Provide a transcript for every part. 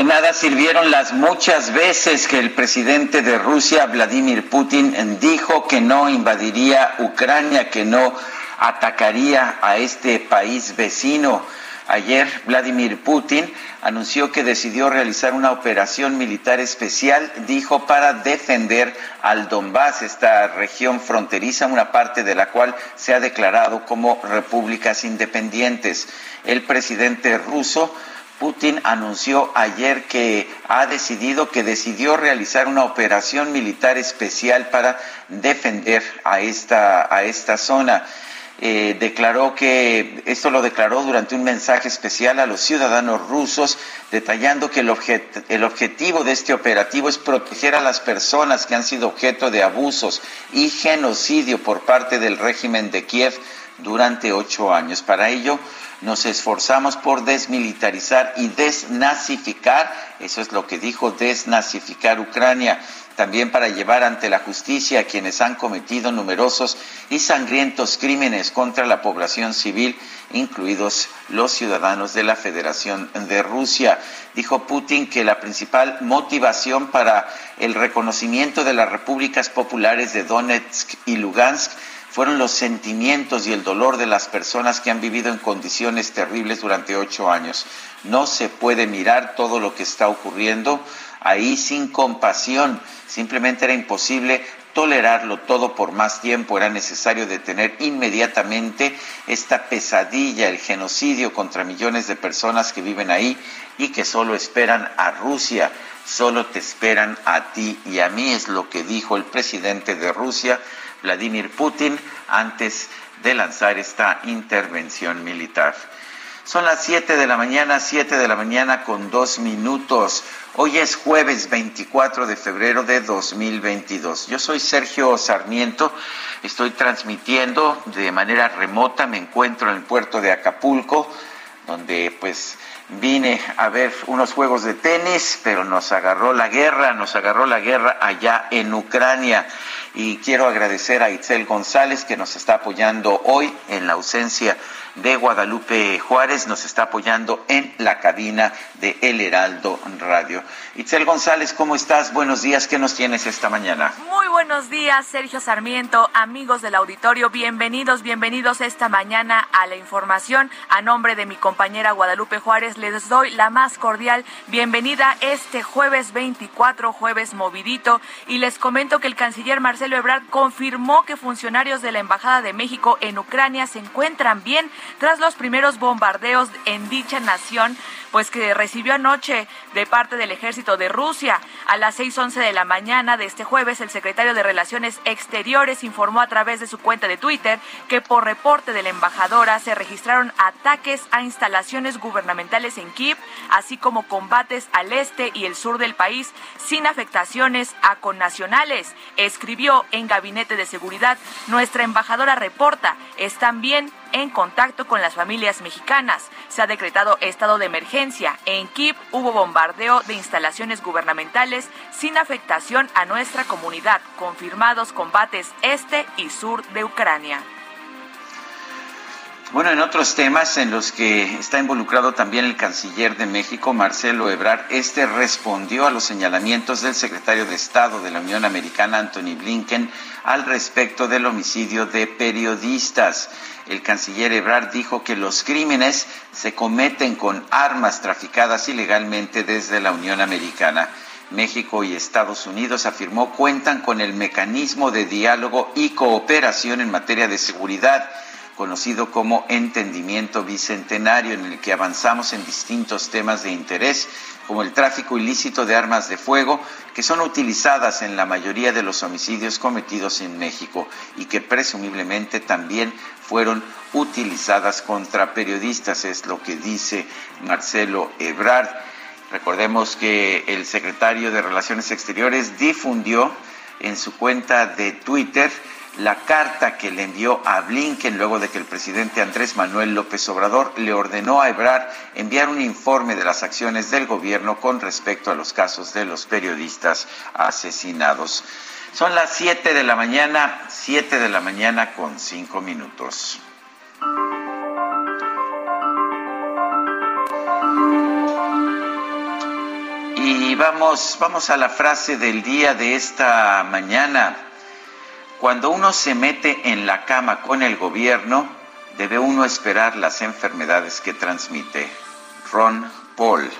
De nada sirvieron las muchas veces que el presidente de Rusia, Vladimir Putin, dijo que no invadiría Ucrania, que no atacaría a este país vecino. Ayer Vladimir Putin anunció que decidió realizar una operación militar especial, dijo, para defender al Donbass, esta región fronteriza, una parte de la cual se ha declarado como repúblicas independientes. El presidente ruso Putin anunció ayer que ha decidido, que decidió realizar una operación militar especial para defender a esta, a esta zona. Eh, declaró que esto lo declaró durante un mensaje especial a los ciudadanos rusos, detallando que el, el objetivo de este operativo es proteger a las personas que han sido objeto de abusos y genocidio por parte del régimen de Kiev durante ocho años. Para ello, nos esforzamos por desmilitarizar y desnazificar, eso es lo que dijo, desnazificar Ucrania, también para llevar ante la justicia a quienes han cometido numerosos y sangrientos crímenes contra la población civil, incluidos los ciudadanos de la Federación de Rusia. Dijo Putin que la principal motivación para el reconocimiento de las repúblicas populares de Donetsk y Lugansk fueron los sentimientos y el dolor de las personas que han vivido en condiciones terribles durante ocho años. No se puede mirar todo lo que está ocurriendo ahí sin compasión. Simplemente era imposible tolerarlo todo por más tiempo. Era necesario detener inmediatamente esta pesadilla, el genocidio contra millones de personas que viven ahí y que solo esperan a Rusia, solo te esperan a ti y a mí, es lo que dijo el presidente de Rusia Vladimir Putin antes de lanzar esta intervención militar. Son las 7 de la mañana, 7 de la mañana con dos minutos. Hoy es jueves 24 de febrero de 2022. Yo soy Sergio Sarmiento, estoy transmitiendo de manera remota, me encuentro en el puerto de Acapulco, donde pues vine a ver unos juegos de tenis, pero nos agarró la guerra, nos agarró la guerra allá en Ucrania y quiero agradecer a Itzel González que nos está apoyando hoy en la ausencia de Guadalupe Juárez, nos está apoyando en la cabina de El Heraldo Radio. Itzel González, ¿cómo estás? Buenos días, ¿qué nos tienes esta mañana? Muy buenos días, Sergio Sarmiento, amigos del auditorio, bienvenidos, bienvenidos esta mañana a la información. A nombre de mi compañera Guadalupe Juárez, les doy la más cordial bienvenida este jueves 24, jueves movidito, y les comento que el canciller Marcelo Ebrard confirmó que funcionarios de la Embajada de México en Ucrania se encuentran bien tras los primeros bombardeos en dicha nación pues que recibió anoche de parte del ejército de Rusia. A las 6.11 de la mañana de este jueves, el secretario de Relaciones Exteriores informó a través de su cuenta de Twitter que por reporte de la embajadora se registraron ataques a instalaciones gubernamentales en Kiev, así como combates al este y el sur del país sin afectaciones a connacionales. Escribió en Gabinete de Seguridad, nuestra embajadora reporta, están bien en contacto con las familias mexicanas. Se ha decretado estado de emergencia. En Kiev hubo bombardeo de instalaciones gubernamentales sin afectación a nuestra comunidad. Confirmados combates este y sur de Ucrania. Bueno, en otros temas en los que está involucrado también el canciller de México, Marcelo Ebrard, este respondió a los señalamientos del secretario de Estado de la Unión Americana, Anthony Blinken, al respecto del homicidio de periodistas. El canciller Ebrard dijo que los crímenes se cometen con armas traficadas ilegalmente desde la Unión Americana. México y Estados Unidos, afirmó, cuentan con el mecanismo de diálogo y cooperación en materia de seguridad conocido como Entendimiento Bicentenario, en el que avanzamos en distintos temas de interés, como el tráfico ilícito de armas de fuego, que son utilizadas en la mayoría de los homicidios cometidos en México y que presumiblemente también fueron utilizadas contra periodistas, es lo que dice Marcelo Ebrard. Recordemos que el secretario de Relaciones Exteriores difundió en su cuenta de Twitter la carta que le envió a Blinken luego de que el presidente Andrés Manuel López Obrador le ordenó a Ebrard enviar un informe de las acciones del gobierno con respecto a los casos de los periodistas asesinados. Son las 7 de la mañana, 7 de la mañana con 5 minutos. Y vamos, vamos a la frase del día de esta mañana. Cuando uno se mete en la cama con el gobierno, debe uno esperar las enfermedades que transmite. Ron Paul.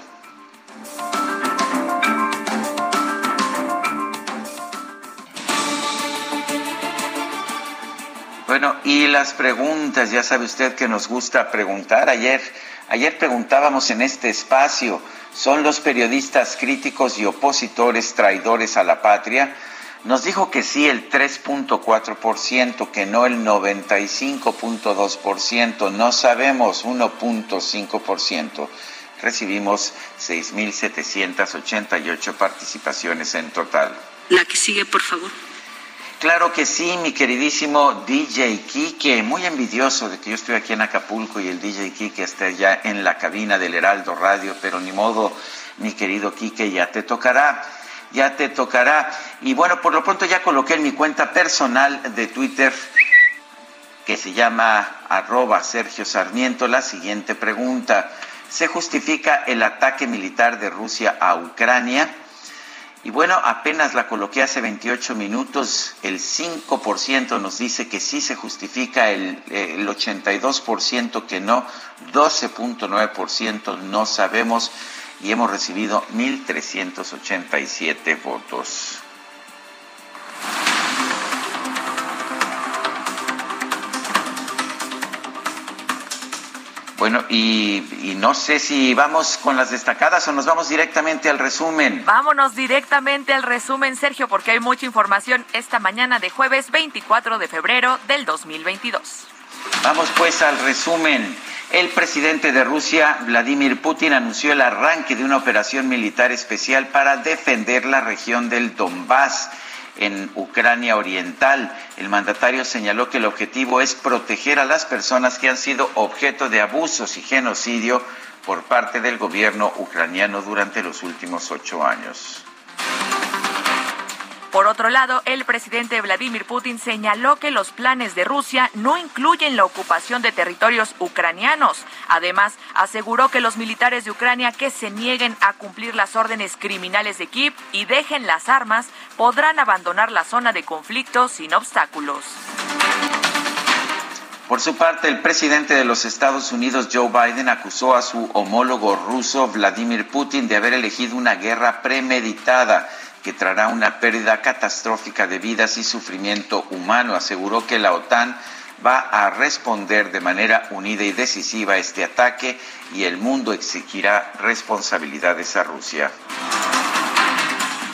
Bueno, y las preguntas, ya sabe usted que nos gusta preguntar. Ayer, ayer preguntábamos en este espacio, ¿son los periodistas críticos y opositores traidores a la patria? Nos dijo que sí el 3.4%, que no el 95.2%, no sabemos 1.5%. Recibimos 6.788 participaciones en total. La que sigue, por favor. Claro que sí, mi queridísimo DJ Kike, muy envidioso de que yo estoy aquí en Acapulco y el DJ Kike está ya en la cabina del Heraldo Radio, pero ni modo, mi querido Kike, ya te tocará ya te tocará. Y bueno, por lo pronto ya coloqué en mi cuenta personal de Twitter, que se llama arroba Sergio Sarmiento, la siguiente pregunta. ¿Se justifica el ataque militar de Rusia a Ucrania? Y bueno, apenas la coloqué hace 28 minutos, el 5% nos dice que sí se justifica, el, el 82% que no, 12.9% no sabemos y hemos recibido 1.387 votos. Bueno, y, no sé si vamos con las destacadas o nos vamos directamente al resumen. Vámonos directamente al resumen, Sergio, porque hay mucha información esta mañana de jueves 24 de febrero del 2022. Vamos pues al resumen. El presidente de Rusia, Vladimir Putin, anunció el arranque de una operación militar especial para defender la región del Donbass en Ucrania Oriental. El mandatario señaló que el objetivo es proteger a las personas que han sido objeto de abusos y genocidio por parte del gobierno ucraniano durante los últimos ocho años. Por otro lado, el presidente Vladimir Putin señaló que los planes de Rusia no incluyen la ocupación de territorios ucranianos. Además, aseguró que los militares de Ucrania que se nieguen a cumplir las órdenes criminales de Kiev y dejen las armas podrán abandonar la zona de conflicto sin obstáculos. Por su parte, el presidente de los Estados Unidos, Joe Biden, acusó a su homólogo ruso, Vladimir Putin, de haber elegido una guerra premeditada que traerá una pérdida catastrófica de vidas y sufrimiento humano. Aseguró que la OTAN va a responder de manera unida y decisiva a este ataque y el mundo exigirá responsabilidades a Rusia.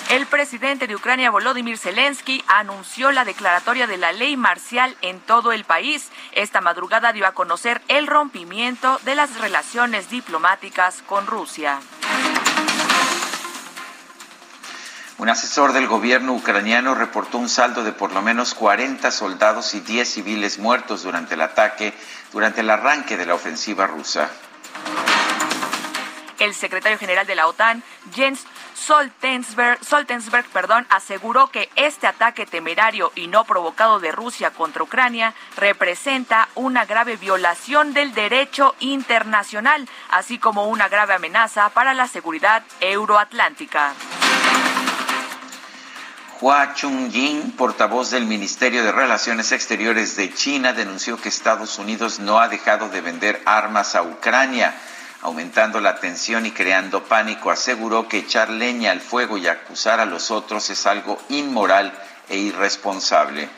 El presidente de Ucrania, Volodymyr Zelensky, anunció la declaratoria de la ley marcial en todo el país. Esta madrugada dio a conocer el rompimiento de las relaciones diplomáticas con Rusia. Un asesor del gobierno ucraniano reportó un saldo de por lo menos 40 soldados y 10 civiles muertos durante el ataque, durante el arranque de la ofensiva rusa. El secretario general de la OTAN, Jens Soltensberg perdón, aseguró que este ataque temerario y no provocado de Rusia contra Ucrania representa una grave violación del derecho internacional, así como una grave amenaza para la seguridad euroatlántica. Hua Chunying, portavoz del Ministerio de Relaciones Exteriores de China, denunció que Estados Unidos no ha dejado de vender armas a Ucrania, aumentando la tensión y creando pánico. Aseguró que echar leña al fuego y acusar a los otros es algo inmoral e irresponsable.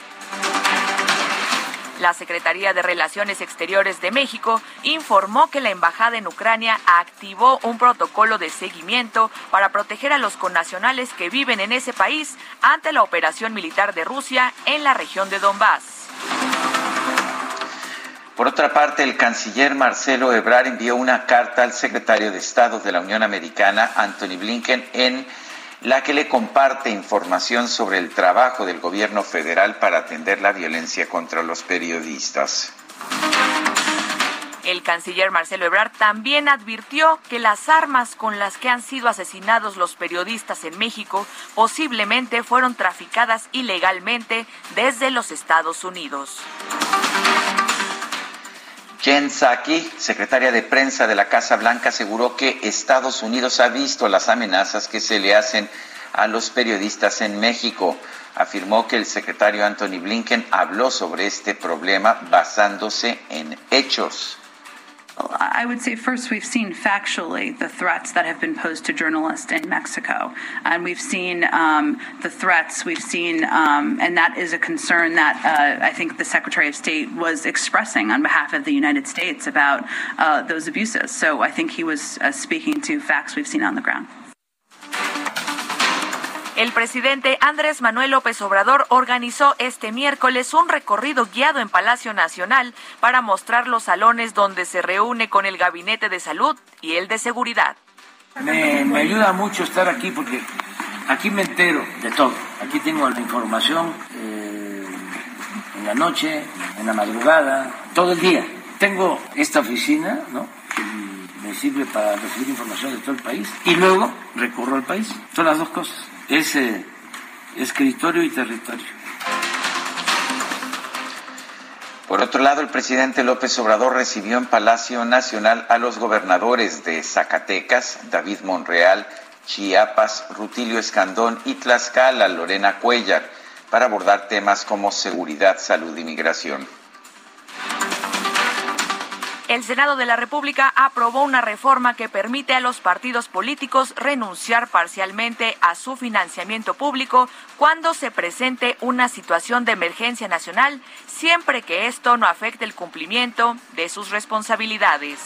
La Secretaría de Relaciones Exteriores de México informó que la embajada en Ucrania activó un protocolo de seguimiento para proteger a los connacionales que viven en ese país ante la operación militar de Rusia en la región de Donbass. Por otra parte, el canciller Marcelo Ebrard envió una carta al secretario de Estado de la Unión Americana, Anthony Blinken, en la que le comparte información sobre el trabajo del gobierno federal para atender la violencia contra los periodistas. El canciller Marcelo Ebrard también advirtió que las armas con las que han sido asesinados los periodistas en México posiblemente fueron traficadas ilegalmente desde los Estados Unidos. Jen Psaki, secretaria de prensa de la Casa Blanca, aseguró que Estados Unidos ha visto las amenazas que se le hacen a los periodistas en México. Afirmó que el secretario Anthony Blinken habló sobre este problema basándose en hechos. I would say first we've seen factually the threats that have been posed to journalists in Mexico, and we've seen um, the threats we've seen, um, and that is a concern that uh, I think the Secretary of State was expressing on behalf of the United States about uh, those abuses. So I think he was uh, speaking to facts we've seen on the ground. El presidente Andrés Manuel López Obrador organizó este miércoles un recorrido guiado en Palacio Nacional para mostrar los salones donde se reúne con el Gabinete de Salud y el de Seguridad. Me, ayuda mucho estar aquí porque aquí me entero de todo. Aquí tengo la información eh, en la noche, en la madrugada, todo el día. Tengo esta oficina, ¿no? Me sirve para recibir información de todo el país y luego recorro el país. Son las dos cosas es escritorio y territorio. Por otro lado, el presidente López Obrador recibió en Palacio Nacional a los gobernadores de Zacatecas, David Monreal, Chiapas, Rutilio Escandón y Tlaxcala, Lorena Cuellar, para abordar temas como seguridad, salud y migración el Senado de la República aprobó una reforma que permite a los partidos políticos renunciar parcialmente a su financiamiento público cuando se presente una situación de emergencia nacional, siempre que esto no afecte el cumplimiento de sus responsabilidades.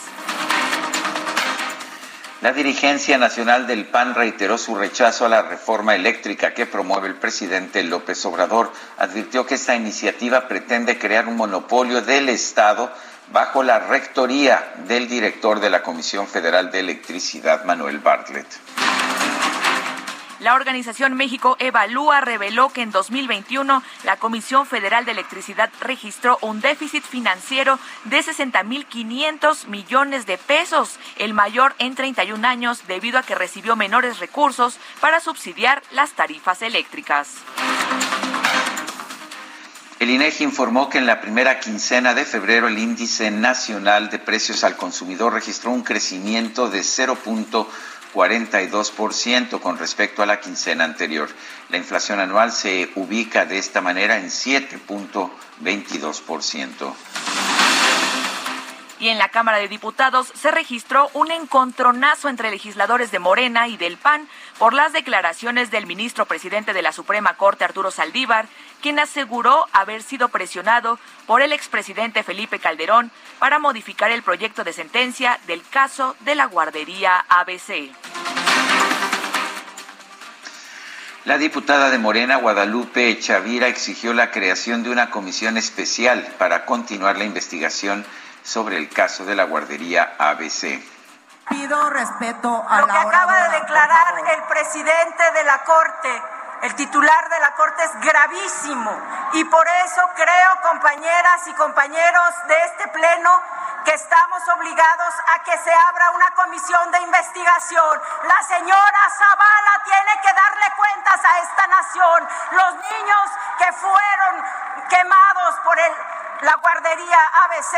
La dirigencia nacional del PAN reiteró su rechazo a la reforma eléctrica que promueve el presidente López Obrador. Advirtió que esta iniciativa pretende crear un monopolio del Estado bajo la rectoría del director de la Comisión Federal de Electricidad, Manuel Bartlett. La organización México Evalúa reveló que en 2021 la Comisión Federal de Electricidad registró un déficit financiero de 60.500 millones de pesos, el mayor en 31 años debido a que recibió menores recursos para subsidiar las tarifas eléctricas. El INEGI informó que en la primera quincena de febrero el índice nacional de precios al consumidor registró un crecimiento de 0.42% con respecto a la quincena anterior. La inflación anual se ubica de esta manera en 7.22% y en la Cámara de Diputados se registró un encontronazo entre legisladores de Morena y del PAN por las declaraciones del ministro presidente de la Suprema Corte, Arturo Saldívar, quien aseguró haber sido presionado por el expresidente Felipe Calderón para modificar el proyecto de sentencia del caso de la guardería ABC. La diputada de Morena, Guadalupe Chavira, exigió la creación de una comisión especial para continuar la investigación sobre el caso de la guardería ABC. Pido respeto a Lo que acaba de declarar el presidente de la Corte el titular de la Corte es gravísimo y por eso creo, compañeras y compañeros de este Pleno, que estamos obligados a que se abra una comisión de investigación. La señora Zavala tiene que darle cuentas a esta nación. Los niños que fueron quemados por la guardería ABC,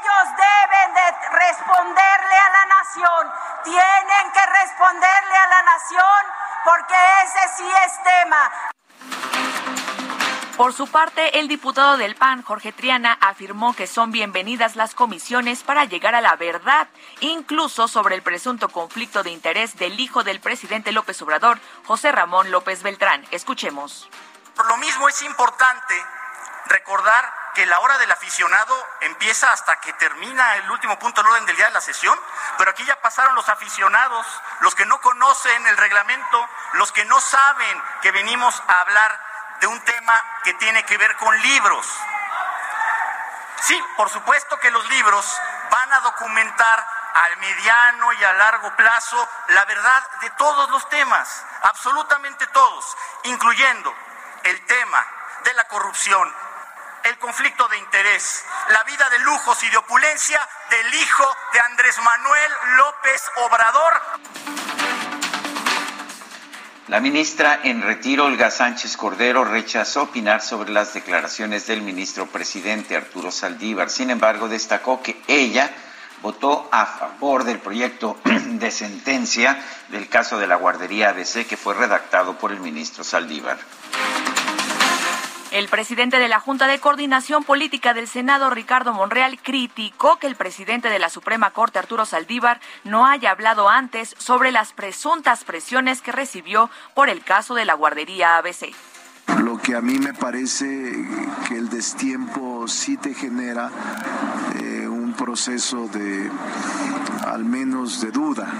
ellos deben de responderle a la nación. Tienen que responderle a la nación porque ese sí es tema. Por su parte, el diputado del PAN, Jorge Triana, afirmó que son bienvenidas las comisiones para llegar a la verdad, incluso sobre el presunto conflicto de interés del hijo del presidente López Obrador, José Ramón López Beltrán. Escuchemos. Por lo mismo es importante recordar que la hora del aficionado empieza hasta que termina el último punto del orden del día de la sesión, pero aquí ya pasaron los aficionados, los que no conocen el reglamento, los que no saben que venimos a hablar de un tema que tiene que ver con libros. Sí, por supuesto que los libros van a documentar al mediano y a largo plazo la verdad de todos los temas, absolutamente todos, incluyendo el tema de la corrupción, el conflicto de interés, la vida de lujos y de opulencia del hijo de Andrés Manuel López Obrador. La ministra en retiro, Olga Sánchez Cordero, rechazó opinar sobre las declaraciones del ministro presidente Arturo Saldívar. Sin embargo, destacó que ella votó a favor del proyecto de sentencia del caso de la guardería ABC que fue redactado por el ministro Saldívar. El presidente de la Junta de Coordinación Política del Senado, Ricardo Monreal, criticó que el presidente de la Suprema Corte, Arturo Saldívar, no haya hablado antes sobre las presuntas presiones que recibió por el caso de la guardería ABC. Lo que a mí me parece que el destiempo sí te genera eh, un proceso de, al menos de duda.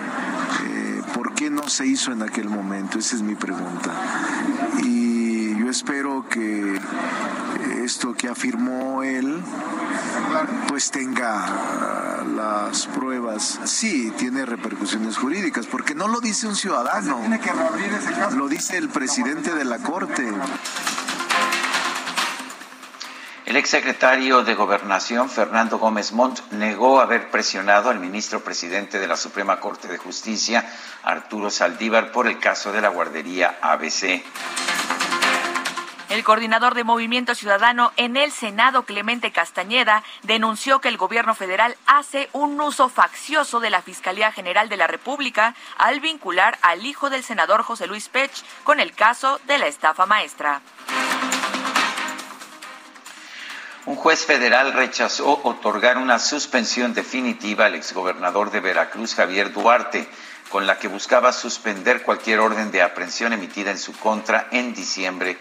Eh, ¿Por qué no se hizo en aquel momento? Esa es mi pregunta. Espero que esto que afirmó él pues tenga ah, las pruebas. Sí, tiene repercusiones jurídicas, porque no lo dice un ciudadano. Tiene que ese caso. Lo dice el presidente de la Corte. El exsecretario de Gobernación, Fernando Gómez Montt, negó haber presionado al ministro presidente de la Suprema Corte de Justicia, Arturo Saldívar, por el caso de la guardería ABC. El coordinador de Movimiento Ciudadano en el Senado, Clemente Castañeda, denunció que el gobierno federal hace un uso faccioso de la Fiscalía General de la República al vincular al hijo del senador José Luis Pech con el caso de la estafa maestra. Un juez federal rechazó otorgar una suspensión definitiva al exgobernador de Veracruz, Javier Duarte, con la que buscaba suspender cualquier orden de aprehensión emitida en su contra en diciembre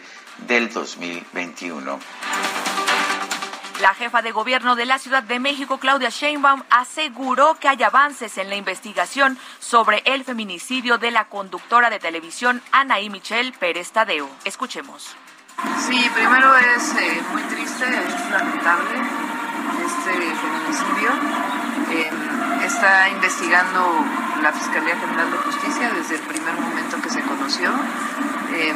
del 2021. La jefa de gobierno de la Ciudad de México, Claudia Sheinbaum, aseguró que hay avances en la investigación sobre el feminicidio de la conductora de televisión Anaí Michelle Pérez Tadeo. Escuchemos. Sí, primero es eh, muy triste, es lamentable este feminicidio. Em, está investigando la Fiscalía General de Justicia desde el primer momento que se conoció. Em,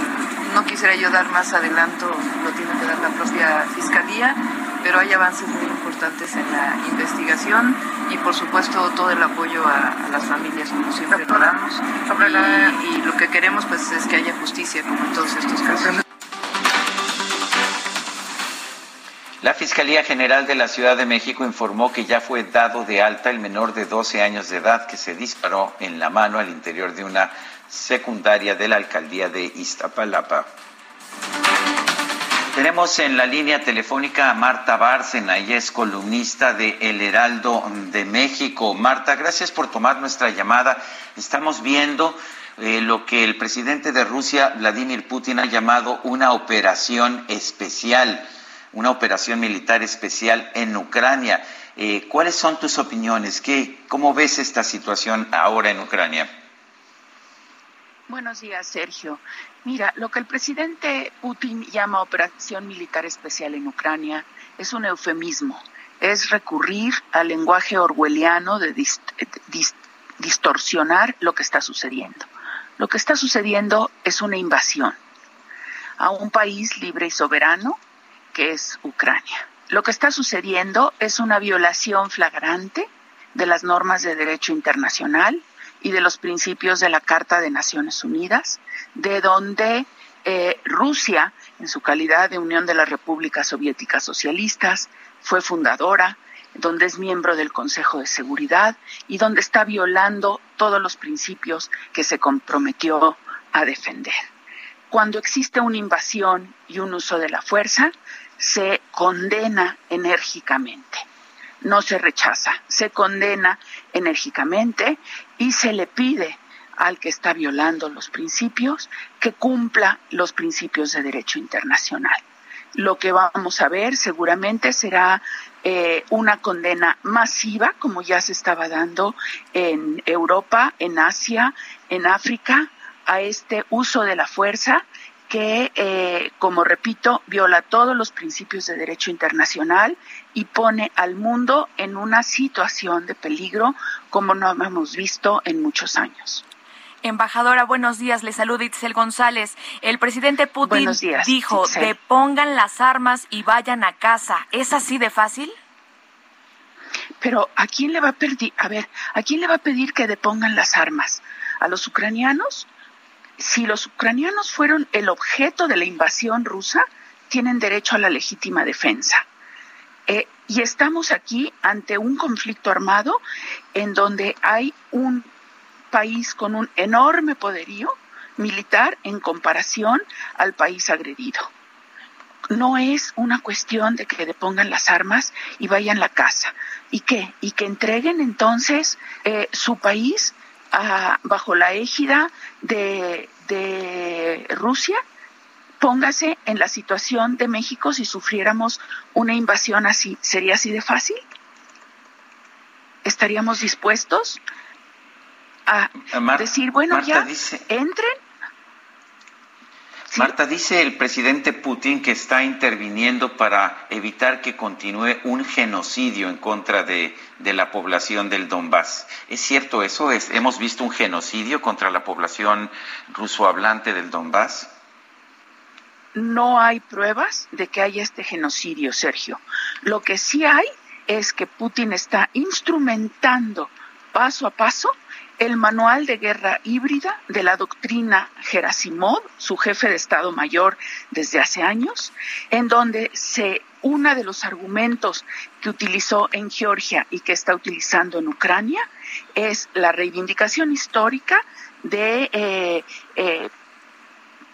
no quisiera yo dar más adelanto, lo tiene que dar la propia Fiscalía, pero hay avances muy importantes en la investigación y por supuesto todo el apoyo a, las familias como siempre lo damos. Y, y lo que queremos pues es que haya justicia como en todos estos casos. La Fiscalía General de la Ciudad de México informó que ya fue dado de alta el menor de 12 años de edad que se disparó en la mano al interior de una secundaria de la alcaldía de Iztapalapa. Tenemos en la línea telefónica a Marta Bárcena, ella es columnista de El Heraldo de México. Marta, gracias por tomar nuestra llamada. Estamos viendo eh, lo que el presidente de Rusia, Vladimir Putin, ha llamado una operación especial, una operación militar especial en Ucrania. Eh, ¿Cuáles son tus opiniones? ¿Qué, ¿Cómo ves esta situación ahora en Ucrania? Buenos días, Sergio. Mira, lo que el presidente Putin llama operación militar especial en Ucrania es un eufemismo. Es recurrir al lenguaje orwelliano de distorsionar lo que está sucediendo. Lo que está sucediendo es una invasión, a un país libre y soberano que es Ucrania. Lo que está sucediendo es una violación flagrante de las normas de derecho internacional y de los principios de la Carta de Naciones Unidas, de donde eh, Rusia, en su calidad de Unión de las Repúblicas Soviéticas Socialistas, fue fundadora, donde es miembro del Consejo de Seguridad y donde está violando todos los principios que se comprometió a defender. Cuando existe una invasión y un uso de la fuerza, se condena enérgicamente, no se rechaza, se condena enérgicamente y se le pide al que está violando los principios que cumpla los principios de derecho internacional. Lo que vamos a ver seguramente será eh, una condena masiva, como ya se estaba dando en Europa, en Asia, en África, a este uso de la fuerza que, eh, como repito, viola todos los principios de derecho internacional y pone al mundo en una situación de peligro como no hemos visto en muchos años. Embajadora, buenos días. Le saluda Itzel González. El presidente Putin dijo, depongan las armas y vayan a casa. ¿Es así de fácil? Pero ¿a quién le va a pedir? A ver, ¿a quién le va a pedir que depongan las armas? ¿A los ucranianos? Si los ucranianos fueron el objeto de la invasión rusa, tienen derecho a la legítima defensa. Eh, y estamos aquí ante un conflicto armado en donde hay un país con un enorme poderío militar en comparación al país agredido. No es una cuestión de que depongan las armas y vayan a la casa. ¿Y qué? Y que entreguen entonces eh, su país bajo la égida de, de Rusia, póngase en la situación de México si sufriéramos una invasión así. ¿Sería así de fácil? ¿Estaríamos dispuestos a decir, bueno, ya, entren Marta, dice el presidente Putin que está interviniendo para evitar que continúe un genocidio en contra de, la población del Donbass. ¿Es cierto eso? ¿Hemos visto un genocidio contra la población rusohablante del Donbass? No hay pruebas de que haya este genocidio, Sergio. Lo que sí hay es que Putin está instrumentando paso a paso el manual de guerra híbrida de la doctrina Gerasimov, su jefe de Estado Mayor desde hace años, en donde se uno de los argumentos que utilizó en Georgia y que está utilizando en Ucrania es la reivindicación histórica de eh, eh,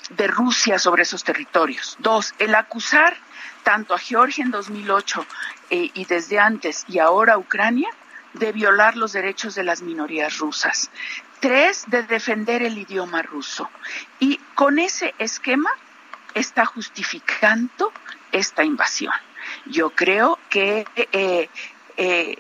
de Rusia sobre esos territorios. Dos, el acusar tanto a Georgia en 2008 eh, y desde antes y ahora a Ucrania de violar los derechos de las minorías rusas. Tres, de defender el idioma ruso. Y con ese esquema está justificando esta invasión. Yo creo que eh, eh,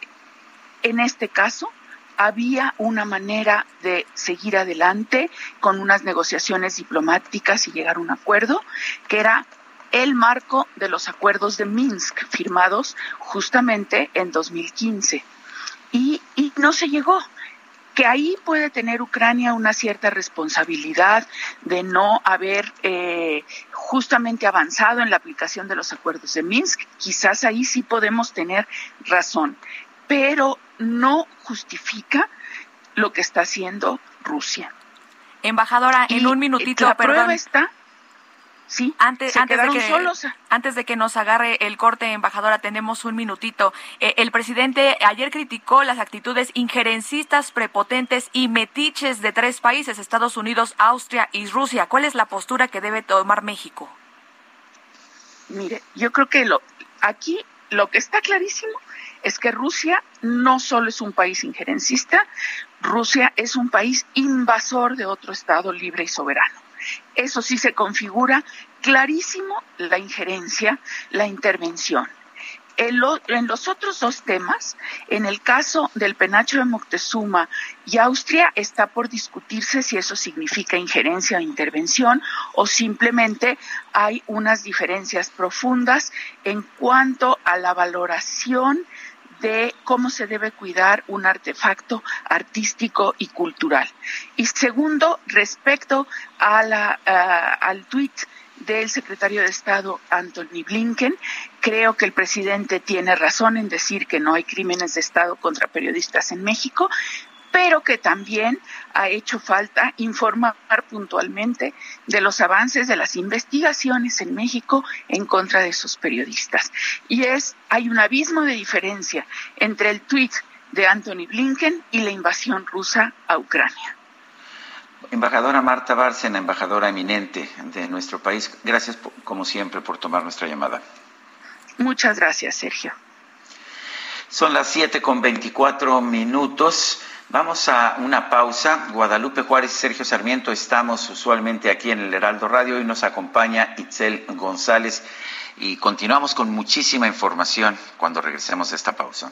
en este caso había una manera de seguir adelante con unas negociaciones diplomáticas y llegar a un acuerdo, que era el marco de los acuerdos de Minsk firmados justamente en 2015 y, no se llegó que ahí puede tener Ucrania una cierta responsabilidad de no haber eh, justamente avanzado en la aplicación de los acuerdos de Minsk. Quizás ahí sí podemos tener razón, pero no justifica lo que está haciendo Rusia. Embajadora, en un minutito, la perdón. Prueba está Sí, antes, antes de que, Antes de que nos agarre el corte, embajadora, tenemos un minutito. Eh, el presidente ayer criticó las actitudes injerencistas, prepotentes y metiches de tres países, Estados Unidos, Austria y Rusia. ¿Cuál es la postura que debe tomar México? Mire, yo creo que lo, aquí lo que está clarísimo es que Rusia no solo es un país injerencista, Rusia es un país invasor de otro Estado libre y soberano. Eso sí se configura clarísimo la injerencia, la intervención. En, los otros dos temas, en el caso del penacho de Moctezuma y Austria, está por discutirse si eso significa injerencia o intervención o simplemente hay unas diferencias profundas en cuanto a la valoración de cómo se debe cuidar un artefacto artístico y cultural. Y segundo, respecto a la, al tuit del secretario de Estado Anthony Blinken. Creo que el presidente tiene razón en decir que no hay crímenes de Estado contra periodistas en México, pero que también ha hecho falta informar puntualmente de los avances de las investigaciones en México en contra de esos periodistas. Y es, hay un abismo de diferencia entre el tuit de Anthony Blinken y la invasión rusa a Ucrania. Embajadora Marta Bárcena, embajadora eminente de nuestro país, gracias como siempre por tomar nuestra llamada. Muchas gracias, Sergio. Son las siete con veinticuatro minutos. Vamos a una pausa. Guadalupe Juárez y Sergio Sarmiento estamos usualmente aquí en el Heraldo Radio y nos acompaña Itzel González y continuamos con muchísima información cuando regresemos de esta pausa.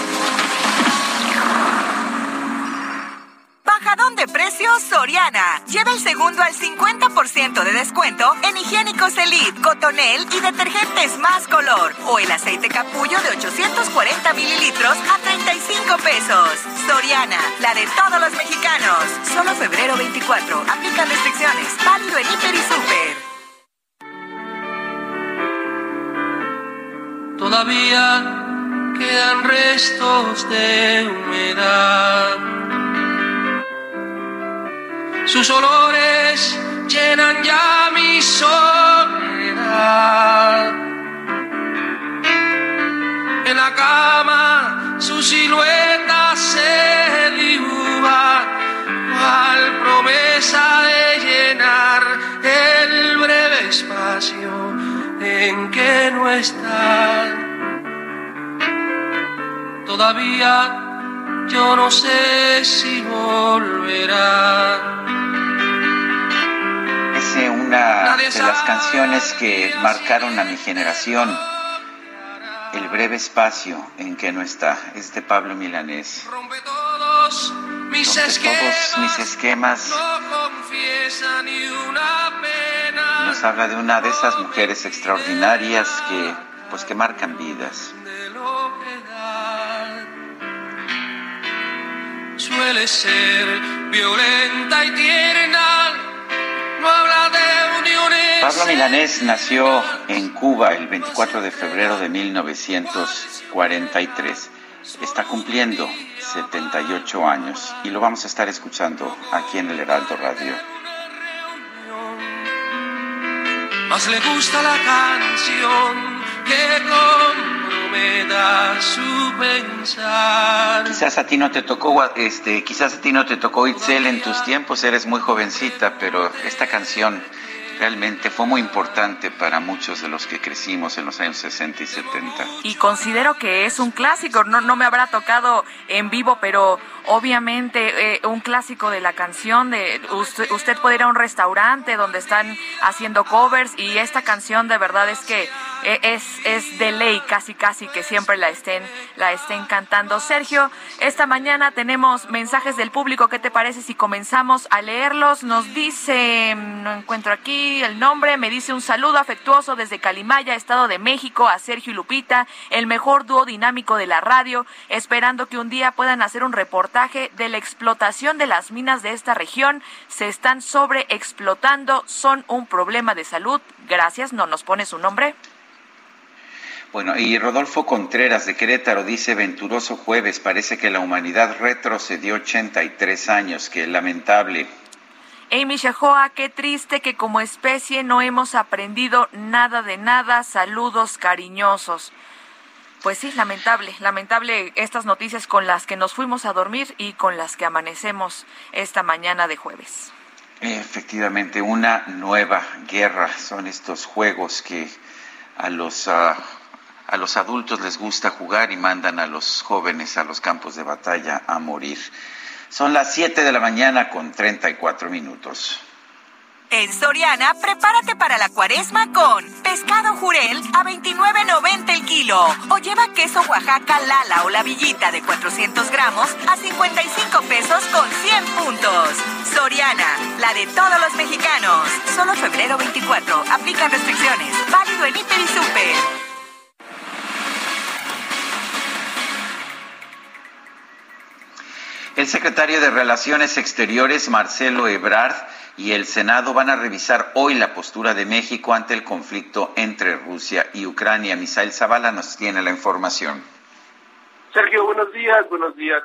Descuento en higiénicos Elite, Cotonel y detergentes más color. O el aceite capullo de 840 mililitros a 35 pesos. Soriana, la de todos los mexicanos. Solo febrero 24. Aplica restricciones. Válido en Hiper y Super. Todavía quedan restos de humedad sus olores llenan ya mi soledad. En la cama su silueta se dibuja, al promesa de llenar el breve espacio en que no está. Todavía yo no sé si volverá una de las canciones que marcaron a mi generación. El breve espacio en que no está. Es de Pablo Milanés. Rompe todos mis, esquemas, Nos habla de una de esas mujeres extraordinarias que, pues, que marcan vidas. Suele ser violenta y tierna Pablo Milanés nació en Cuba el 24 de febrero de 1943. Está cumpliendo 78 años y lo vamos a estar escuchando aquí en el Heraldo Radio. Más le gusta la canción que comprometa su pensar. Quizás a ti no te tocó, este, quizás a ti no te tocó Itzel en tus tiempos, eres muy jovencita, pero esta canción realmente fue muy importante para muchos de los que crecimos en los años 60 y 70. Y considero que es un clásico, no, no me habrá tocado en vivo, pero obviamente eh, un clásico de la canción, de usted, usted puede ir a un restaurante donde están haciendo covers y esta canción de verdad es que eh, es, es de ley casi casi que siempre la estén, la estén cantando. Sergio, esta mañana tenemos mensajes del público, ¿qué te parece si comenzamos a leerlos? Nos dice, no encuentro aquí, el nombre, me dice un saludo afectuoso desde Calimaya, Estado de México, a Sergio y Lupita, el mejor dúo dinámico de la radio, esperando que un día puedan hacer un reportaje de la explotación de las minas de esta región. Se están sobreexplotando, son un problema de salud. Gracias, no nos pone su nombre. Bueno, y Rodolfo Contreras de Querétaro dice, venturoso jueves, parece que la humanidad retrocedió 83 años, que lamentable. Amy Shahoa, qué triste que como especie no hemos aprendido nada de nada. Saludos cariñosos. Pues sí, lamentable, lamentable estas noticias con las que nos fuimos a dormir y con las que amanecemos esta mañana de jueves. Efectivamente, una nueva guerra son estos juegos que a los ah, a los adultos les gusta jugar y mandan a los jóvenes a los campos de batalla a morir. Son las 7 de la mañana con 34 minutos. En Soriana, prepárate para la cuaresma con pescado jurel a 29.90 el kilo. O lleva queso Oaxaca Lala o la villita de 400 gramos a 55 pesos con 100 puntos. Soriana, la de todos los mexicanos. Solo febrero 24. Aplican restricciones. Válido en Hiper y Super. El secretario de Relaciones Exteriores, Marcelo Ebrard, y el Senado van a revisar hoy la postura de México ante el conflicto entre Rusia y Ucrania. Misael Zavala nos tiene la información. Sergio, buenos días. Buenos días,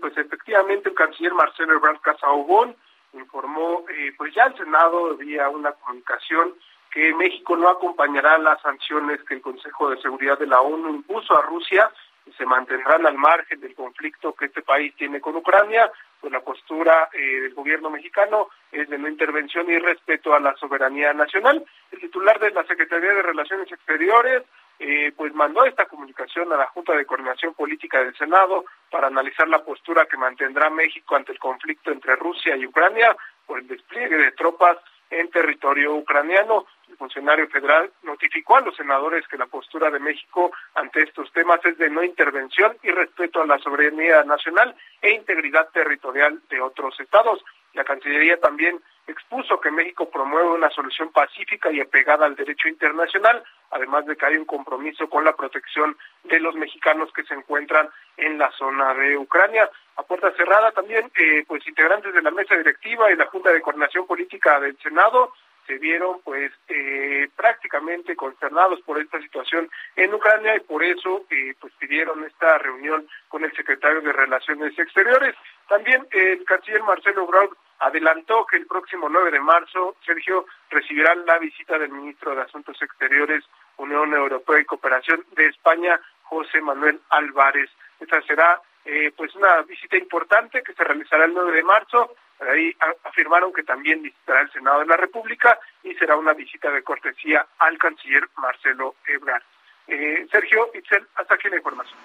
Pues efectivamente el canciller Marcelo Ebrard Casaubon informó, eh, pues ya el Senado vía una comunicación que México no acompañará las sanciones que el Consejo de Seguridad de la ONU impuso a Rusia se mantendrán al margen del conflicto que este país tiene con Ucrania, pues la postura eh, del gobierno mexicano es de no intervención y respeto a la soberanía nacional. El titular de la Secretaría de Relaciones Exteriores eh, pues mandó esta comunicación a la Junta de Coordinación Política del Senado para analizar la postura que mantendrá México ante el conflicto entre Rusia y Ucrania por el despliegue de tropas en territorio ucraniano. El funcionario federal notificó a los senadores que la postura de México ante estos temas es de no intervención y respeto a la soberanía nacional e integridad territorial de otros estados. La Cancillería también expuso que México promueve una solución pacífica y apegada al derecho internacional, además de que hay un compromiso con la protección de los mexicanos que se encuentran en la zona de Ucrania. A puerta cerrada también, eh, pues integrantes de la mesa directiva y la Junta de Coordinación Política del Senado se vieron pues eh, prácticamente consternados por esta situación en Ucrania y por eso eh, pues pidieron esta reunión con el secretario de Relaciones Exteriores. También el canciller Marcelo Braun adelantó que el próximo 9 de marzo, Sergio, recibirá la visita del ministro de Asuntos Exteriores, Unión Europea y Cooperación de España, José Manuel Álvarez. Esta será eh, pues una visita importante que se realizará el 9 de marzo. Ahí afirmaron que también visitará el Senado de la República y será una visita de cortesía al canciller Marcelo Ebrard. Eh, Sergio, Itzel, hasta aquí la información.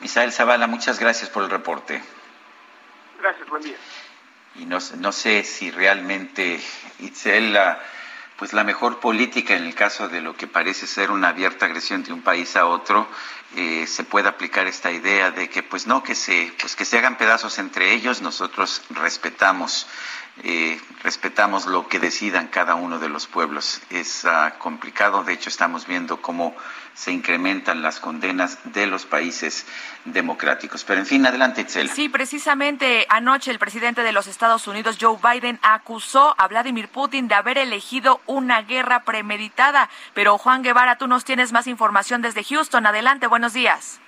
Misael Zavala, muchas gracias por el reporte. Gracias, buen día y no, no sé si realmente Itzel, la, pues la mejor política en el caso de lo que parece ser una abierta agresión de un país a otro, eh, se puede aplicar esta idea de que pues no, que se, pues que se hagan pedazos entre ellos, nosotros respetamos eh, respetamos lo que decidan cada uno de los pueblos. Es uh, complicado, de hecho estamos viendo cómo se incrementan las condenas de los países democráticos. Pero en fin, adelante, Itzel. Sí, precisamente anoche el presidente de los Estados Unidos, Joe Biden, acusó a Vladimir Putin de haber elegido una guerra premeditada. Pero Juan Guevara, tú nos tienes más información desde Houston. Adelante, buenos días.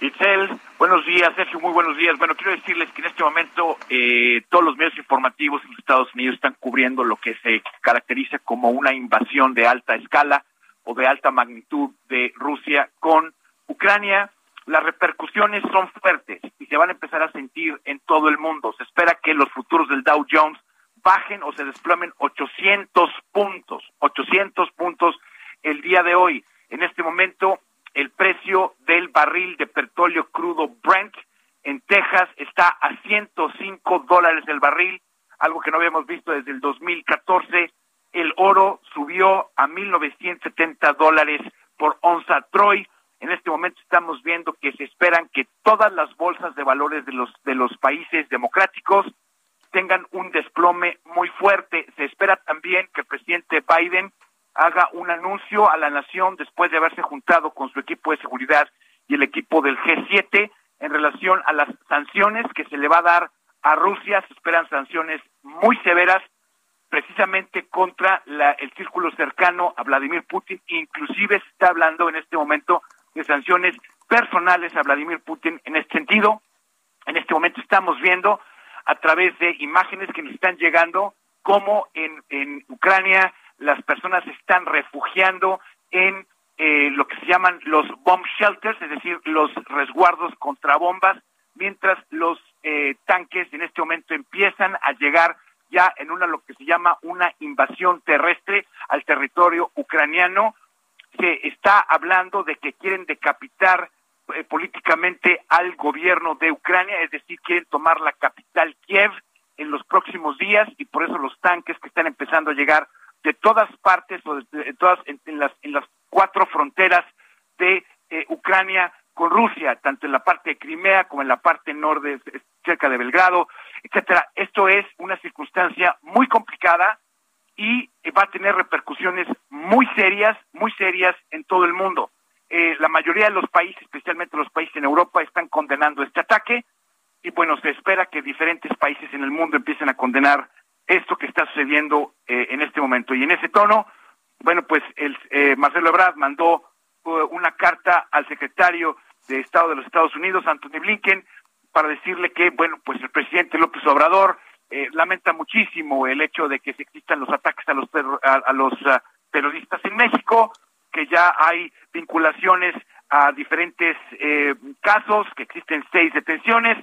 Itzel, buenos días, Sergio, muy buenos días. Bueno, quiero decirles que en este momento eh, todos los medios informativos en los Estados Unidos están cubriendo lo que se caracteriza como una invasión de alta escala o de alta magnitud de Rusia con Ucrania. Las repercusiones son fuertes y se van a empezar a sentir en todo el mundo. Se espera que los futuros del Dow Jones bajen o se desplomen 800 puntos, 800 puntos el día de hoy. En este momento el precio barril de petróleo crudo Brent en Texas está a 105 dólares el barril, algo que no habíamos visto desde el 2014. El oro subió a 1.970 dólares por onza Troy. En este momento estamos viendo que se esperan que todas las bolsas de valores de los de los países democráticos tengan un desplome muy fuerte. Se espera también que el presidente Biden haga un anuncio a la nación después de haberse juntado con su equipo de seguridad el equipo del G7 en relación a las sanciones que se le va a dar a Rusia. Se esperan sanciones muy severas precisamente contra el círculo cercano a Vladimir Putin. Inclusive se está hablando en este momento de sanciones personales a Vladimir Putin en este sentido. En este momento estamos viendo a través de imágenes que nos están llegando cómo en, en Ucrania las personas se están refugiando en eh, lo que se llaman los bomb shelters, es decir, los resguardos contra bombas, mientras los eh, tanques en este momento empiezan a llegar ya en una lo que se llama una invasión terrestre al territorio ucraniano. Se está hablando de que quieren decapitar eh, políticamente al gobierno de Ucrania, es decir, quieren tomar la capital Kiev en los próximos días y por eso los tanques que están empezando a llegar de todas partes o de, todas en, las en las cuatro fronteras de eh, Ucrania con Rusia, tanto en la parte de Crimea como en la parte norte, cerca de Belgrado, etcétera. Esto es una circunstancia muy complicada y va a tener repercusiones muy serias, muy serias en todo el mundo. Eh, la mayoría de los países, especialmente los países en Europa, están condenando este ataque y bueno, se espera que diferentes países en el mundo empiecen a condenar esto que está sucediendo eh, en este momento. Y en ese tono, bueno, pues el, eh, Marcelo Ebrard mandó una carta al secretario de Estado de los Estados Unidos, Anthony Blinken, para decirle que, bueno, pues el presidente López Obrador eh, lamenta muchísimo el hecho de que existan los ataques a los, a, los ah, terroristas en México, que ya hay vinculaciones a diferentes eh, casos, que existen seis detenciones,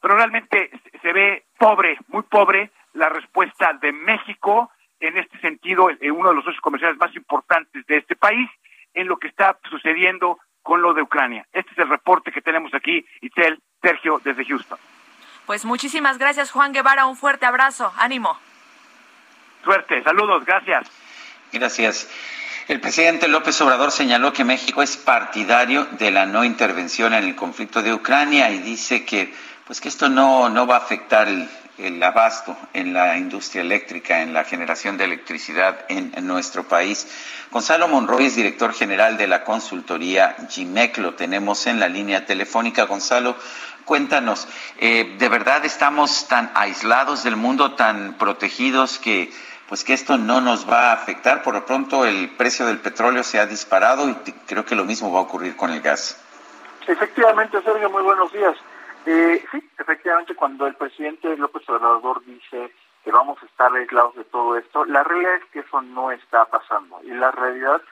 pero realmente se ve pobre, muy pobre la respuesta de México en este sentido, en uno de los socios comerciales más importantes de este país, en lo que está sucediendo con lo de Ucrania. Este es el reporte que tenemos aquí, Itzel, Sergio, desde Houston. Pues muchísimas gracias, Juan Guevara. Un fuerte abrazo. Ánimo. Suerte. Saludos. Gracias. Gracias. El presidente López Obrador señaló que México es partidario de la no intervención en el conflicto de Ucrania y dice que pues que esto no, no va a afectar el, el abasto en la industria eléctrica, en la generación de electricidad en, nuestro país. Gonzalo Monroy es director general de la consultoría GIMEC, lo tenemos en la línea telefónica. Gonzalo, cuéntanos, eh, ¿de verdad estamos tan aislados del mundo, tan protegidos que pues que esto no nos va a afectar? Por lo pronto el precio del petróleo se ha disparado y creo que lo mismo va a ocurrir con el gas. Efectivamente, Sergio, muy buenos días. Eh, sí, efectivamente, cuando el presidente López Obrador dice que vamos a estar aislados de todo esto, la realidad es que eso no está pasando. Y la realidad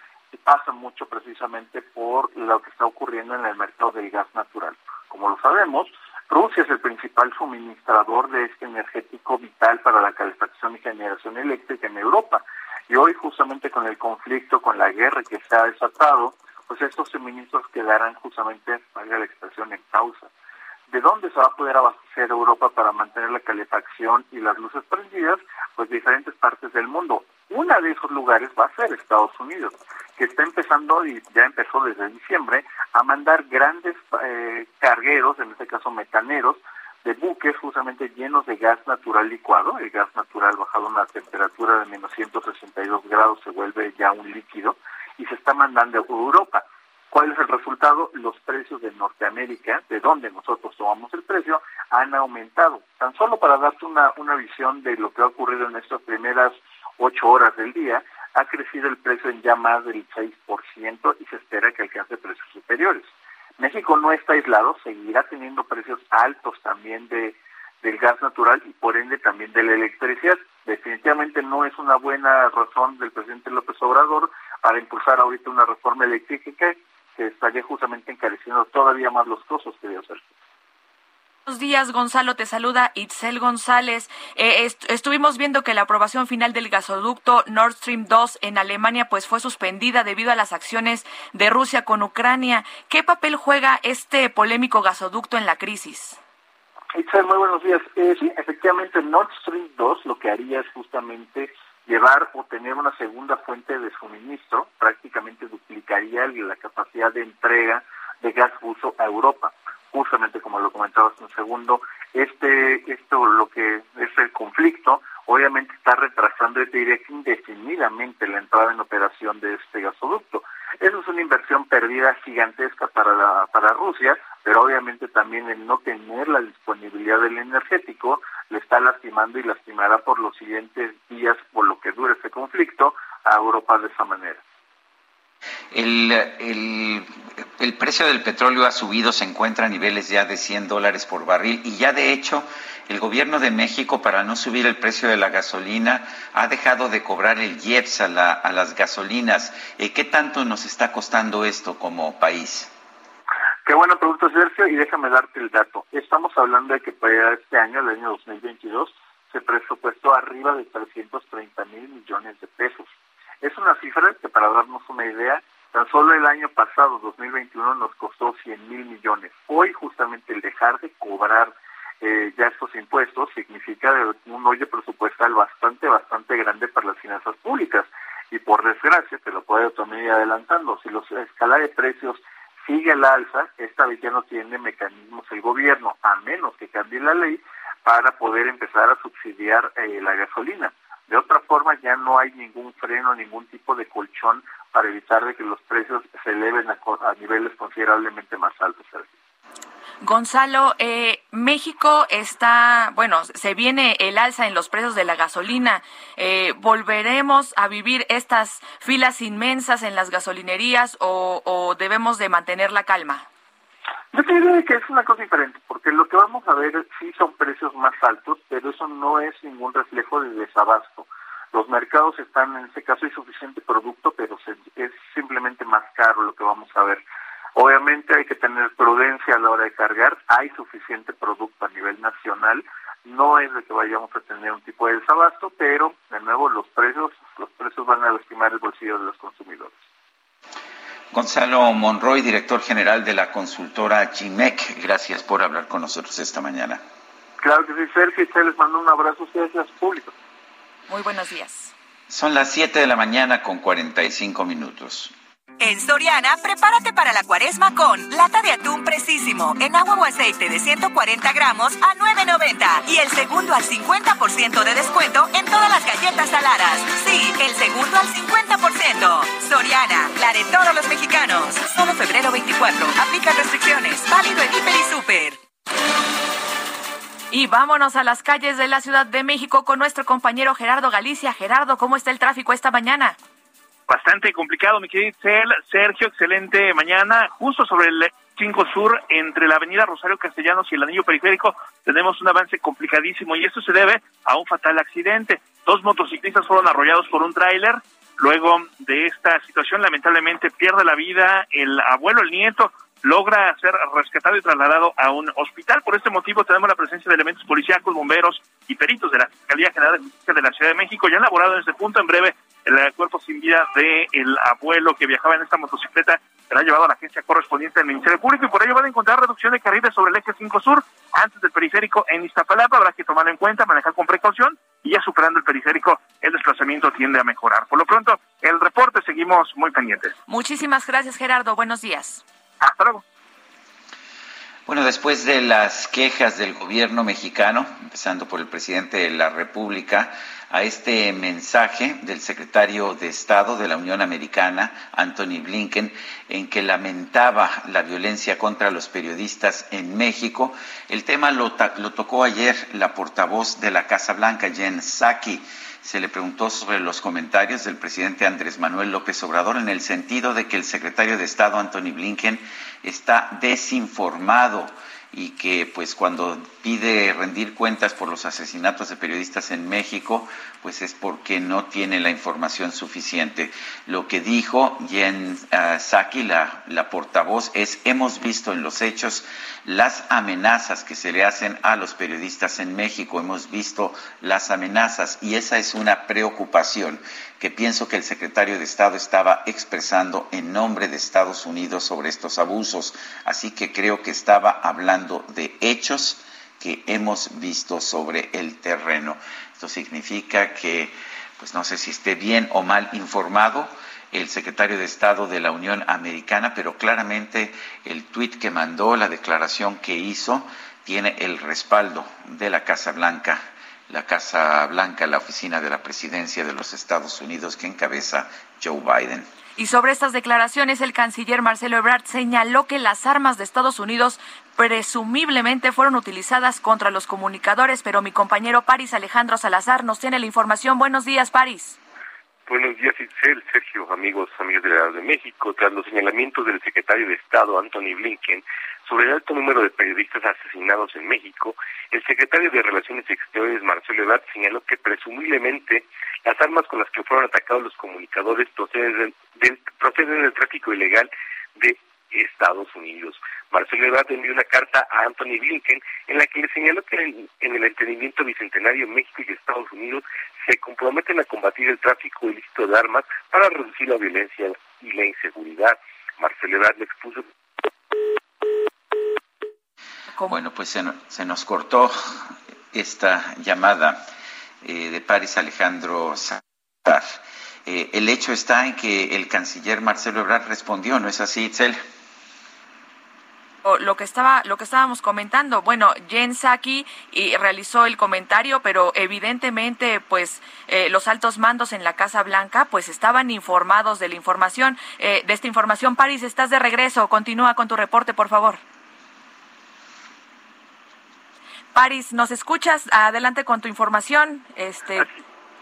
pasa mucho precisamente por lo que está ocurriendo en el mercado del gas natural. Como lo sabemos, Rusia es el principal suministrador de este energético vital para la calefacción y generación eléctrica en Europa. Y hoy, justamente con el conflicto, con la guerra que se ha desatado, pues estos suministros quedarán justamente, valga la expresión, en pausa. ¿De dónde se va a poder abastecer Europa para mantener la calefacción y las luces prendidas? Pues diferentes partes del mundo. Una de esos lugares va a ser Estados Unidos, que está empezando, y ya empezó desde diciembre, a mandar grandes eh, cargueros, en este caso metaneros, de buques justamente llenos de gas natural licuado. El gas natural bajado a una temperatura de menos 162 grados se vuelve ya un líquido y se está mandando a Europa. ¿Cuál es el resultado? Los precios de Norteamérica, de donde nosotros tomamos el precio, han aumentado. Tan solo para darte una, una visión de lo que ha ocurrido en estas primeras ocho horas del día, ha crecido el precio en ya más del 6% y se espera que alcance precios superiores. México no está aislado, seguirá teniendo precios altos también de, del gas natural y por ende también de la electricidad. Definitivamente no es una buena razón del presidente López Obrador para impulsar ahorita una reforma eléctrica que estaría justamente encareciendo todavía más los costos, quería hacer. Buenos días, Gonzalo. Te saluda Itzel González. Eh, estuvimos viendo que la aprobación final del gasoducto Nord Stream 2 en Alemania pues fue suspendida debido a las acciones de Rusia con Ucrania. ¿Qué papel juega este polémico gasoducto en la crisis? Itzel, muy buenos días. Eh, sí, efectivamente, Nord Stream 2 lo que haría es justamente llevar o tener una segunda fuente de suministro, prácticamente duplicaría la capacidad de entrega de gas ruso a Europa. Justamente como lo comentabas un segundo, este, esto lo que es el conflicto, obviamente está retrasando, indefinidamente la entrada en operación de este gasoducto. Eso es una inversión perdida gigantesca para, la, para Rusia, pero obviamente también el no tener la disponibilidad del energético le está lastimando y lastimará por los siguientes días, por lo que dure este conflicto, a Europa de esa manera. El, el, precio del petróleo ha subido, se encuentra a niveles ya de 100 dólares por barril y ya de hecho el gobierno de México, para no subir el precio de la gasolina, ha dejado de cobrar el IEPS a, a las gasolinas. Eh, ¿Qué tanto nos está costando esto como país? Qué buena pregunta, Sergio, y déjame darte el dato. Estamos hablando de que para este año, el año 2022, se presupuestó arriba de 330 mil millones de pesos. Es una cifra que para darnos una idea, tan solo el año pasado, 2021, nos costó 100 mil millones. Hoy justamente el dejar de cobrar eh, ya estos impuestos significa un hoyo presupuestal bastante, bastante grande para las finanzas públicas. Y por desgracia, te lo puedo también ir adelantando, si la escala de precios sigue al alza, esta vez ya no tiene mecanismos el gobierno, a menos que cambie la ley, para poder empezar a subsidiar eh, la gasolina. De otra forma, ya no hay ningún freno, ningún tipo de colchón para evitar de que los precios se eleven a, a niveles considerablemente más altos. Gonzalo, eh, México está, bueno, se viene el alza en los precios de la gasolina. Eh, ¿Volveremos a vivir estas filas inmensas en las gasolinerías o, debemos de mantener la calma? Yo creo que es una cosa diferente, porque lo que vamos a ver sí son precios más altos, pero eso no es ningún reflejo de desabasto. Los mercados están, en ese caso hay suficiente producto, pero es simplemente más caro lo que vamos a ver. Obviamente hay que tener prudencia a la hora de cargar, hay suficiente producto a nivel nacional, no es de que vayamos a tener un tipo de desabasto, pero de nuevo los precios, los precios van a lastimar el bolsillo de los consumidores. Gonzalo Monroy, director general de la consultora GIMEC, gracias por hablar con nosotros esta mañana. Claro que sí, Sergio, y les mando un abrazo a ustedes y a su público. Muy buenos días. Son las 7 de la mañana con 45 minutos. En Soriana, prepárate para la cuaresma con lata de atún precisísimo en agua o aceite de 140 gramos a 9.90 y el segundo al 50% de descuento en todas las galletas saladas. Sí, el segundo al 50%. Soriana, la de todos los mexicanos. Solo febrero 24. Aplica restricciones. Válido en Hiper y Super. Y vámonos a las calles de la Ciudad de México con nuestro compañero Gerardo Galicia. Gerardo, ¿cómo está el tráfico esta mañana? Bastante complicado, mi querido Sergio, excelente mañana. Justo sobre el 5 Sur, entre la avenida Rosario Castellanos y el anillo periférico, tenemos un avance complicadísimo y esto se debe a un fatal accidente. Dos motociclistas fueron arrollados por un tráiler. Luego de esta situación, lamentablemente pierde la vida el abuelo, el nieto, logra ser rescatado y trasladado a un hospital. Por este motivo tenemos la presencia de elementos policíacos, bomberos y peritos de la Fiscalía General de Justicia de la Ciudad de México. Ya elaborado en este punto. En breve, el cuerpo sin vida del el abuelo que viajaba en esta motocicleta será llevado a la agencia correspondiente del Ministerio Público y por ello van a encontrar reducción de carriles sobre el eje 5 Sur antes del periférico en Iztapalapa. Habrá que tomarlo en cuenta, manejar con precaución y ya superando el periférico el desplazamiento tiende a mejorar. Por lo pronto, el reporte seguimos muy pendientes. Muchísimas gracias, Gerardo. Buenos días. Hasta luego. Bueno, después de las quejas del gobierno mexicano, empezando por el presidente de la República, a este mensaje del secretario de Estado de la Unión Americana, Anthony Blinken, en que lamentaba la violencia contra los periodistas en México. El tema lo, tocó ayer la portavoz de la Casa Blanca, Jen Psaki se le preguntó sobre los comentarios del presidente Andrés Manuel López Obrador en el sentido de que el secretario de Estado Anthony Blinken está desinformado y que pues cuando pide rendir cuentas por los asesinatos de periodistas en México, pues es porque no tiene la información suficiente. Lo que dijo Jen uh, Psaki, la, la portavoz, es hemos visto en los hechos las amenazas que se le hacen a los periodistas en México, hemos visto las amenazas y esa es una preocupación que pienso que el secretario de Estado estaba expresando en nombre de Estados Unidos sobre estos abusos. Así que creo que estaba hablando de hechos que hemos visto sobre el terreno. Esto significa que, pues no sé si esté bien o mal informado el secretario de Estado de la Unión Americana, pero claramente el tuit que mandó, la declaración que hizo, tiene el respaldo de la Casa Blanca la Casa Blanca, la oficina de la presidencia de los Estados Unidos que encabeza Joe Biden. Y sobre estas declaraciones, el canciller Marcelo Ebrard señaló que las armas de Estados Unidos presumiblemente fueron utilizadas contra los comunicadores, pero mi compañero París Alejandro Salazar nos tiene la información. Buenos días, París. Buenos días, Itzel, Sergio, amigos, amigos de la de México. Tras los señalamientos del secretario de Estado, Anthony Blinken, sobre el alto número de periodistas asesinados en México, el secretario de Relaciones Exteriores, Marcelo Ebrard, señaló que presumiblemente las armas con las que fueron atacados los comunicadores proceden del, proceden del tráfico ilegal de Estados Unidos. Marcelo Ebrard envió una carta a Anthony Blinken en la que le señaló que en, el entendimiento bicentenario México y Estados Unidos se comprometen a combatir el tráfico ilícito de armas para reducir la violencia y la inseguridad. Marcelo Ebrard le expuso bueno, pues se, nos cortó esta llamada eh, de París Alejandro Santar. Eh, el hecho está en que el canciller Marcelo Ebrard respondió, ¿no es así, Itzel? lo que estaba lo que estábamos comentando. Bueno Jen Psaki realizó el comentario pero evidentemente pues eh, los altos mandos en la Casa Blanca pues estaban informados de la información. De esta información París estás de regreso. Continúa con tu reporte por favor Paris, ¿nos escuchas? Adelante con tu información. Este,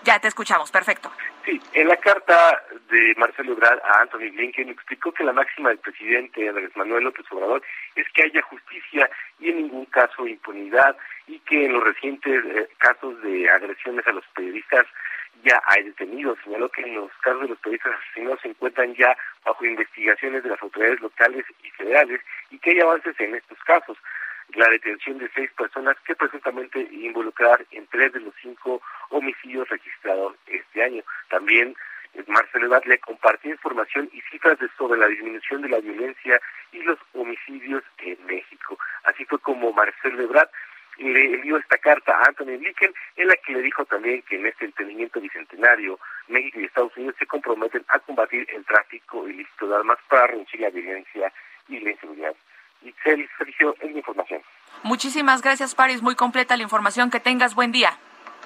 ya te escuchamos, perfecto. Sí, en la carta de Marcelo Ebrard a Anthony Blinken explicó que la máxima del presidente Andrés Manuel López Obrador es que haya justicia y en ningún caso impunidad y que en los recientes eh, casos de agresiones a los periodistas ya hay detenidos. Señaló que en los casos de los periodistas asesinados se encuentran ya bajo investigaciones de las autoridades locales y federales y que hay avances en estos casos la detención de seis personas que presuntamente involucrar en tres de los cinco homicidios registrados este año. También eh, Marcelo Ebrard le compartió información y cifras sobre la disminución de la violencia y los homicidios en México. Así fue como Marcelo Ebrard le envió esta carta a Anthony Blinken en la que le dijo también que en este entendimiento bicentenario México y Estados Unidos se comprometen a combatir el tráfico ilícito de armas para reducir la violencia y la inseguridad. Itzel, Sergio, es la información. Muchísimas gracias, Paris. Muy completa la información. Que tengas buen día.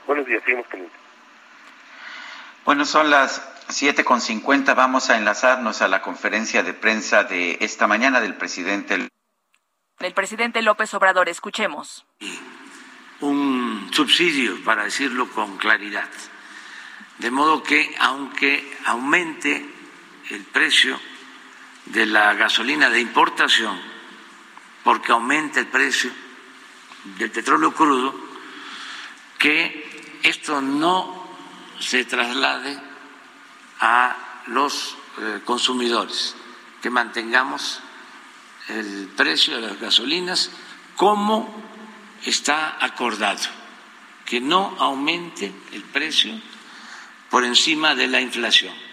Buenos días, seguimos pendientes. Bueno, son las 7.50. Vamos a enlazarnos a la conferencia de prensa de esta mañana del presidente. El presidente López Obrador. Escuchemos. Un subsidio, para decirlo con claridad. De modo que, aunque aumente el precio de la gasolina de importación, porque aumenta el precio del petróleo crudo, que esto no se traslade a los eh, consumidores, que mantengamos el precio de las gasolinas como está acordado, que no aumente el precio por encima de la inflación.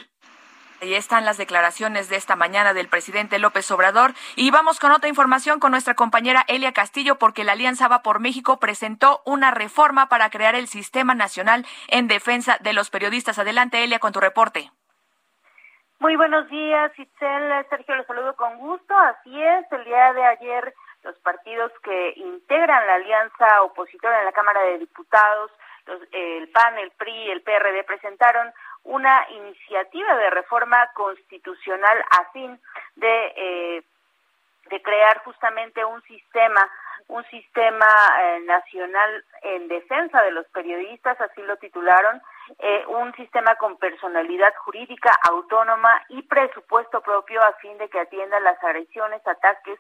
Ahí están las declaraciones de esta mañana del presidente López Obrador. Y vamos con otra información con nuestra compañera Elia Castillo, porque la Alianza Va por México presentó una reforma para crear el Sistema Nacional en Defensa de los Periodistas. Adelante, Elia, con tu reporte. Muy buenos días, Itzel. Sergio, los saludo con gusto. Así es, el día de ayer los partidos que integran la alianza opositora en la Cámara de Diputados, el PAN, el PRI, el PRD, presentaron una iniciativa de reforma constitucional a fin de, eh, de crear justamente un sistema un sistema eh, nacional en defensa de los periodistas, así lo titularon, eh, un sistema con personalidad jurídica autónoma y presupuesto propio a fin de que atienda las agresiones, ataques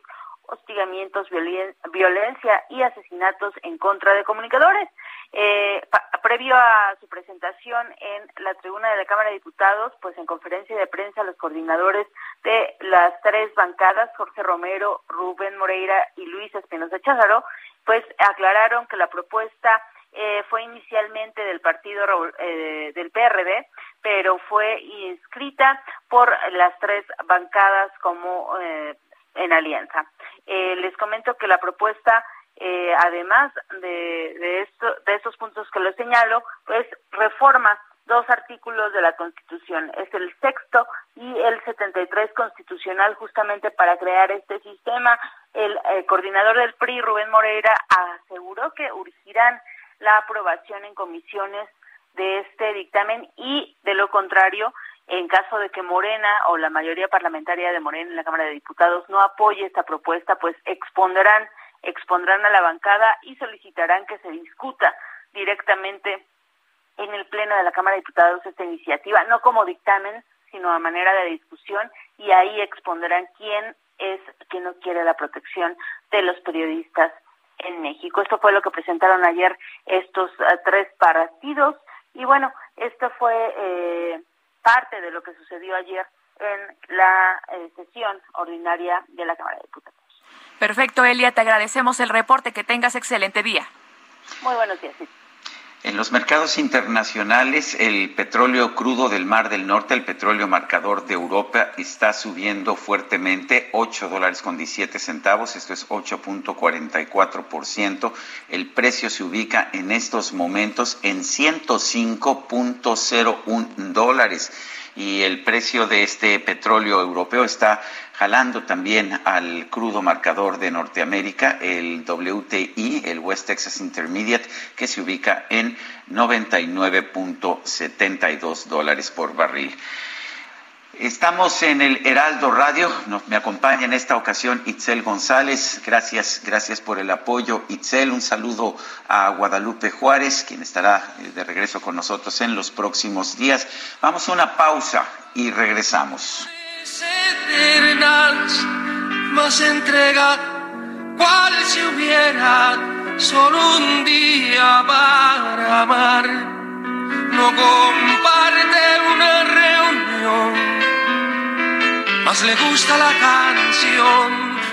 hostigamientos, violencia y asesinatos en contra de comunicadores. Eh, previo a su presentación en la tribuna de la Cámara de Diputados, pues en conferencia de prensa los coordinadores de las tres bancadas, Jorge Romero, Rubén Moreira y Luis Espinosa Cházaro, pues aclararon que la propuesta eh, fue inicialmente del partido eh, del PRD, pero fue inscrita por las tres bancadas como eh, en alianza. Eh, les comento que la propuesta, eh, además de, de, esto, de estos puntos que les señalo, pues reforma dos artículos de la Constitución. Es el sexto y el 73 constitucional justamente para crear este sistema. El, el coordinador del PRI, Rubén Moreira, aseguró que urgirán la aprobación en comisiones de este dictamen y, de lo contrario, en caso de que Morena o la mayoría parlamentaria de Morena en la Cámara de Diputados no apoye esta propuesta, pues expondrán, expondrán a la bancada y solicitarán que se discuta directamente en el Pleno de la Cámara de Diputados esta iniciativa, no como dictamen, sino a manera de discusión, y ahí expondrán quién es quien no quiere la protección de los periodistas en México. Esto fue lo que presentaron ayer estos eh, tres partidos, y bueno, esto fue eh, parte de lo que sucedió ayer en la eh, sesión ordinaria de la Cámara de Diputados. Perfecto, Elia, te agradecemos el reporte. Que tengas excelente día. Muy buenos días. En los mercados internacionales, el petróleo crudo del Mar del Norte, el petróleo marcador de Europa, está subiendo fuertemente, 8 dólares con 17 centavos, esto es 8.44%. El precio se ubica en estos momentos en 105.01 dólares y el precio de este petróleo europeo está jalando también al crudo marcador de Norteamérica, el WTI, el West Texas Intermediate, que se ubica en 99.72 dólares por barril. Estamos en el Heraldo Radio, me acompaña en esta ocasión Itzel González, gracias, gracias por el apoyo. Itzel, un saludo a Guadalupe Juárez, quien estará eh, de regreso con nosotros en los próximos días. Vamos a una pausa y regresamos. Más entrega, cual si hubiera solo un día para amar. No comparte una reunión más le gusta la canción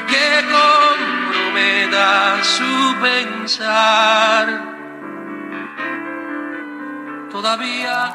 que comprometa su pensar. Todavía.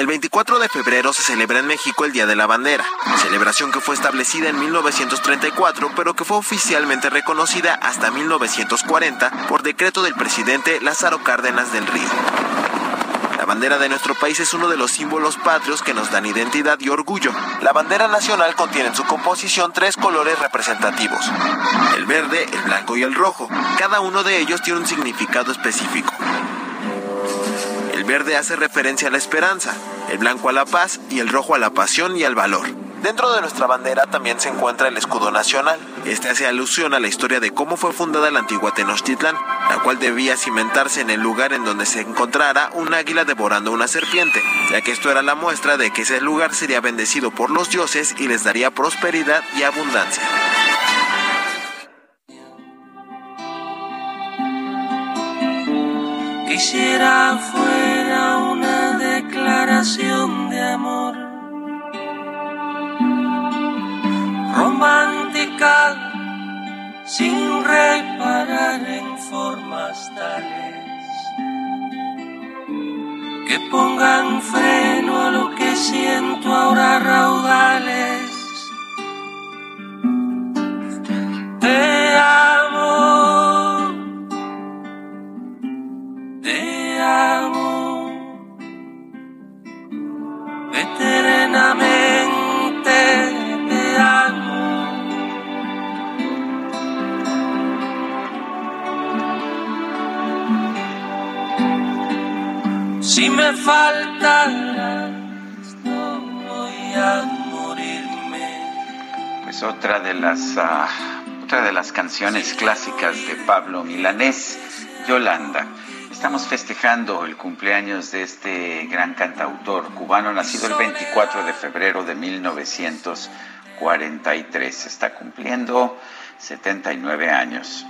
El 24 de febrero se celebra en México el Día de la Bandera, celebración que fue establecida en 1934 pero que fue oficialmente reconocida hasta 1940 por decreto del presidente Lázaro Cárdenas del Río. La bandera de nuestro país es uno de los símbolos patrios que nos dan identidad y orgullo. La bandera nacional contiene en su composición tres colores representativos, el verde, el blanco y el rojo. Cada uno de ellos tiene un significado específico. Verde hace referencia a la esperanza, el blanco a la paz y el rojo a la pasión y al valor. Dentro de nuestra bandera también se encuentra el escudo nacional. Este hace alusión a la historia de cómo fue fundada la antigua Tenochtitlán, la cual debía cimentarse en el lugar en donde se encontrara un águila devorando una serpiente, ya que esto era la muestra de que ese lugar sería bendecido por los dioses y les daría prosperidad y abundancia. Quisiera sin reparar en formas tales que pongan freno a lo que siento ahora raudales. Voy a morirme. Pues otra de las uh, otra de las canciones clásicas de Pablo Milanés, Yolanda. Estamos festejando el cumpleaños de este gran cantautor cubano nacido el 24 de febrero de 1943. Está cumpliendo 79 años.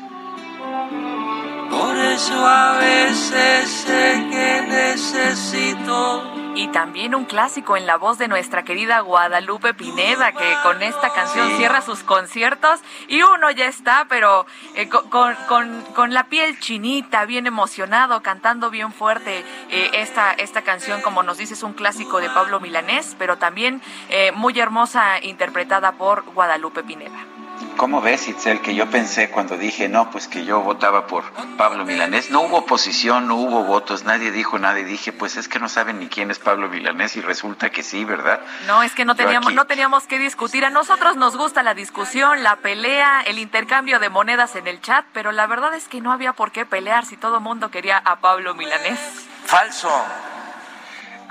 Por eso a veces sé que necesito. Y también un clásico en la voz de nuestra querida Guadalupe Pineda, que con esta canción cierra sus conciertos. Y uno ya está, pero eh, con, con, con, la piel chinita, bien emocionado, cantando bien fuerte eh, esta, esta canción, como nos dices, un clásico de Pablo Milanés, pero también eh, muy hermosa, interpretada por Guadalupe Pineda. ¿Cómo ves, Itzel, que yo pensé cuando dije no, pues que yo votaba por Pablo Milanés? No hubo oposición, no hubo votos, nadie dijo nada y dije, pues es que no saben ni quién es Pablo Milanés y resulta que sí, ¿verdad? No, es que no teníamos, no teníamos que discutir. A nosotros nos gusta la discusión, la pelea, el intercambio de monedas en el chat, pero la verdad es que no había por qué pelear si todo el mundo quería a Pablo Milanés. Falso.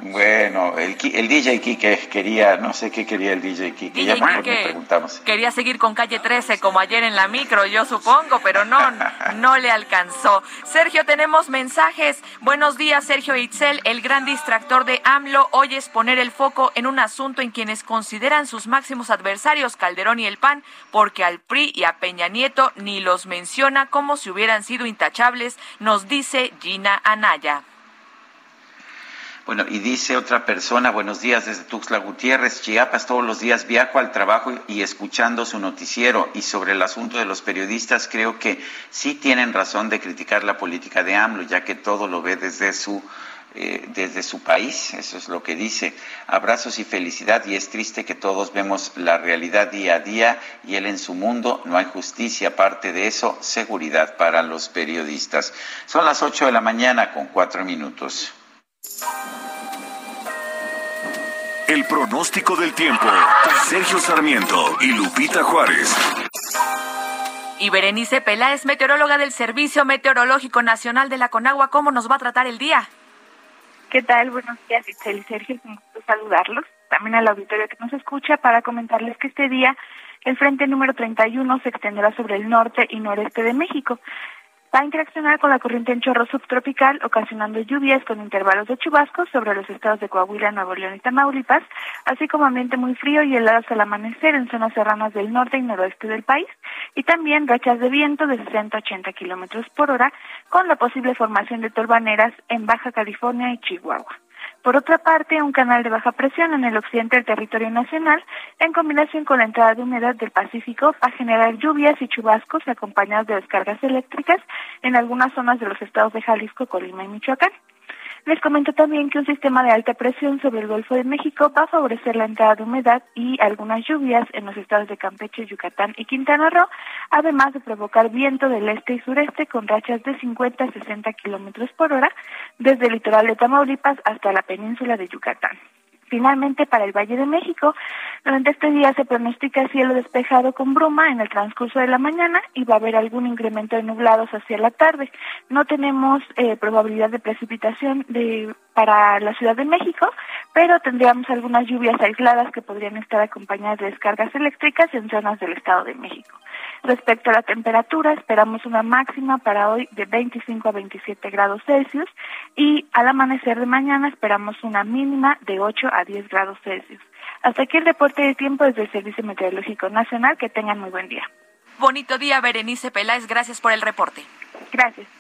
Bueno, el, el DJ Kike quería, no sé qué quería el DJ Kike, ya mejor le preguntamos. Quería seguir con calle 13 como ayer en la micro, yo supongo, pero no, no le alcanzó. Sergio, tenemos mensajes. Buenos días, Sergio Itzel. El gran distractor de AMLO hoy es poner el foco en un asunto en quienes consideran sus máximos adversarios, Calderón y el PAN, porque al PRI y a Peña Nieto ni los menciona como si hubieran sido intachables, nos dice Gina Anaya. Bueno, y dice otra persona, buenos días desde Tuxtla Gutiérrez, Chiapas, todos los días viajo al trabajo y escuchando su noticiero. Y sobre el asunto de los periodistas, creo que sí tienen razón de criticar la política de AMLO, ya que todo lo ve desde su eh, desde su país, eso es lo que dice. Abrazos y felicidad y es triste que todos vemos la realidad día a día y él en su mundo no hay justicia, aparte de eso, seguridad para los periodistas. Son las ocho de la mañana con cuatro minutos. El pronóstico del tiempo. Sergio Sarmiento y Lupita Juárez. Y Berenice Peláez, meteoróloga del Servicio Meteorológico Nacional de la Conagua, ¿cómo nos va a tratar el día? ¿Qué tal? Buenos días, Itzel y Sergio. Es un gusto saludarlos. También al auditorio que nos escucha para comentarles que este día el frente número 31 se extenderá sobre el norte y noreste de México. Va a interaccionar con la corriente en chorro subtropical, ocasionando lluvias con intervalos de chubascos sobre los estados de Coahuila, Nuevo León y Tamaulipas, así como ambiente muy frío y heladas al amanecer en zonas serranas del norte y noroeste del país, y también rachas de viento de 60 a 80 kilómetros por hora, con la posible formación de torbaneras en Baja California y Chihuahua. Por otra parte, un canal de baja presión en el occidente del territorio nacional, en combinación con la entrada de humedad del Pacífico, va a generar lluvias y chubascos acompañados de descargas eléctricas en algunas zonas de los estados de Jalisco, Colima y Michoacán. Les comento también que un sistema de alta presión sobre el Golfo de México va a favorecer la entrada de humedad y algunas lluvias en los estados de Campeche, Yucatán y Quintana Roo, además de provocar viento del este y sureste con rachas de 50 a 60 kilómetros por hora desde el litoral de Tamaulipas hasta la península de Yucatán. Finalmente, para el Valle de México, durante este día se pronostica cielo despejado con bruma en el transcurso de la mañana y va a haber algún incremento de nublados hacia la tarde. No tenemos eh, probabilidad de precipitación para la Ciudad de México, pero tendríamos algunas lluvias aisladas que podrían estar acompañadas de descargas eléctricas en zonas del Estado de México. Respecto a la temperatura, esperamos una máxima para hoy de 25 a 27 grados Celsius y al amanecer de mañana esperamos una mínima de 8 a 10 grados Celsius. Hasta aquí el reporte de tiempo desde el Servicio Meteorológico Nacional. Que tengan muy buen día. Bonito día, Berenice Peláez. Gracias por el reporte. Gracias.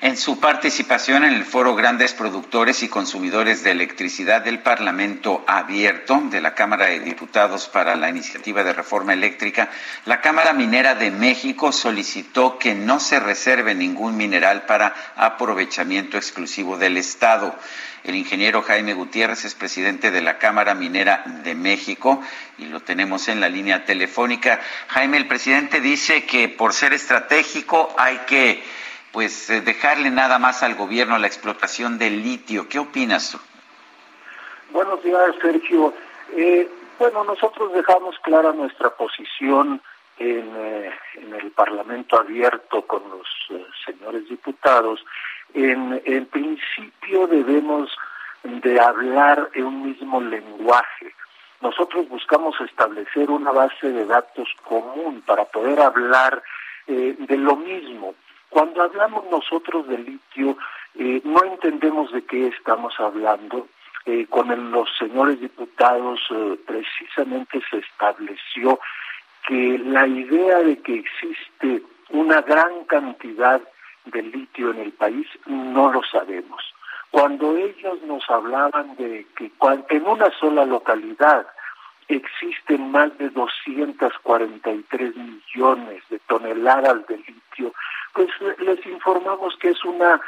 En su participación en el foro Grandes Productores y Consumidores de Electricidad del Parlamento Abierto de la Cámara de Diputados para la Iniciativa de Reforma Eléctrica, la Cámara Minera de México solicitó que no se reserve ningún mineral para aprovechamiento exclusivo del Estado. El ingeniero Jaime Gutiérrez es presidente de la Cámara Minera de México y lo tenemos en la línea telefónica. Jaime, el presidente dice que por ser estratégico hay que pues eh, dejarle nada más al gobierno la explotación del litio. ¿Qué opinas tú? Buenos días, Sergio. Eh, bueno, nosotros dejamos clara nuestra posición en, eh, el Parlamento abierto con los señores diputados. En, en principio debemos de hablar en un mismo lenguaje. Nosotros buscamos establecer una base de datos común para poder hablar de lo mismo. Cuando hablamos nosotros de litio, eh, no entendemos de qué estamos hablando. Eh, con los señores diputados eh, precisamente se estableció que la idea de que existe una gran cantidad de litio en el país no lo sabemos. Cuando ellos nos hablaban de que en una sola localidad existen más de 243 millones de toneladas de litio, pues les informamos que es una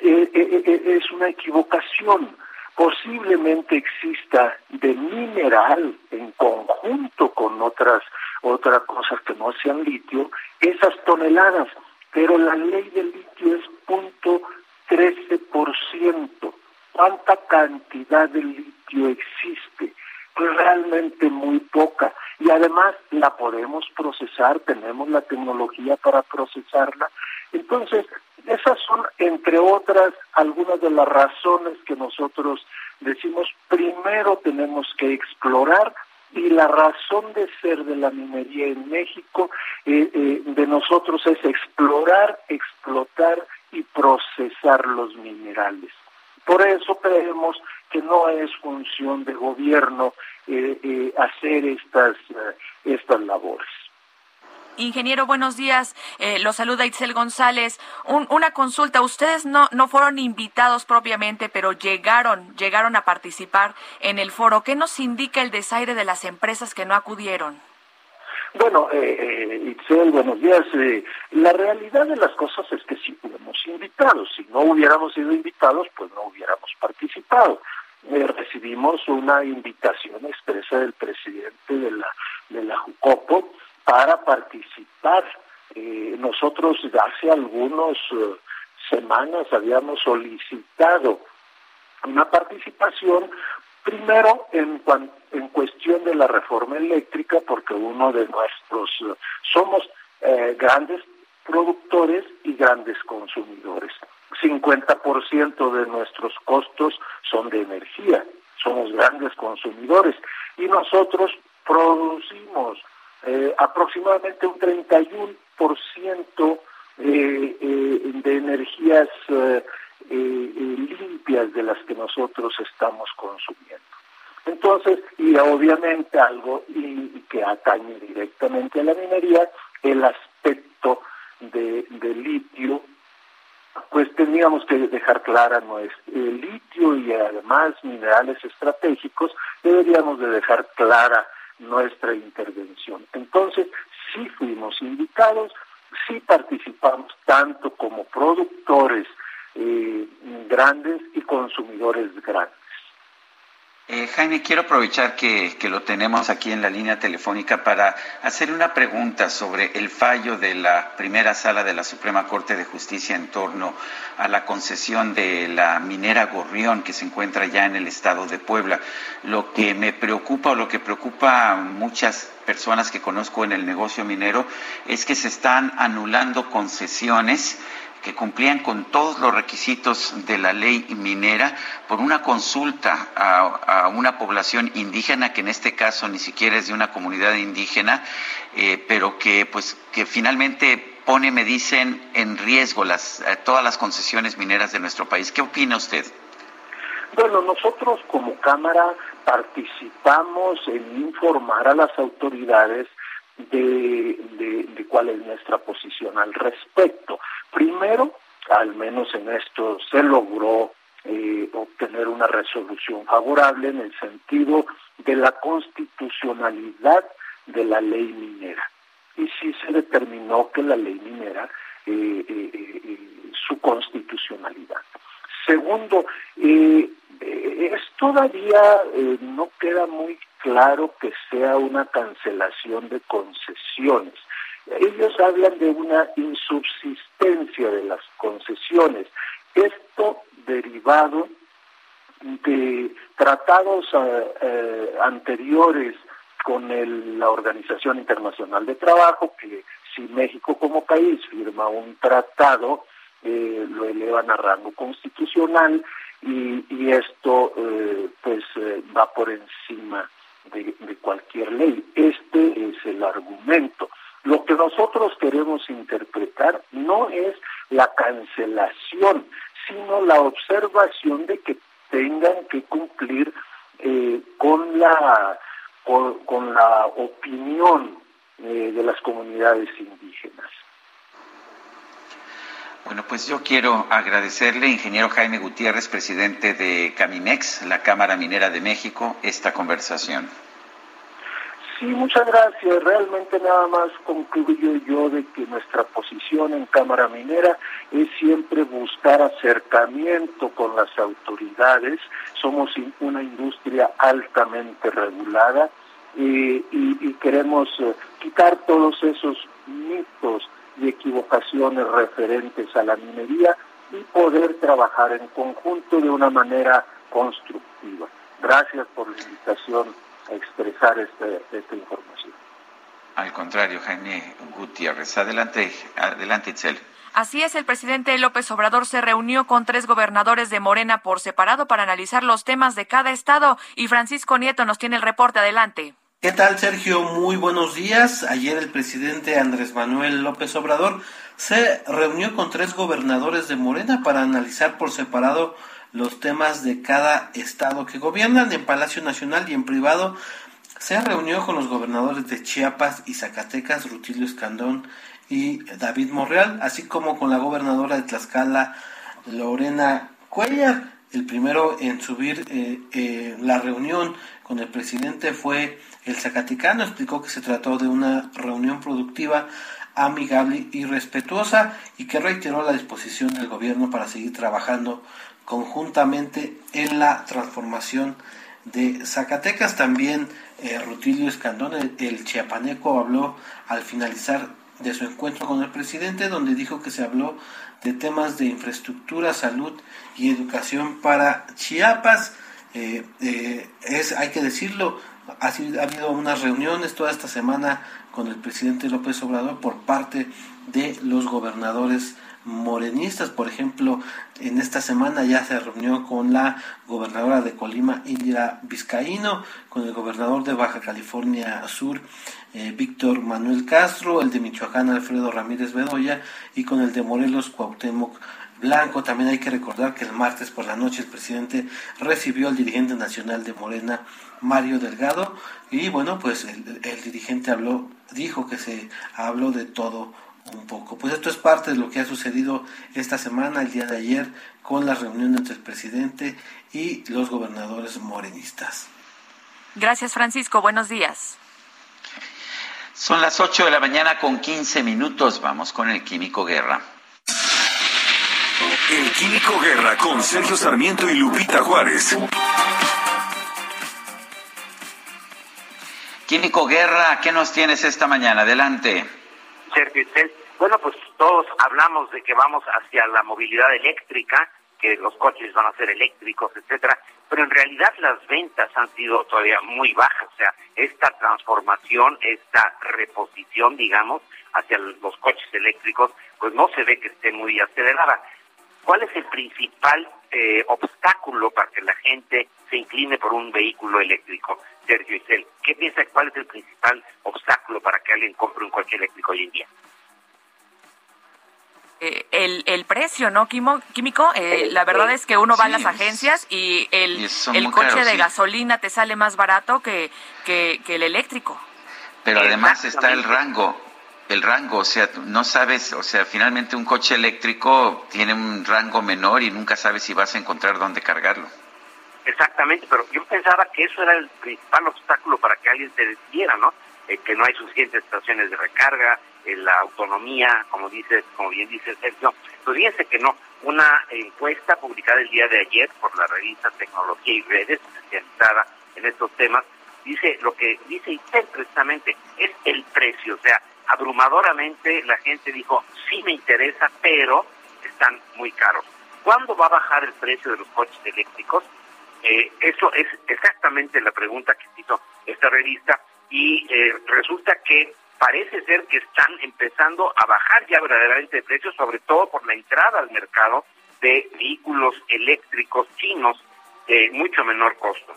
eh, eh, eh, es una equivocación posiblemente exista de mineral en conjunto con otras otras cosas que no sean litio, esas toneladas, pero la ley del litio es punto 13%. ¿Cuánta cantidad de litio existe? Realmente muy poca. Y además la podemos procesar, tenemos la tecnología para procesarla. Entonces, esas son, entre otras, algunas de las razones que nosotros decimos, primero tenemos que explorar y la razón de ser de la minería en México, eh, eh, de nosotros es explorar, explotar y procesar los minerales. Por eso creemos que no es función de gobierno eh, hacer estas, estas labores. Ingeniero, buenos días. Eh, lo saluda Itzel González. una consulta. Ustedes no, no fueron invitados propiamente, pero llegaron, llegaron a participar en el foro. ¿Qué nos indica el desaire de las empresas que no acudieron? Bueno, eh, eh Itzel, buenos días. Eh, la realidad de las cosas es que sí fuimos invitados. Si no hubiéramos sido invitados, pues no hubiéramos participado. recibimos una invitación expresa del presidente de la, de la JUCOPO para participar. Eh, nosotros hace algunas eh, semanas habíamos solicitado una participación primero en, en cuestión de la reforma eléctrica porque uno de nuestros eh, somos grandes productores y grandes consumidores. 50% de nuestros costos son de energía, somos grandes consumidores y nosotros producimos eh, aproximadamente un 31% eh, eh, de energías eh, limpias de las que nosotros estamos consumiendo. Entonces, y obviamente algo que atañe directamente a la minería, el aspecto de, de litio, pues teníamos que dejar clara nuestro el litio y además minerales estratégicos, deberíamos de dejar clara nuestra intervención. Entonces, sí fuimos invitados, sí participamos tanto como productores eh, grandes y consumidores grandes. Eh, Jaime, quiero aprovechar que, lo tenemos aquí en la línea telefónica para hacer una pregunta sobre el fallo de la primera sala de la Suprema Corte de Justicia en torno a la concesión de la minera Gorrión que se encuentra ya en el estado de Puebla. Lo que me preocupa o lo que preocupa a muchas personas que conozco en el negocio minero es que se están anulando concesiones que cumplían con todos los requisitos de la ley minera por una consulta a, una población indígena que en este caso ni siquiera es de una comunidad indígena, eh, pero que pues que finalmente pone, me dicen, en riesgo las, eh, todas las concesiones mineras de nuestro país. ¿Qué opina usted? Bueno, nosotros como Cámara participamos en informar a las autoridades de, cuál es nuestra posición al respecto. Primero, al menos en esto se logró eh, obtener una resolución favorable en el sentido de la constitucionalidad de la ley minera. Y sí se determinó que la ley minera, eh, eh, su constitucionalidad. Segundo, es todavía no queda muy claro que sea una cancelación de concesiones. Ellos hablan de una insubsistencia de las concesiones. Esto derivado de tratados eh, eh, anteriores con la Organización Internacional de Trabajo, que si México como país firma un tratado, eh, lo elevan a rango constitucional y, y esto pues va por encima de, cualquier ley. Este es el argumento. Lo que nosotros queremos interpretar no es la cancelación, sino la observación de que tengan que cumplir eh, con la con, la opinión eh, de las comunidades indígenas. Bueno, pues yo quiero agradecerle, ingeniero Jaime Gutiérrez, presidente de Camimex, la Cámara Minera de México, esta conversación. Sí, muchas gracias. Realmente nada más concluyo yo de que nuestra posición en Cámara Minera es siempre buscar acercamiento con las autoridades. Somos una industria altamente regulada eh, y, queremos eh, quitar todos esos mitos y equivocaciones referentes a la minería y poder trabajar en conjunto de una manera constructiva. Gracias por la invitación a expresar este, esta información. Al contrario, Jaime Gutiérrez. Adelante, adelante, Itzel. Así es, el presidente López Obrador se reunió con tres gobernadores de Morena por separado para analizar los temas de cada estado y Francisco Nieto nos tiene el reporte. Adelante. ¿Qué tal, Sergio? Muy buenos días. Ayer el presidente Andrés Manuel López Obrador se reunió con tres gobernadores de Morena para analizar por separado los temas de cada estado que gobiernan en Palacio Nacional y en privado. Se reunió con los gobernadores de Chiapas y Zacatecas, Rutilio Escandón y David Morreal, así como con la gobernadora de Tlaxcala, Lorena Cuellar. El primero en subir eh, eh, la reunión con el presidente fue el Zacatecano, explicó que se trató de una reunión productiva amigable y respetuosa y que reiteró la disposición del gobierno para seguir trabajando conjuntamente en la transformación de Zacatecas. También eh, Rutilio Escandón, el, chiapaneco, habló al finalizar de su encuentro con el presidente, donde dijo que se habló de temas de infraestructura, salud y educación para Chiapas. Eh, eh, es, hay que decirlo, ha, ha habido unas reuniones toda esta semana con el presidente López Obrador por parte de los gobernadores morenistas. Por ejemplo, en esta semana ya se reunió con la gobernadora de Colima, Indira Vizcaíno, con el gobernador de Baja California Sur, eh, Víctor Manuel Castro, el de Michoacán, Alfredo Ramírez Bedoya, y con el de Morelos, Cuauhtémoc Blanco. También hay que recordar que el martes por la noche el presidente recibió al dirigente nacional de Morena, Mario Delgado, y bueno, pues el, el dirigente habló, dijo que se habló de todo un poco. Pues esto es parte de lo que ha sucedido esta semana, el día de ayer, con la reunión entre el presidente y los gobernadores morenistas. Gracias, Francisco. Buenos días. Son las 8 de la mañana con 15 minutos. Vamos con el Químico Guerra. El Químico Guerra con Sergio Sarmiento y Lupita Juárez. Químico Guerra, ¿qué nos tienes esta mañana? Adelante. Sergio bueno, pues todos hablamos de que vamos hacia la movilidad eléctrica, que los coches van a ser eléctricos, etcétera, pero en realidad las ventas han sido todavía muy bajas, o sea, esta transformación, esta reposición, digamos, hacia los coches eléctricos, pues no se ve que esté muy acelerada. ¿Cuál es el principal eh, obstáculo para que la gente se incline por un vehículo eléctrico? Sergio Isel, ¿qué piensa cuál es el principal obstáculo para que alguien compre un coche eléctrico hoy en día? Eh, el, el precio, ¿no, Químico? Eh, la verdad es que uno va a las agencias y el, el coche de gasolina te sale más barato que, que, el eléctrico. Pero además está el rango, el rango, o sea, no sabes, o sea, finalmente un coche eléctrico tiene un rango menor y nunca sabes si vas a encontrar dónde cargarlo. Exactamente, pero yo pensaba que eso era el principal obstáculo para que alguien se decidiera, ¿no? Eh, que no hay suficientes estaciones de recarga, eh, la autonomía, como dice, como bien dice Sergio. Pues fíjense que no. Una encuesta publicada el día de ayer por la revista Tecnología y Redes, especializada en estos temas, dice lo que dice ICEL precisamente, es el precio. O sea, abrumadoramente la gente dijo, sí me interesa, pero están muy caros. ¿Cuándo va a bajar el precio de los coches eléctricos? Eh, eso es exactamente la pregunta que hizo esta revista y eh, resulta que parece ser que están empezando a bajar ya verdaderamente de precios, sobre todo por la entrada al mercado de vehículos eléctricos chinos de mucho menor costo.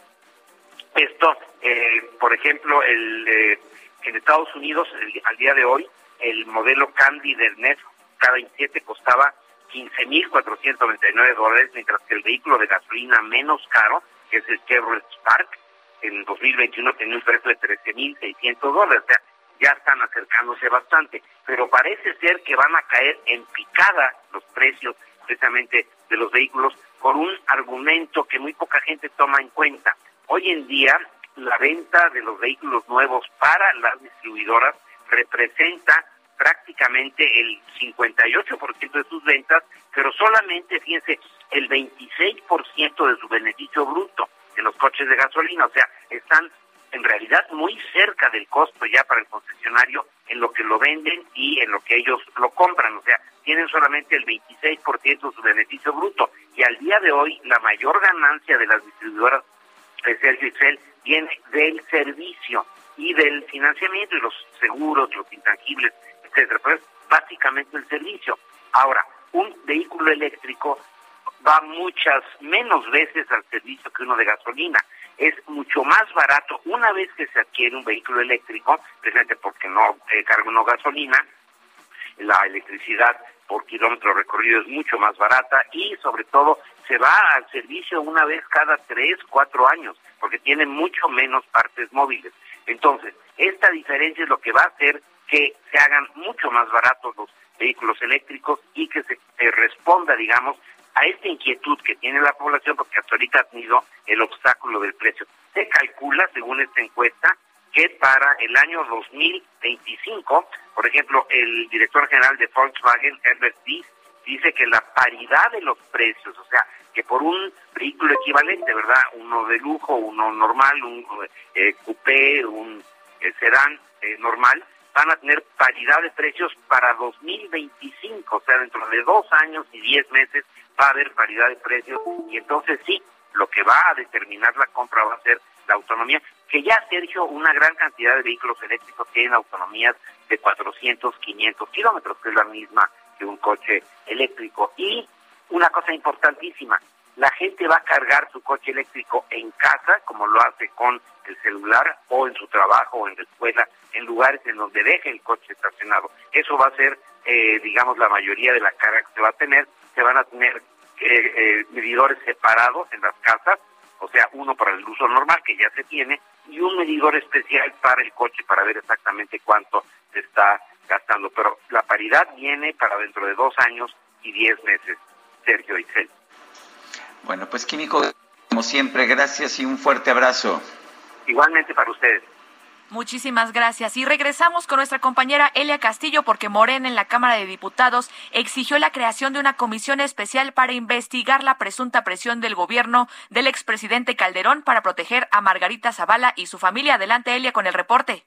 Esto, eh, por ejemplo, el, en Estados Unidos, al día de hoy, el modelo Candy del NET K27 costaba 15.499 dólares, mientras que el vehículo de gasolina menos caro, que es el Chevrolet Spark, en 2021 tenía un precio de 13.600 dólares. O sea, ya están acercándose bastante, pero parece ser que van a caer en picada los precios precisamente de los vehículos por un argumento que muy poca gente toma en cuenta. Hoy en día la venta de los vehículos nuevos para las distribuidoras representa prácticamente el 58% de sus ventas, pero solamente, fíjense, el 26% de su beneficio bruto en los coches de gasolina, o sea, están en realidad muy cerca del costo ya para el concesionario en lo que lo venden y en lo que ellos lo compran, o sea, tienen solamente el 26% de su beneficio bruto. Y al día de hoy la mayor ganancia de las distribuidoras de Sergio Excel viene del servicio y del financiamiento y los seguros, los intangibles, etcétera. Pues básicamente el servicio. Ahora, un vehículo eléctrico va muchas menos veces al servicio que uno de gasolina. Es mucho más barato una vez que se adquiere un vehículo eléctrico, precisamente porque no eh, carga uno gasolina, la electricidad por kilómetro recorrido es mucho más barata y sobre todo se va al servicio una vez cada tres, cuatro años, porque tiene mucho menos partes móviles. Entonces, esta diferencia es lo que va a hacer que se hagan mucho más baratos los vehículos eléctricos y que se responda, digamos, a esta inquietud que tiene la población, porque hasta ahorita ha tenido el obstáculo del precio. Se calcula, según esta encuesta, que para el año 2025, por ejemplo, el director general de Volkswagen, Herbert Diess, dice que la paridad de los precios, o sea, que por un vehículo equivalente, ¿verdad? Uno de lujo, uno normal, un eh, coupé, un eh, sedán eh, normal, van a tener paridad de precios para 2025, o sea, dentro de dos años y diez meses va a haber paridad de precios y entonces sí, lo que va a determinar la compra va a ser la autonomía, que ya Sergio, una gran cantidad de vehículos eléctricos tienen autonomías de 400, 500 kilómetros, que es la misma que un coche eléctrico. Y una cosa importantísima, la gente va a cargar su coche eléctrico en casa, como lo hace con el celular, o en su trabajo, o en la escuela, en lugares en donde deje el coche estacionado. Eso va a ser, eh, digamos, la mayoría de la carga que se va a tener. Se van a tener eh, eh, medidores separados en las casas, o sea, uno para el uso normal que ya se tiene y un medidor especial para el coche para ver exactamente cuánto se está gastando. Pero la paridad viene para dentro de dos años y diez meses, Sergio Itzel. Bueno, pues Químico, como siempre, gracias y un fuerte abrazo. Igualmente para ustedes. Muchísimas gracias. Y regresamos con nuestra compañera Elia Castillo porque Morena en la Cámara de Diputados exigió la creación de una comisión especial para investigar la presunta presión del gobierno del expresidente Calderón para proteger a Margarita Zavala y su familia. Adelante, Elia, con el reporte.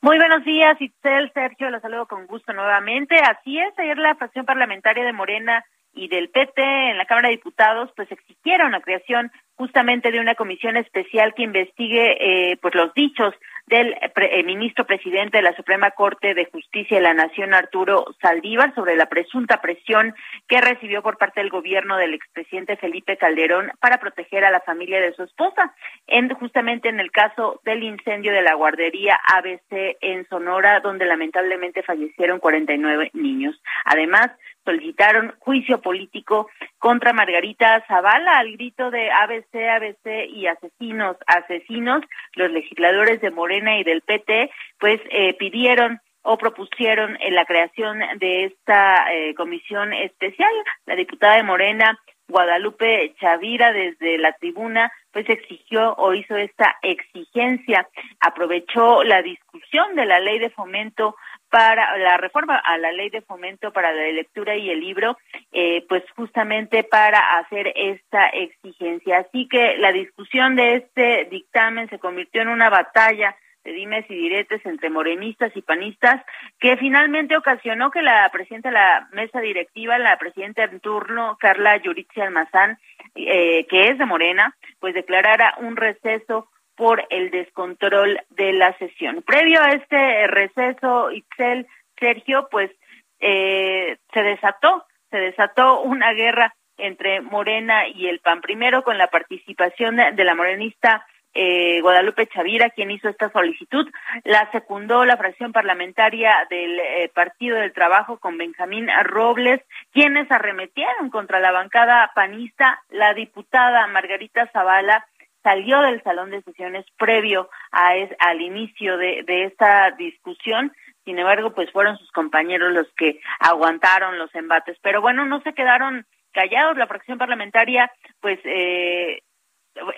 Muy buenos días, Itzel, Sergio, los saludo con gusto nuevamente. Así es, ayer la fracción parlamentaria de Morena y del PT en la Cámara de Diputados pues exigieron la creación justamente de una comisión especial que investigue eh, pues los dichos del eh, ministro presidente de la Suprema Corte de Justicia de la Nación Arturo Saldívar sobre la presunta presión que recibió por parte del gobierno del expresidente Felipe Calderón para proteger a la familia de su esposa en justamente en el caso del incendio de la guardería ABC en Sonora donde lamentablemente fallecieron 49 niños. Además, solicitaron juicio político contra Margarita Zavala al grito de ABC, ABC y asesinos, asesinos. Los legisladores de Morena y del PT pues eh, pidieron o propusieron en la creación de esta eh, comisión especial. La diputada de Morena, Guadalupe Chavira, desde la tribuna, pues exigió o hizo esta exigencia, aprovechó la discusión de la ley de fomento para la reforma a la ley de fomento para la lectura y el libro, eh, pues justamente para hacer esta exigencia. Así que la discusión de este dictamen se convirtió en una batalla de dimes y diretes entre morenistas y panistas, que finalmente ocasionó que la presidenta de la mesa directiva, la presidenta en turno, Carla Yuritsi Almazán, eh, que es de Morena, pues declarara un receso por el descontrol de la sesión. Previo a este receso, Itzel, Sergio, pues eh, se desató, se desató una guerra entre Morena y el PAN. Primero con la participación de la morenista eh, Guadalupe Chavira, quien hizo esta solicitud. La secundó la fracción parlamentaria del eh, Partido del Trabajo con Benjamín Robles, quienes arremetieron contra la bancada panista. La diputada Margarita Zavala salió del salón de sesiones previo a al inicio de, de esta discusión. Sin embargo, pues fueron sus compañeros los que aguantaron los embates. Pero bueno, no se quedaron callados. La fracción parlamentaria, pues, eh,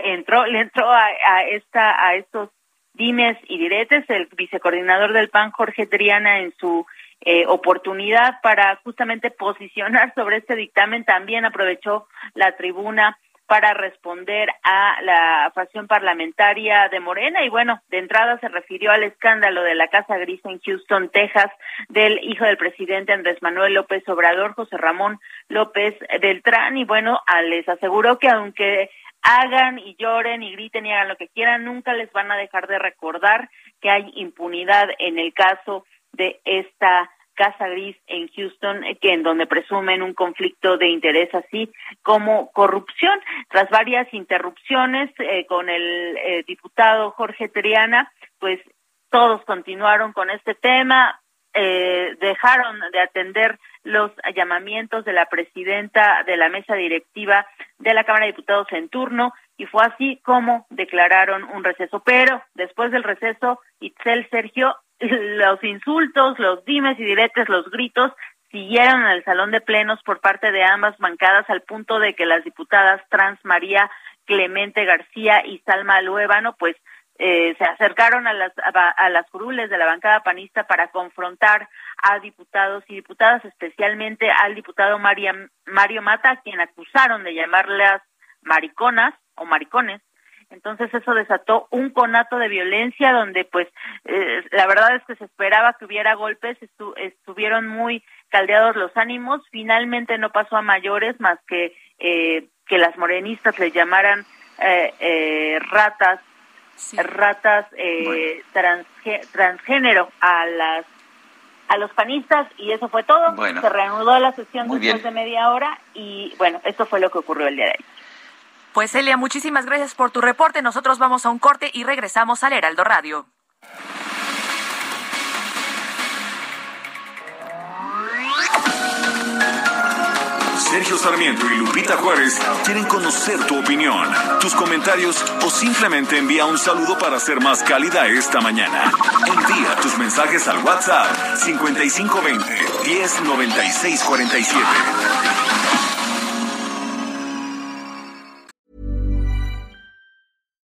entró, le entró a, esta, a estos dimes y diretes, el vicecoordinador del PAN, Jorge Triana, en su eh, oportunidad para justamente posicionar sobre este dictamen, también aprovechó la tribuna para responder a la fracción parlamentaria de Morena. Y bueno, de entrada se refirió al escándalo de la Casa Gris en Houston, Texas, del hijo del presidente Andrés Manuel López Obrador, José Ramón López Beltrán. Y bueno, les aseguró que aunque hagan y lloren y griten y hagan lo que quieran, nunca les van a dejar de recordar que hay impunidad en el caso de esta Casa Gris en Houston, eh, que en donde presumen un conflicto de interés así como corrupción. Tras varias interrupciones eh, con el eh, diputado Jorge Triana, pues todos continuaron con este tema, dejaron de atender los llamamientos de la presidenta de la mesa directiva de la Cámara de Diputados en turno y fue así como declararon un receso. Pero después del receso, Itzel Sergio los insultos, los dimes y diretes, los gritos siguieron en el salón de plenos por parte de ambas bancadas al punto de que las diputadas trans María Clemente García y Salma Luébano pues eh, se acercaron a las a, las curules de la bancada panista para confrontar a diputados y diputadas, especialmente al diputado Mario Mata, quien acusaron de llamarlas mariconas o maricones entonces eso desató un conato de violencia donde pues eh, la verdad es que se esperaba que hubiera golpes, estuvieron muy caldeados los ánimos, finalmente no pasó a mayores más que eh, que las morenistas le llamaran eh, ratas, ratas transgénero a las a los panistas y eso fue todo. Se reanudó la sesión después de media hora y bueno, esto fue lo que ocurrió el día de hoy. Pues Elia, muchísimas gracias por tu reporte. Nosotros vamos a un corte y regresamos al Heraldo Radio. Sergio Sarmiento y Lupita Juárez quieren conocer tu opinión, tus comentarios o simplemente envía un saludo para ser más cálida esta mañana. Envía tus mensajes al WhatsApp 5520 109647.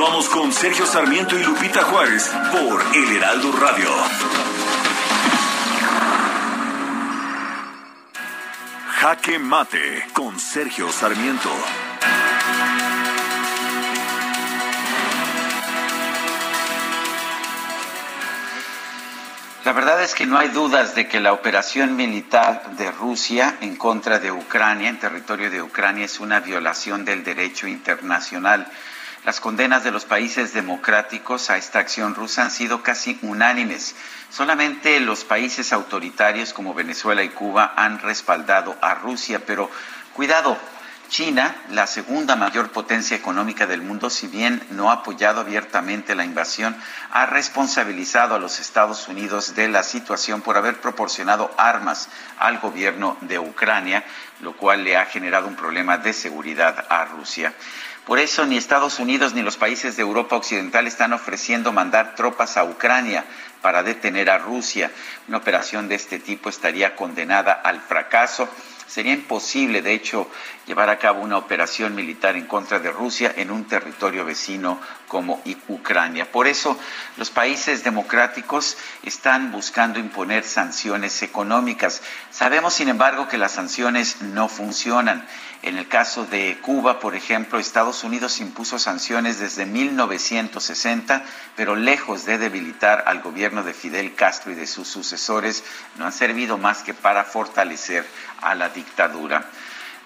Continuamos con Sergio Sarmiento y Lupita Juárez por El Heraldo Radio. Jaque Mate con Sergio Sarmiento. La verdad es que no hay dudas de que la operación militar de Rusia en contra de Ucrania, en territorio de Ucrania, es una violación del derecho internacional. Las condenas de los países democráticos a esta acción rusa han sido casi unánimes. Solamente los países autoritarios como Venezuela y Cuba han respaldado a Rusia, pero cuidado, China, la segunda mayor potencia económica del mundo, si bien no ha apoyado abiertamente la invasión, ha responsabilizado a los Estados Unidos de la situación por haber proporcionado armas al gobierno de Ucrania, lo cual le ha generado un problema de seguridad a Rusia. Por eso ni Estados Unidos ni los países de Europa Occidental están ofreciendo mandar tropas a Ucrania para detener a Rusia. Una operación de este tipo estaría condenada al fracaso. Sería imposible, de hecho, llevar a cabo una operación militar en contra de Rusia en un territorio vecino como Ucrania. Por eso los países democráticos están buscando imponer sanciones económicas. Sabemos, sin embargo, que las sanciones no funcionan. En el caso de Cuba, por ejemplo, Estados Unidos impuso sanciones desde 1960, pero lejos de debilitar al gobierno de Fidel Castro y de sus sucesores, no han servido más que para fortalecer a la dictadura.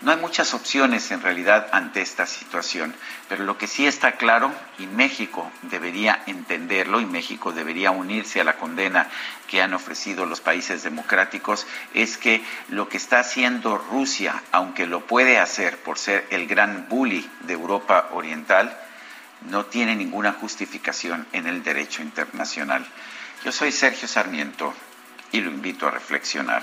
No hay muchas opciones en realidad ante esta situación, pero lo que sí está claro, y México debería entenderlo, y México debería unirse a la condena que han ofrecido los países democráticos, es que lo que está haciendo Rusia, aunque lo puede hacer por ser el gran bully de Europa Oriental, no tiene ninguna justificación en el derecho internacional. Yo soy Sergio Sarmiento y lo invito a reflexionar.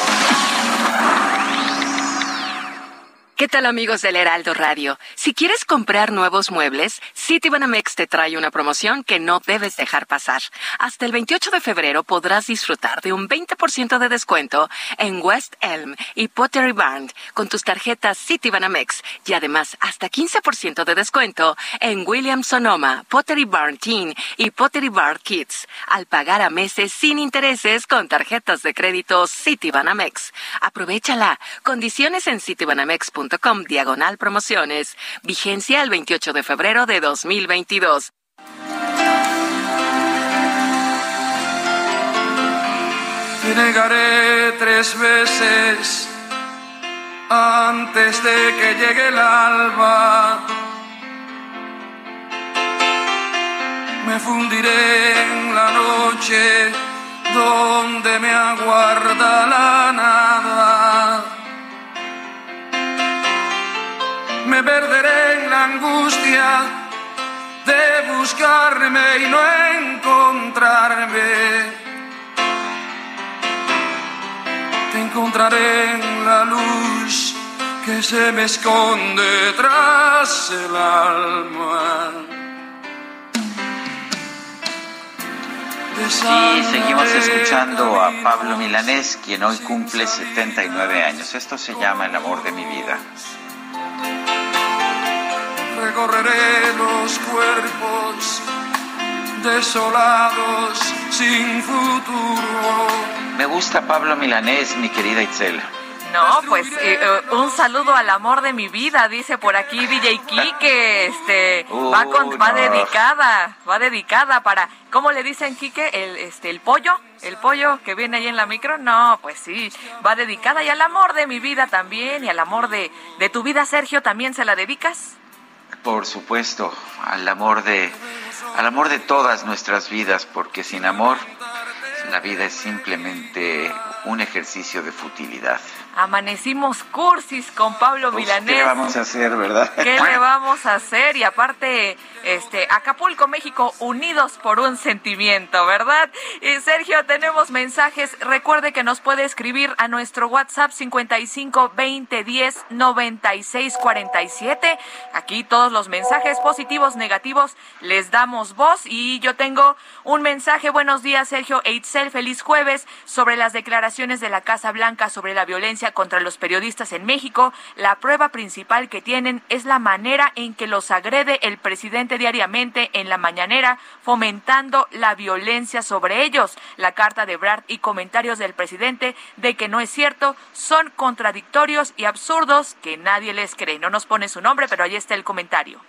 ¿Qué tal amigos del Heraldo Radio? Si quieres comprar nuevos muebles, Citibanamex te trae una promoción que no debes dejar pasar. Hasta el 28 de febrero podrás disfrutar de un 20% de descuento en West Elm y Pottery Barn con tus tarjetas Citibanamex y además hasta 15% de descuento en Williams Sonoma, Pottery Barn Teen y Pottery Barn Kids al pagar a meses sin intereses con tarjetas de crédito Citibanamex. Aprovechala. Condiciones en citibanamex.com diagonal promociones. Vigencia el 28 de febrero de 2022. Te negaré tres veces antes de que llegue el alba. Me fundiré en la noche donde me aguarda la nada. Me perderé en la angustia de buscarme y no encontrarme. Te encontraré en la luz que se me esconde tras el alma. Sí, seguimos escuchando a Pablo Milanés, quien hoy cumple 79 años. Esto se llama El amor de mi vida recorreré los cuerpos desolados sin futuro. Me gusta Pablo Milanés, mi querida Itzel. No, pues eh, eh, un saludo al amor de mi vida, dice por aquí DJ Kike, este va con, va dedicada, va dedicada para ¿cómo le dicen Kike? El este el pollo, el pollo que viene ahí en la micro. No, pues sí, va dedicada y al amor de mi vida también y al amor de de tu vida, Sergio, también se la dedicas. Por supuesto, al amor de al amor de todas nuestras vidas, porque sin amor la vida es simplemente un ejercicio de futilidad. Amanecimos cursis con Pablo Milanés. ¿Qué vamos a hacer, verdad? ¿Qué le vamos a hacer? Y aparte, este, Acapulco, México, unidos por un sentimiento, ¿verdad? Y Sergio, tenemos mensajes. Recuerde que nos puede escribir a nuestro WhatsApp 55 20 10 96 47. Aquí todos los mensajes positivos, negativos, les damos voz. Y yo tengo un mensaje. Buenos días, Sergio Eitzel. Feliz jueves sobre las declaraciones de la Casa Blanca sobre la violencia contra los periodistas en México. La prueba principal que tienen es la manera en que los agrede el presidente diariamente en la mañanera, fomentando la violencia sobre ellos. La carta de Brad y comentarios del presidente de que no es cierto son contradictorios y absurdos que nadie les cree. No nos pone su nombre, pero ahí está el comentario.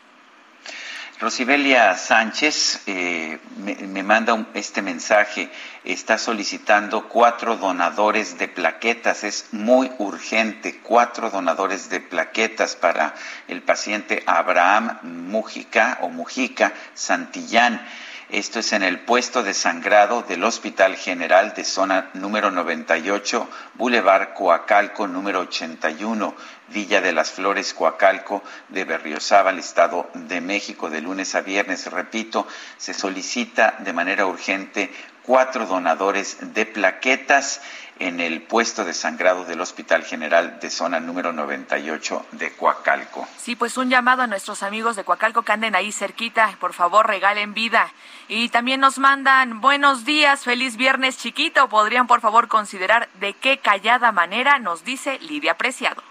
Rosibelia Sánchez eh, me, manda este mensaje, está solicitando cuatro donadores de plaquetas, es muy urgente, cuatro donadores de plaquetas para el paciente Abraham Mujica o Mujica Santillán. Esto es en el puesto de sangrado del Hospital General de zona número 98, Boulevard Coacalco número 81, Villa de las Flores, Coacalco, de Berriozábal, Estado de México, de lunes a viernes. Repito, se solicita de manera urgente cuatro donadores de plaquetas en el puesto de sangrado del Hospital General de zona número 98 de Coacalco. Sí, pues un llamado a nuestros amigos de Coacalco que anden ahí cerquita, por favor regalen vida. Y también nos mandan buenos días, feliz viernes chiquito. ¿Podrían por favor considerar de qué callada manera nos dice Lidia Preciado?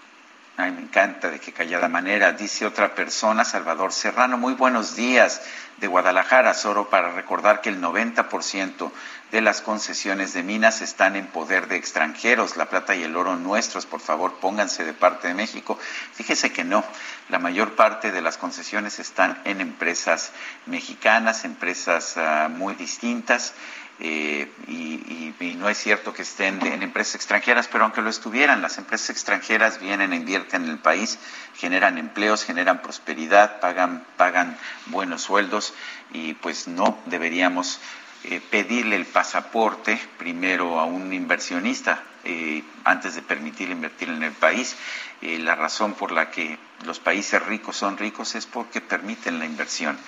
Ay, me encanta de qué callada manera. Dice otra persona, Salvador Serrano, muy buenos días de Guadalajara, solo para recordar que el 90% de las concesiones de minas están en poder de extranjeros. La plata y el oro nuestros, por favor, pónganse de parte de México. Fíjese que no, la mayor parte de las concesiones están en empresas mexicanas, empresas uh, muy distintas. Eh, y, no es cierto que estén en empresas extranjeras, pero aunque lo estuvieran, las empresas extranjeras vienen, e invierten en el país, generan empleos, generan prosperidad, pagan buenos sueldos y pues no deberíamos eh, pedirle el pasaporte primero a un inversionista eh, antes de permitirle invertir en el país. Eh, la razón por la que los países ricos son ricos es porque permiten la inversión.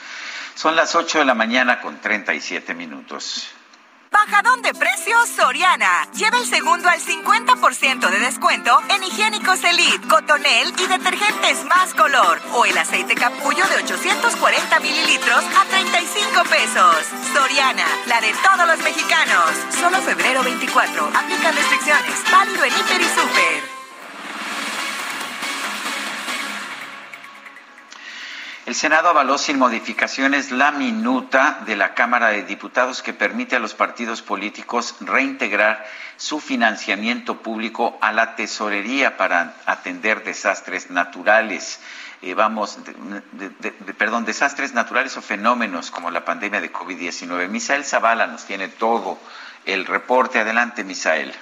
Son las 8 de la mañana con 37 minutos. Bajadón de precios Soriana. Lleva el segundo al 50% de descuento en higiénicos Elite, Cotonel y detergentes más color. O el aceite capullo de 840 mililitros a 35 pesos. Soriana, la de todos los mexicanos. Solo febrero 24. Aplica restricciones. Válido en Hiper y Super. El Senado avaló sin modificaciones la minuta de la Cámara de Diputados que permite a los partidos políticos reintegrar su financiamiento público a la tesorería para atender desastres naturales. Eh, vamos, perdón, desastres naturales o fenómenos como la pandemia de COVID-19. Misael Zavala nos tiene todo el reporte. Adelante, Misael.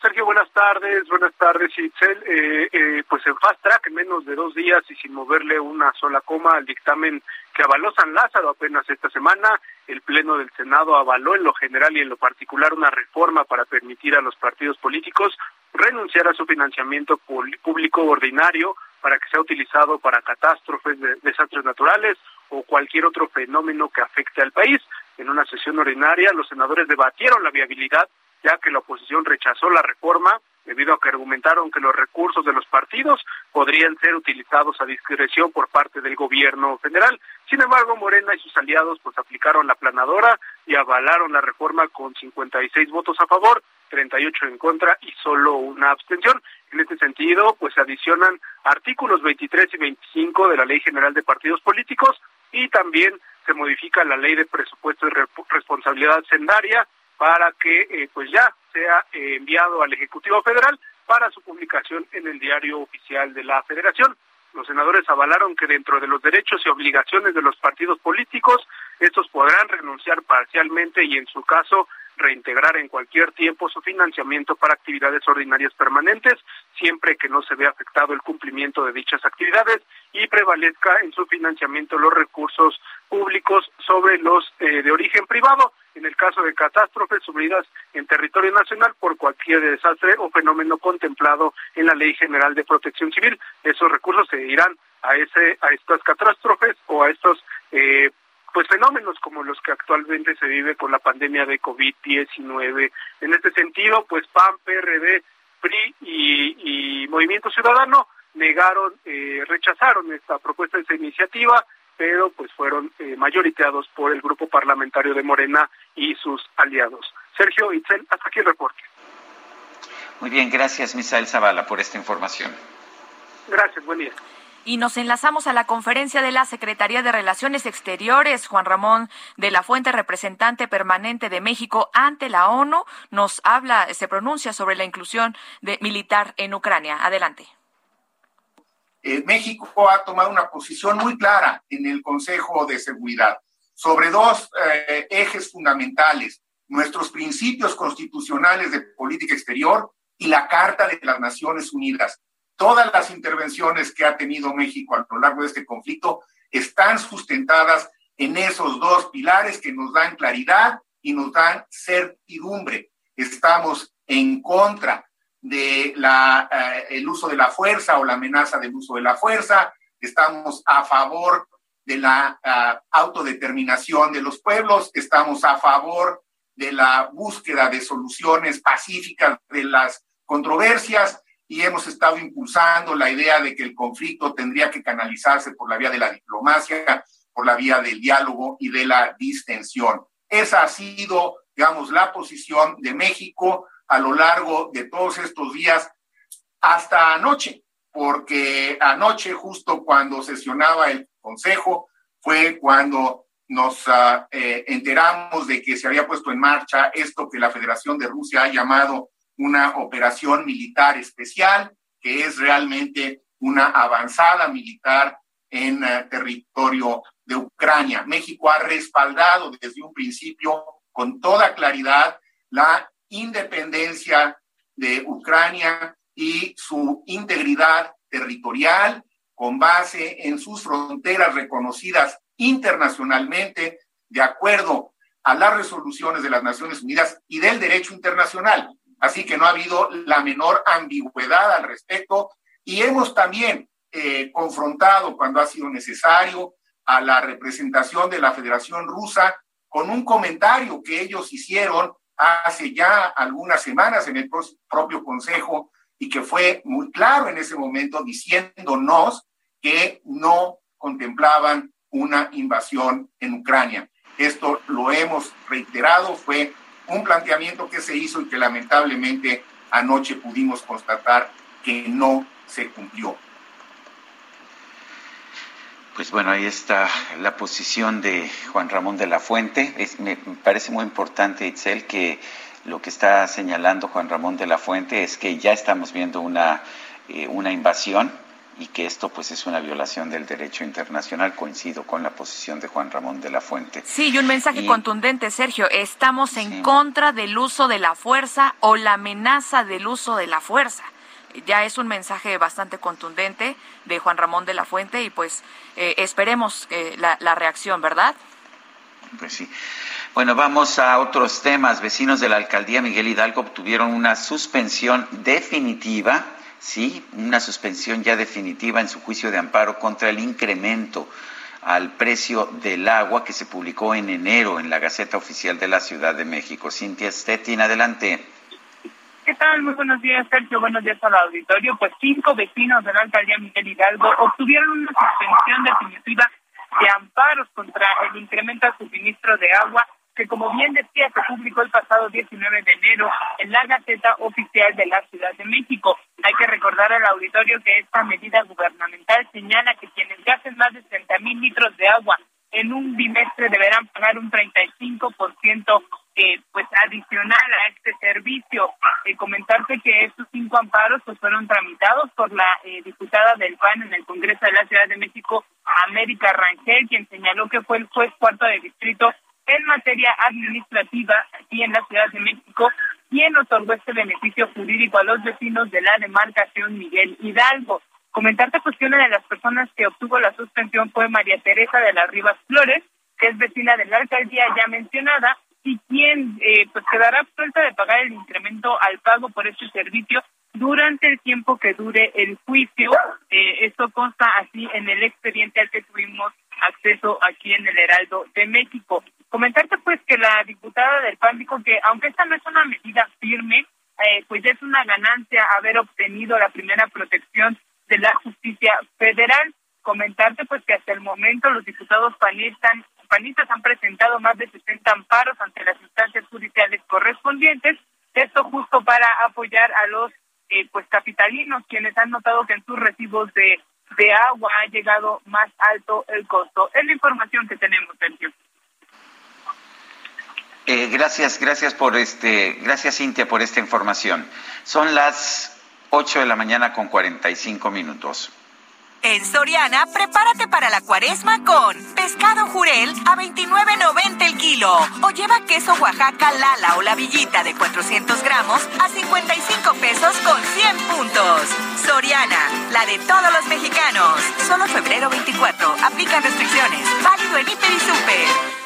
Sergio, buenas tardes, buenas tardes, Itzel. Eh, eh, pues en fast track, en menos de dos días y sin moverle una sola coma al dictamen que avaló San Lázaro apenas esta semana, el Pleno del Senado avaló en lo general y en lo particular una reforma para permitir a los partidos políticos renunciar a su financiamiento público ordinario para que sea utilizado para catástrofes, de desastres naturales o cualquier otro fenómeno que afecte al país. En una sesión ordinaria, los senadores debatieron la viabilidad ya que la oposición rechazó la reforma debido a que argumentaron que los recursos de los partidos podrían ser utilizados a discreción por parte del gobierno federal. Sin embargo, Morena y sus aliados pues aplicaron la planadora y avalaron la reforma con 56 votos a favor, 38 en contra y solo una abstención. En este sentido, pues se adicionan artículos 23 y 25 de la Ley General de Partidos Políticos y también se modifica la Ley de Presupuesto y Responsabilidad Sendaria para que eh, pues ya sea eh, enviado al Ejecutivo Federal para su publicación en el diario oficial de la Federación. Los senadores avalaron que dentro de los derechos y obligaciones de los partidos políticos, estos podrán renunciar parcialmente y en su caso reintegrar en cualquier tiempo su financiamiento para actividades ordinarias permanentes, siempre que no se vea afectado el cumplimiento de dichas actividades y prevalezca en su financiamiento los recursos públicos sobre los eh, de origen privado, en el caso de catástrofes sufridas en territorio nacional por cualquier desastre o fenómeno contemplado en la Ley General de Protección Civil. Esos recursos se irán a ese a estas catástrofes o a estos eh, pues fenómenos como los que actualmente se vive con la pandemia de COVID-19. En este sentido, pues PAN, PRD, PRI y, y Movimiento Ciudadano negaron, eh, rechazaron esta propuesta, esta iniciativa, pero pues fueron eh, mayoriteados por el grupo parlamentario de Morena y sus aliados. Sergio Itzel, hasta aquí el reporte. Muy bien, gracias Misael Zavala por esta información. Gracias, buen día y nos enlazamos a la conferencia de la Secretaría de Relaciones Exteriores. Juan Ramón de la Fuente, representante permanente de México ante la ONU, nos habla, se pronuncia sobre la inclusión militar en Ucrania. Adelante. Eh, México ha tomado una posición muy clara en el Consejo de Seguridad sobre dos eh, ejes fundamentales, nuestros principios constitucionales de política exterior y la Carta de las Naciones Unidas todas las intervenciones que ha tenido México a lo largo de este conflicto están sustentadas en esos dos pilares que nos dan claridad y nos dan certidumbre. Estamos en contra de la, eh, el uso de la fuerza o la amenaza del uso de la fuerza, estamos a favor de la uh, autodeterminación de los pueblos, estamos a favor de la búsqueda de soluciones pacíficas de las controversias y hemos estado impulsando la idea de que el conflicto tendría que canalizarse por la vía de la diplomacia, por la vía del diálogo y de la distensión. Esa ha sido, digamos, la posición de México a lo largo de todos estos días hasta anoche. porque anoche, justo cuando sesionaba el Consejo, fue cuando nos uh, eh, enteramos de que se había puesto en marcha esto que la Federación de Rusia ha llamado una operación militar especial, que es realmente una avanzada militar en uh, territorio de Ucrania. México ha respaldado desde un principio con toda claridad la independencia de Ucrania y su integridad territorial con base en sus fronteras reconocidas internacionalmente de acuerdo a las resoluciones de las Naciones Unidas y del derecho internacional. Así que no ha habido la menor ambigüedad al respecto y hemos también eh, confrontado cuando ha sido necesario a la representación de la Federación Rusa con un comentario que ellos hicieron hace ya algunas semanas en el propio Consejo y que fue muy claro en ese momento diciéndonos que no contemplaban una invasión en Ucrania. Esto lo hemos reiterado, fue un planteamiento que se hizo y que lamentablemente anoche pudimos constatar que no se cumplió. Pues bueno, ahí está la posición de Juan Ramón de la Fuente. Me parece muy importante, Itzel, que lo que está señalando Juan Ramón de la Fuente es que ya estamos viendo una, eh, una invasión y que esto pues es una violación del derecho internacional. Coincido con la posición de Juan Ramón de la Fuente. Sí, y un mensaje contundente, Sergio. Estamos en contra del uso de la fuerza o la amenaza del uso de la fuerza. Ya es un mensaje bastante contundente de Juan Ramón de la Fuente y pues eh, esperemos eh, la, la reacción, ¿verdad? Pues sí. Bueno, vamos a otros temas. Vecinos de la alcaldía Miguel Hidalgo obtuvieron una suspensión definitiva sí, una suspensión ya definitiva en su juicio de amparo contra el incremento al precio del agua que se publicó en enero en la Gaceta Oficial de la Ciudad de México. Cintia Stettin, adelante. ¿Qué tal? Muy buenos días, Sergio. Buenos días al auditorio. Pues cinco vecinos de la alcaldía Miguel Hidalgo obtuvieron una suspensión definitiva de amparos contra el incremento al suministro de agua que como bien decía se publicó el pasado 19 de enero en la Gaceta Oficial de la Ciudad de México. Hay que recordar al auditorio que esta medida gubernamental señala que quienes gasten más de 30 mil litros de agua en un bimestre deberán pagar un 35% eh, pues adicional a este servicio. Eh, comentarte que estos cinco amparos pues fueron tramitados por la eh, diputada del PAN en el Congreso de la Ciudad de México, América Rangel, quien señaló que fue el juez cuarto de distrito en materia administrativa aquí en la Ciudad de México, quien otorgó este beneficio jurídico a los vecinos de la demarcación Miguel Hidalgo. Comentarte una de las personas que obtuvo la suspensión fue María Teresa de las Rivas Flores, que es vecina de la alcaldía ya mencionada, y quien eh, pues quedará absuelta de pagar el incremento al pago por este servicio durante el tiempo que dure el juicio. Eh, esto consta así en el expediente al que tuvimos acceso aquí en el Heraldo de México. Comentarte pues que la diputada del PAN dijo que aunque esta no es una medida firme, eh, pues es una ganancia haber obtenido la primera protección de la justicia federal. Comentarte pues que hasta el momento los diputados panistas, panistas han presentado más de 60 amparos ante las instancias judiciales correspondientes, esto justo para apoyar a los eh, pues capitalinos quienes han notado que en sus recibos de, de agua ha llegado más alto el costo. Es la información que tenemos, Sergio. Eh, gracias, gracias por este, gracias Cintia por esta información. Son las 8 de la mañana con 45 minutos. En Soriana, prepárate para la cuaresma con pescado jurel a 29.90 el kilo o lleva queso Oaxaca Lala o la villita de 400 gramos a 55 pesos con 100 puntos. Soriana, la de todos los mexicanos. Solo febrero 24. Aplican restricciones. Válido en Hiper y Super.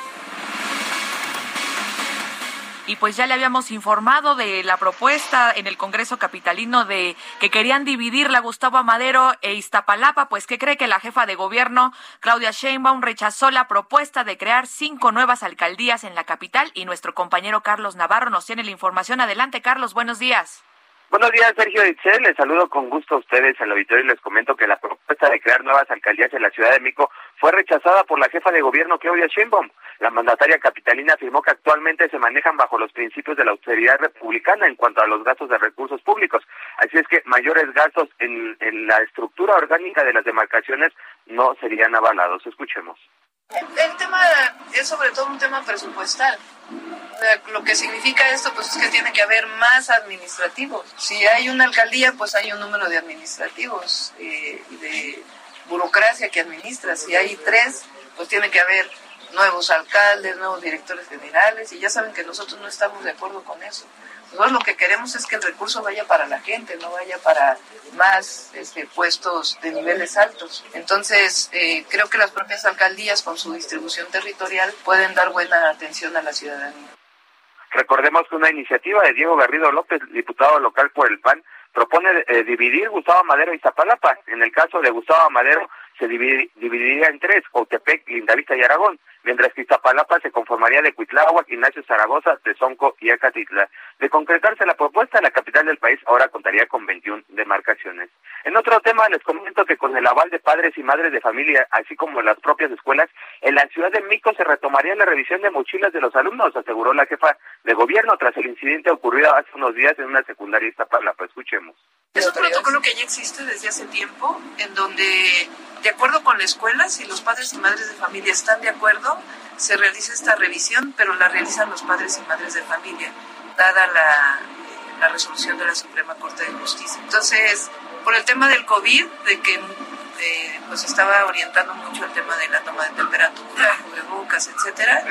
Y pues ya le habíamos informado de la propuesta en el Congreso Capitalino de que querían dividir la Gustavo Amadero e Iztapalapa, pues que cree que la jefa de gobierno, Claudia Sheinbaum, rechazó la propuesta de crear cinco nuevas alcaldías en la capital y nuestro compañero Carlos Navarro nos tiene la información. Adelante, Carlos, buenos días. Buenos días, Sergio Itzel. Les saludo con gusto a ustedes el auditorio y les comento que la propuesta de crear nuevas alcaldías en la Ciudad de México fue rechazada por la jefa de gobierno Claudia Sheinbaum. La mandataria capitalina afirmó que actualmente se manejan bajo los principios de la austeridad republicana en cuanto a los gastos de recursos públicos. Así es que mayores gastos en, la estructura orgánica de las demarcaciones no serían avalados. Escuchemos. El tema es sobre todo un tema presupuestal. Lo que significa esto pues es que tiene que haber más administrativos. Si hay una alcaldía, pues hay un número de administrativos eh, de burocracia que administra. Si hay tres, pues tiene que haber nuevos alcaldes, nuevos directores generales y ya saben que nosotros no estamos de acuerdo con eso. Nosotros lo que queremos es que el recurso vaya para la gente, no vaya para más este, puestos de niveles altos. Entonces, eh, creo que las propias alcaldías con su distribución territorial pueden dar buena atención a la ciudadanía. Recordemos que una iniciativa de Diego Garrido López, diputado local por el PAN, propone eh, dividir Gustavo Madero y Zapalapa. En el caso de Gustavo Madero, se dividiría en tres, Cautepec, Lindavista y Aragón mientras que Iztapalapa se conformaría de Cuitláhuac, Ignacio Zaragoza, Tezonco y Acatitla. De concretarse la propuesta, la capital del país ahora contaría con 21 demarcaciones. En otro tema, les comento que con el aval de padres y madres de familia, así como las propias escuelas, en la ciudad de Mico se retomaría la revisión de mochilas de los alumnos, aseguró la jefa de gobierno tras el incidente ocurrido hace unos días en una secundaria Iztapalapa. Escuchemos. Es un protocolo que ya existe desde hace tiempo, en donde, de acuerdo con la escuela, si los padres y madres de familia están de acuerdo, se realiza esta revisión, pero la realizan los padres y madres de familia, dada la, la resolución de la Suprema Corte de Justicia. Entonces, por el tema del COVID, de que eh, pues estaba orientando mucho el tema de la toma de temperatura, cubrebocas, etcétera,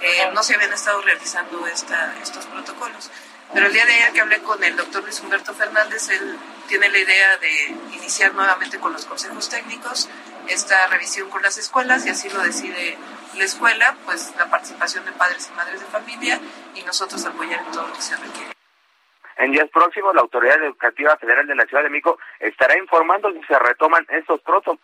eh, no se habían estado realizando esta, estos protocolos. Pero el día de ayer que hablé con el doctor Luis Humberto Fernández, él tiene la idea de iniciar nuevamente con los consejos técnicos esta revisión con las escuelas y así lo decide la escuela, pues la participación de padres y madres de familia y nosotros apoyar en todo lo que se requiere. En días próximos, la Autoridad Educativa Federal de la Ciudad de México estará informando si se retoman estos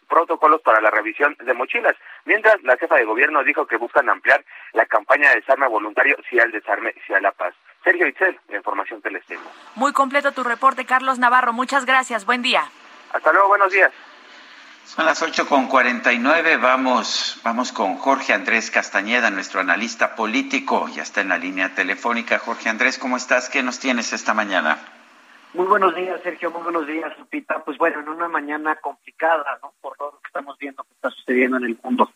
protocolos para la revisión de mochilas, mientras la jefa de gobierno dijo que buscan ampliar la campaña de desarme voluntario, si al desarme, si a la paz. Sergio Itzel, la información que les tengo. Muy completo tu reporte, Carlos Navarro. Muchas gracias. Buen día. Hasta luego, buenos días. Son las ocho con cuarenta y nueve. Vamos, vamos con Jorge Andrés Castañeda, nuestro analista político. Ya está en la línea telefónica. Jorge Andrés, ¿cómo estás? ¿Qué nos tienes esta mañana? Muy buenos días, Sergio. Muy buenos días, Lupita. Pues bueno, en una mañana complicada, ¿no? Por todo lo que estamos viendo que está sucediendo en el mundo.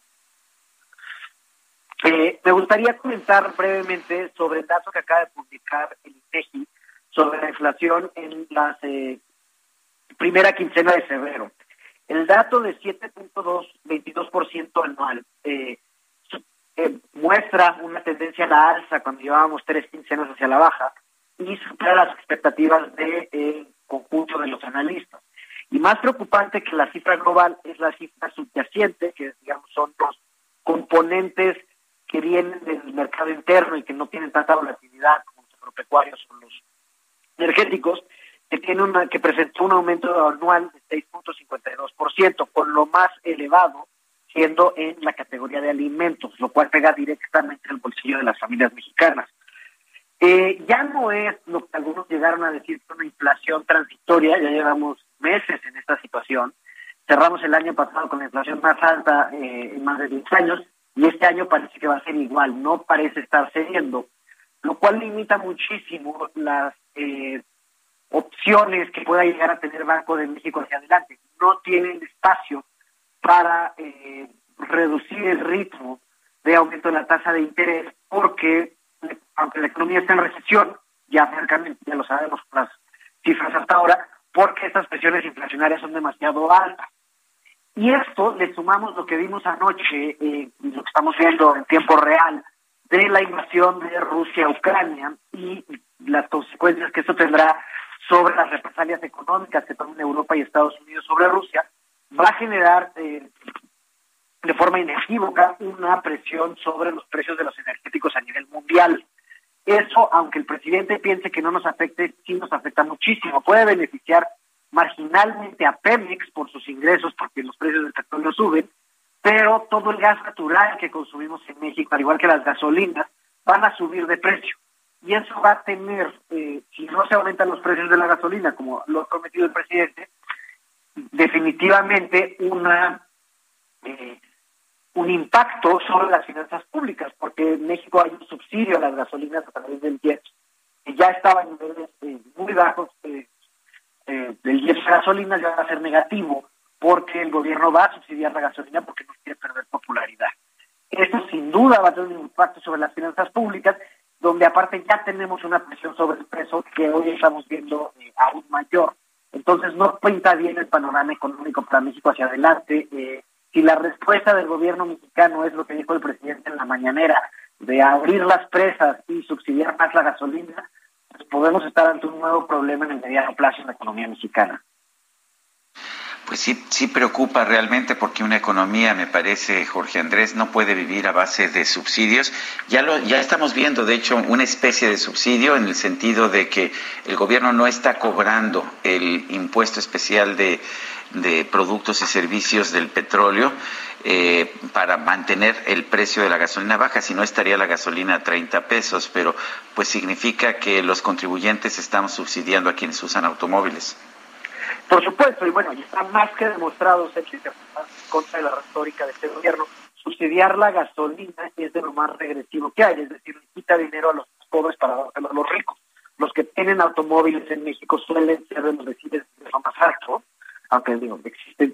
Eh, me gustaría comentar brevemente sobre el dato que acaba de publicar el INEGI sobre la inflación en la eh, primera quincena de febrero. El dato de 7.22% anual eh, eh, muestra una tendencia a la alza cuando llevábamos tres quincenas hacia la baja y supera las expectativas del de, conjunto de los analistas. Y más preocupante que la cifra global es la cifra subyacente, que digamos son los componentes que vienen del mercado interno y que no tienen tanta volatilidad como los agropecuarios o los energéticos, que tiene una que presentó un aumento anual de 6.52%, con lo más elevado siendo en la categoría de alimentos, lo cual pega directamente al bolsillo de las familias mexicanas. Eh, ya no es lo que algunos llegaron a decir una inflación transitoria, ya llevamos meses en esta situación. Cerramos el año pasado con la inflación más alta eh, en más de 10 años y este año parece que va a ser igual, no parece estar cediendo, lo cual limita muchísimo las eh, opciones que pueda llegar a tener Banco de México hacia adelante. No tienen espacio para eh, reducir el ritmo de aumento de la tasa de interés porque, aunque la economía está en recesión, ya cercamente, ya lo sabemos por las cifras hasta ahora, porque estas presiones inflacionarias son demasiado altas. Y esto le sumamos lo que vimos anoche, eh, lo que estamos viendo en tiempo real, de la invasión de Rusia a Ucrania y las consecuencias que esto tendrá sobre las represalias económicas que toman Europa y Estados Unidos sobre Rusia, va a generar eh, de forma inequívoca una presión sobre los precios de los energéticos a nivel mundial. Eso, aunque el presidente piense que no nos afecte, sí nos afecta muchísimo. Puede beneficiar marginalmente a Pemex por sus ingresos, porque los precios del petróleo suben, pero todo el gas natural que consumimos en México, al igual que las gasolinas, van a subir de precio y eso va a tener, eh, si no se aumentan los precios de la gasolina, como lo ha prometido el presidente, definitivamente una eh, un impacto sobre las finanzas públicas, porque en México hay un subsidio a las gasolinas a través del IEPS, que ya estaba en niveles eh, muy bajos eh, del IEPS gasolina, ya va a ser negativo, porque el gobierno va a subsidiar la gasolina porque no quiere perder popularidad. Esto sin duda va a tener un impacto sobre las finanzas públicas, donde aparte ya tenemos una presión sobre el peso que hoy estamos viendo aún mayor. Entonces no pinta bien el panorama económico para México hacia adelante. Eh, si la respuesta del gobierno mexicano es lo que dijo el presidente en la mañanera, de abrir las presas y subsidiar más la gasolina, pues podemos estar ante un nuevo problema en el mediano plazo en la economía mexicana. Pues sí, sí preocupa realmente porque una economía, me parece, Jorge Andrés, no puede vivir a base de subsidios. Ya lo, ya estamos viendo, de hecho, una especie de subsidio en el sentido de que el gobierno no está cobrando el impuesto especial de, de productos y servicios del petróleo eh, para mantener el precio de la gasolina baja, si no estaría la gasolina a 30 pesos, pero pues significa que los contribuyentes estamos subsidiando a quienes usan automóviles. Por supuesto, y bueno, y está más que demostrado, Sergio, que en contra de la retórica de este gobierno, subsidiar la gasolina es de lo más regresivo que hay, es decir, quita dinero a los pobres para dárselo a los ricos. Los que tienen automóviles en México suelen ser de los residenciales de lo más alto, aunque digo, existen,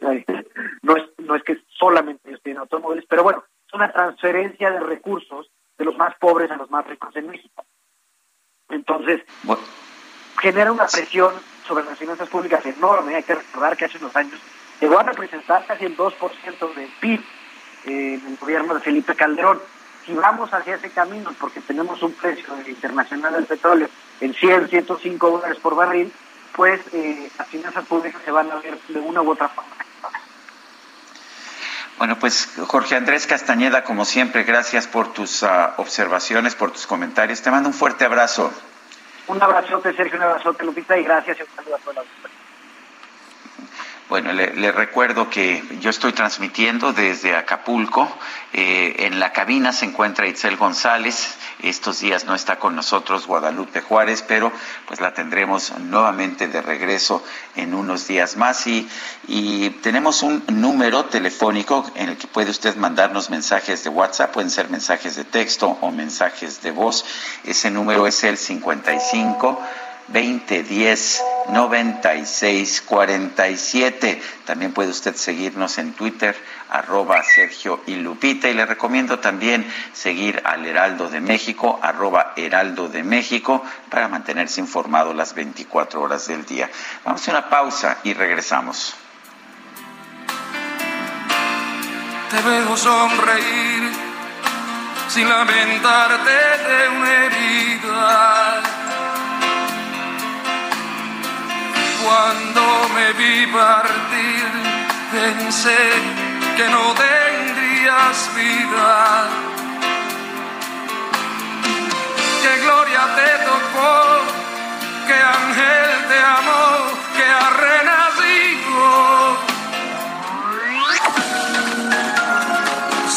no es, no es que solamente ellos tienen automóviles, pero bueno, es una transferencia de recursos de los más pobres a los más ricos en México. Entonces, genera una presión sobre las finanzas públicas enorme, hay que recordar que hace unos años llegó a representar casi el 2% del PIB en el gobierno de Felipe Calderón. Si vamos hacia ese camino, porque tenemos un precio internacional del petróleo en 100, 105 dólares por barril, pues eh, las finanzas públicas se van a ver de una u otra forma. Bueno, pues Jorge Andrés Castañeda, como siempre, gracias por tus uh, observaciones, por tus comentarios. Te mando un fuerte abrazo. Un abrazote, Sergio, un abrazote, Lupita, y gracias y un saludo a toda la bueno, le, le, recuerdo que yo estoy transmitiendo desde Acapulco. Eh, en la cabina se encuentra Itzel González. Estos días no está con nosotros Guadalupe Juárez, pero pues la tendremos nuevamente de regreso en unos días más. Y, y tenemos un número telefónico en el que puede usted mandarnos mensajes de WhatsApp, pueden ser mensajes de texto o mensajes de voz. Ese número es el 55 2010 9647. También puede usted seguirnos en Twitter, arroba Sergio y Lupita. Y le recomiendo también seguir al Heraldo de México, arroba Heraldo de México, para mantenerse informado las 24 horas del día. Vamos a una pausa y regresamos. Te veo sonreír sin lamentarte de una herida Cuando me vi partir, pensé que no tendrías vida. Que gloria te tocó, que ángel te amó, que ha renacido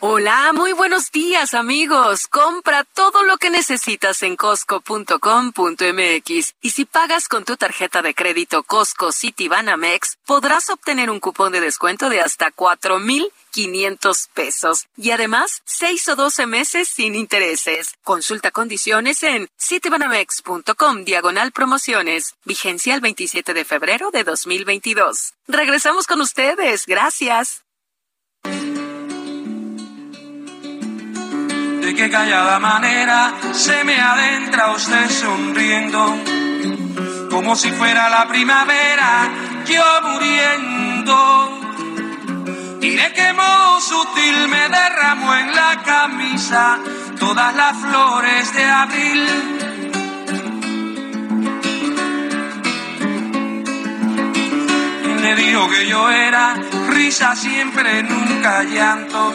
Hola, muy buenos días amigos. Compra todo lo que necesitas en costco.com.mx y si pagas con tu tarjeta de crédito Costco Citibanamex, podrás obtener un cupón de descuento de hasta cuatro mil 500 pesos y además 6 o 12 meses sin intereses. Consulta condiciones en citibanamex.com diagonal promociones. Vigencia el 27 de febrero de 2022. Regresamos con ustedes. Gracias. de qué callada manera se me adentra usted sonriendo, como si fuera la primavera, yo muriendo. y de qué modo sutil me derramó en la camisa todas las flores de abril. Y le dijo que yo era risa siempre, nunca llanto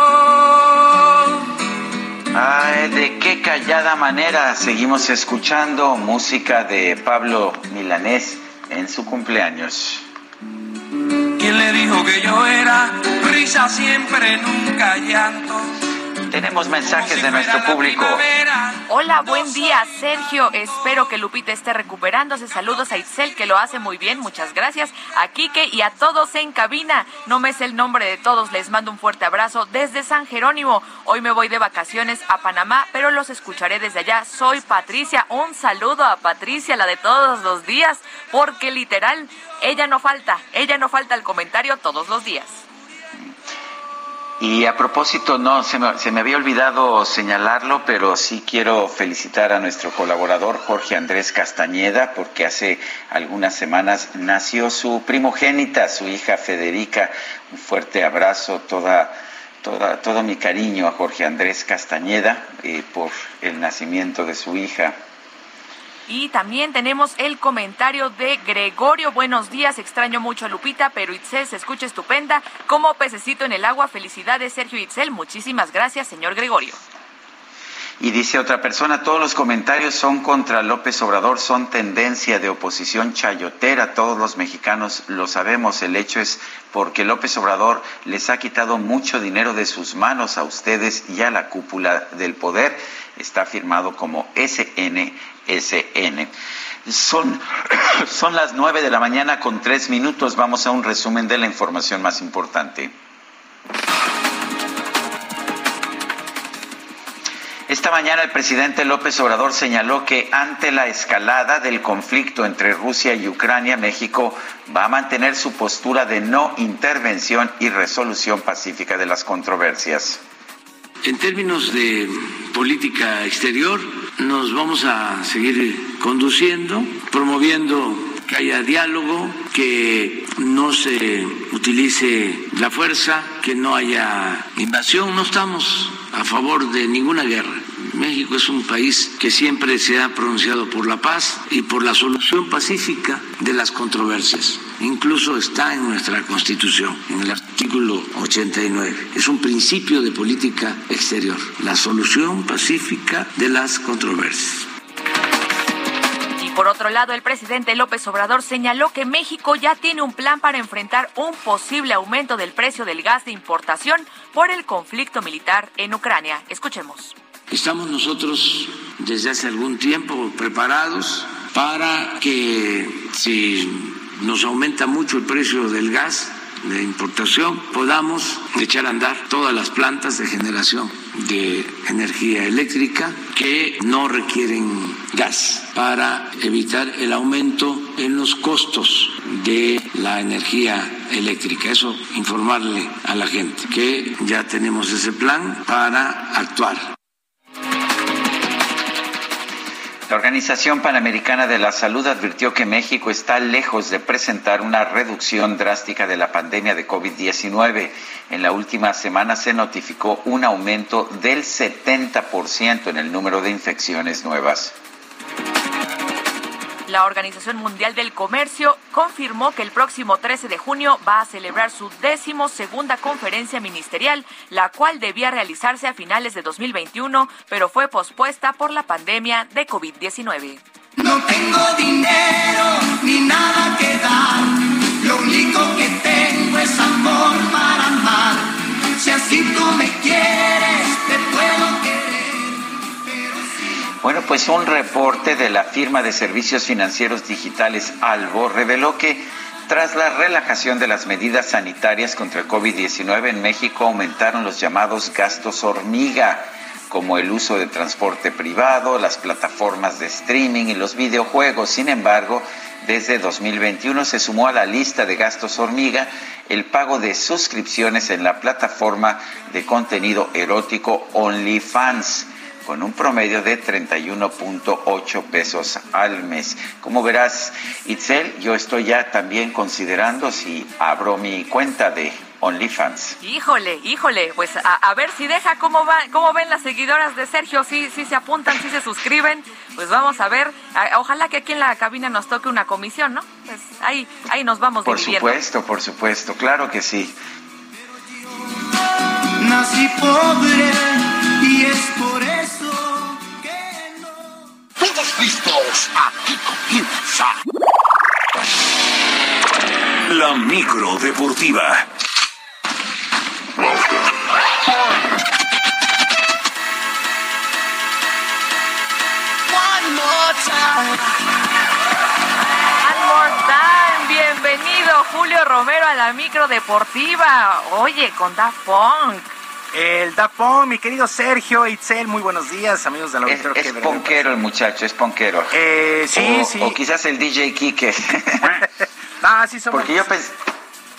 Qué callada manera seguimos escuchando música de Pablo Milanés en su cumpleaños. ¿Quién le dijo que yo era risa siempre, nunca llanto? Tenemos mensajes de nuestro público. Hola, buen día, Sergio. Espero que Lupita esté recuperándose. Saludos a Itzel, que lo hace muy bien. Muchas gracias. A Quique y a todos en cabina. No me sé el nombre de todos. Les mando un fuerte abrazo desde San Jerónimo. Hoy me voy de vacaciones a Panamá, pero los escucharé desde allá. Soy Patricia. Un saludo a Patricia, la de todos los días, porque literal, ella no falta. Ella no falta el comentario todos los días. Y a propósito, no, se me, se me, había olvidado señalarlo, pero sí quiero felicitar a nuestro colaborador Jorge Andrés Castañeda, porque hace algunas semanas nació su primogénita, su hija Federica. Un fuerte abrazo, toda, toda, todo mi cariño a Jorge Andrés Castañeda eh, por el nacimiento de su hija. Y también tenemos el comentario de Gregorio. Buenos días, extraño mucho a Lupita, pero Itzel se escucha estupenda. Como pececito en el agua, felicidades Sergio Itzel. Muchísimas gracias, señor Gregorio. Y dice otra persona, todos los comentarios son contra López Obrador, son tendencia de oposición chayotera, todos los mexicanos lo sabemos, el hecho es porque López Obrador les ha quitado mucho dinero de sus manos a ustedes y a la cúpula del poder, está firmado como SN SN. Son, son las nueve de la mañana con tres minutos. Vamos a un resumen de la información más importante. Esta mañana el presidente López Obrador señaló que ante la escalada del conflicto entre Rusia y Ucrania, México va a mantener su postura de no intervención y resolución pacífica de las controversias. En términos de política exterior, nos vamos a seguir conduciendo, promoviendo que haya diálogo, que no se utilice la fuerza, que no haya invasión. No estamos a favor de ninguna guerra. México es un país que siempre se ha pronunciado por la paz y por la solución pacífica de las controversias. Incluso está en nuestra Constitución, en el artículo 89. Es un principio de política exterior, la solución pacífica de las controversias. Por otro lado, el presidente López Obrador señaló que México ya tiene un plan para enfrentar un posible aumento del precio del gas de importación por el conflicto militar en Ucrania. Escuchemos. Estamos nosotros desde hace algún tiempo preparados para que si nos aumenta mucho el precio del gas de importación, podamos echar a andar todas las plantas de generación de energía eléctrica que no requieren gas para evitar el aumento en los costos de la energía eléctrica. Eso informarle a la gente que ya tenemos ese plan para actuar. La Organización Panamericana de la Salud advirtió que México está lejos de presentar una reducción drástica de la pandemia de COVID-19. En la última semana se notificó un aumento del 70% en el número de infecciones nuevas. La Organización Mundial del Comercio confirmó que el próximo 13 de junio va a celebrar su décimo segunda conferencia ministerial, la cual debía realizarse a finales de 2021, pero fue pospuesta por la pandemia de COVID-19. No tengo dinero ni nada que dar, lo único que tengo es amor para amar. Si así tú me quieres, te puedo. Bueno, pues un reporte de la firma de servicios financieros digitales Albo reveló que tras la relajación de las medidas sanitarias contra el COVID-19 en México aumentaron los llamados gastos hormiga. como el uso de transporte privado, las plataformas de streaming y los videojuegos. Sin embargo, desde 2021 se sumó a la lista de gastos hormiga el pago de suscripciones en la plataforma de contenido erótico OnlyFans con un promedio de 31.8 pesos al mes. Como verás, Itzel, yo estoy ya también considerando si abro mi cuenta de OnlyFans. Híjole, híjole, pues a, ver si deja cómo va, cómo ven las seguidoras de Sergio, si, si se apuntan, si se suscriben, pues vamos a ver. ojalá que aquí en la cabina nos toque una comisión, ¿no? Pues ahí, ahí nos vamos Por supuesto, por supuesto, claro que sí. Nací pobre y es por eso que no. Todos listos, aquí comienza. La micro deportiva. One more time. Bienvenido Julio Romero a la micro deportiva. Oye, con Da Funk. El Da Funk, mi querido Sergio Itzel, muy buenos días, amigos de la Es, es ponquero el muchacho, es ponquero. Eh, sí, o, sí. O quizás el DJ Kike. ah, sí somos. Porque yo pensé,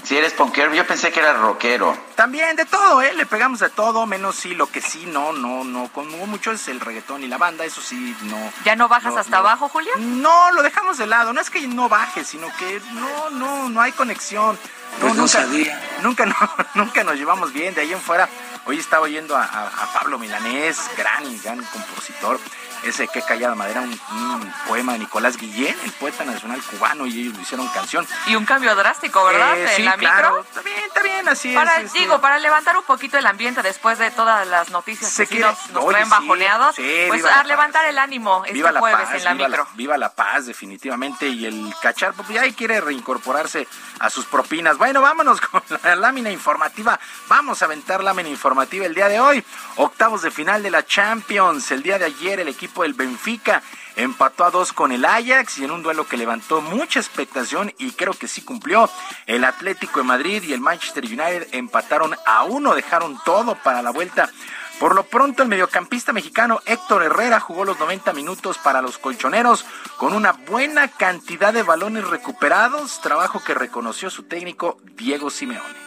si eres ponquero, yo pensé que era rockero. También de todo, ¿eh? Le pegamos de todo, menos sí, lo que sí, no, no, no, conmigo mucho es el reggaetón y la banda, eso sí, no. ¿Ya no bajas no, hasta no. abajo, Julio? No, lo dejamos de lado, no es que no baje, sino que no, no, no hay conexión. No, Pues no nunca, sabía. Nunca, no, nunca nos llevamos bien, de ahí en fuera. Hoy estaba oyendo a, a- a Pablo Milanés, gran y gran compositor. Ese que callada madera, un, un poema de Nicolás Guillén, el poeta nacional cubano, y ellos lo hicieron canción. Y un cambio drástico, ¿verdad? Eh, en sí, la claro. micro. Bien, así Para, es. este. digo, para levantar un poquito el ambiente después de todas las noticias Se que quiere- nos, nos Oye, traen bajoneados, sí, pues a levantar el ánimo este viva la jueves paz, en la viva micro. viva la paz, definitivamente. Y el cachar, pues ya ahí quiere reincorporarse a sus propinas. Bueno, vámonos con la lámina informativa. Vamos a aventar lámina informativa el día de hoy. Octavos de final de la Champions. El día de ayer el equipo del Benfica empató a dos con el Ajax y en un duelo que levantó mucha expectación y creo que sí cumplió. El Atlético de Madrid y el Manchester United empataron a uno, dejaron todo para la vuelta. Por lo pronto, el mediocampista mexicano Héctor Herrera jugó los 90 minutos para los colchoneros con una buena cantidad de balones recuperados, trabajo que reconoció su técnico Diego Simeone.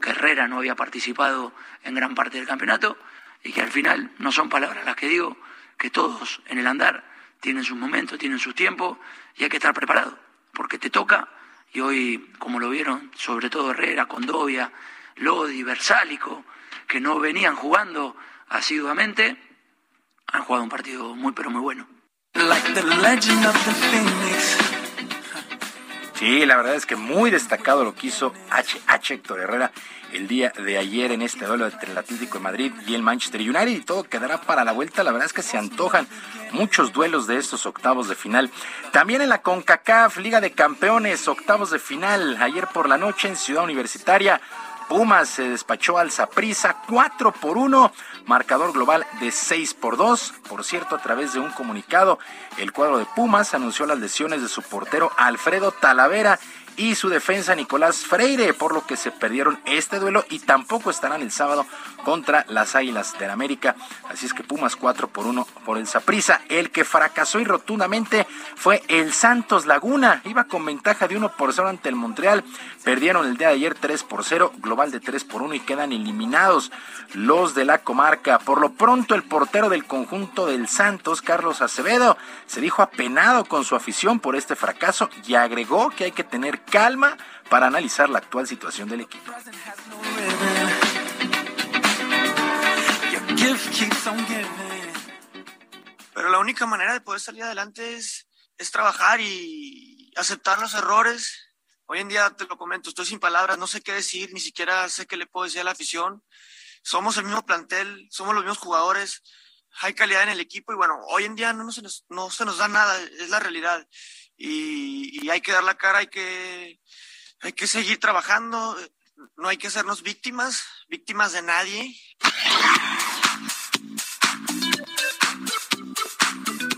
Que Herrera no había participado en gran parte del campeonato y que al final no son palabras las que digo, que todos en el andar tienen sus momentos, tienen sus tiempos y hay que estar preparado, porque te toca y hoy, como lo vieron, sobre todo Herrera, Condovia, Lodi, Versálico, que no venían jugando asiduamente, han jugado un partido muy pero muy bueno. Like the legend of the phoenix. Sí, la verdad es que muy destacado lo que hizo HH Héctor Herrera el día de ayer en este duelo entre el Atlético de Madrid y el Manchester United y todo quedará para la vuelta. La verdad es que se antojan muchos duelos de estos octavos de final. También en la CONCACAF, Liga de Campeones, octavos de final, ayer por la noche en Ciudad Universitaria. Pumas se despachó al Saprissa 4 por 1, marcador global de 6 por 2. Por cierto, a través de un comunicado, el cuadro de Pumas anunció las lesiones de su portero Alfredo Talavera y su defensa Nicolás Freire, por lo que se perdieron este duelo y tampoco estarán el sábado contra las Águilas del América. Así es que Pumas 4 por 1 por el Saprissa. El que fracasó y rotundamente fue el Santos Laguna. Iba con ventaja de 1 por 0 ante el Montreal. Perdieron el día de ayer 3 por 0, global de 3 por 1 y quedan eliminados los de la comarca. Por lo pronto, el portero del conjunto del Santos, Carlos Acevedo, se dijo apenado con su afición por este fracaso y agregó que hay que tener calma para analizar la actual situación del equipo. Keeps on. Pero la única manera de poder salir adelante es, es trabajar y aceptar los errores. Hoy en día, te lo comento, estoy sin palabras, no sé qué decir, ni siquiera sé qué le puedo decir a la afición. Somos el mismo plantel, somos los mismos jugadores, hay calidad en el equipo y bueno, hoy en día no, se, nos, no se nos da nada, es la realidad. Y, y hay que dar la cara, hay que, hay que seguir trabajando, no hay que hacernos víctimas, víctimas de nadie.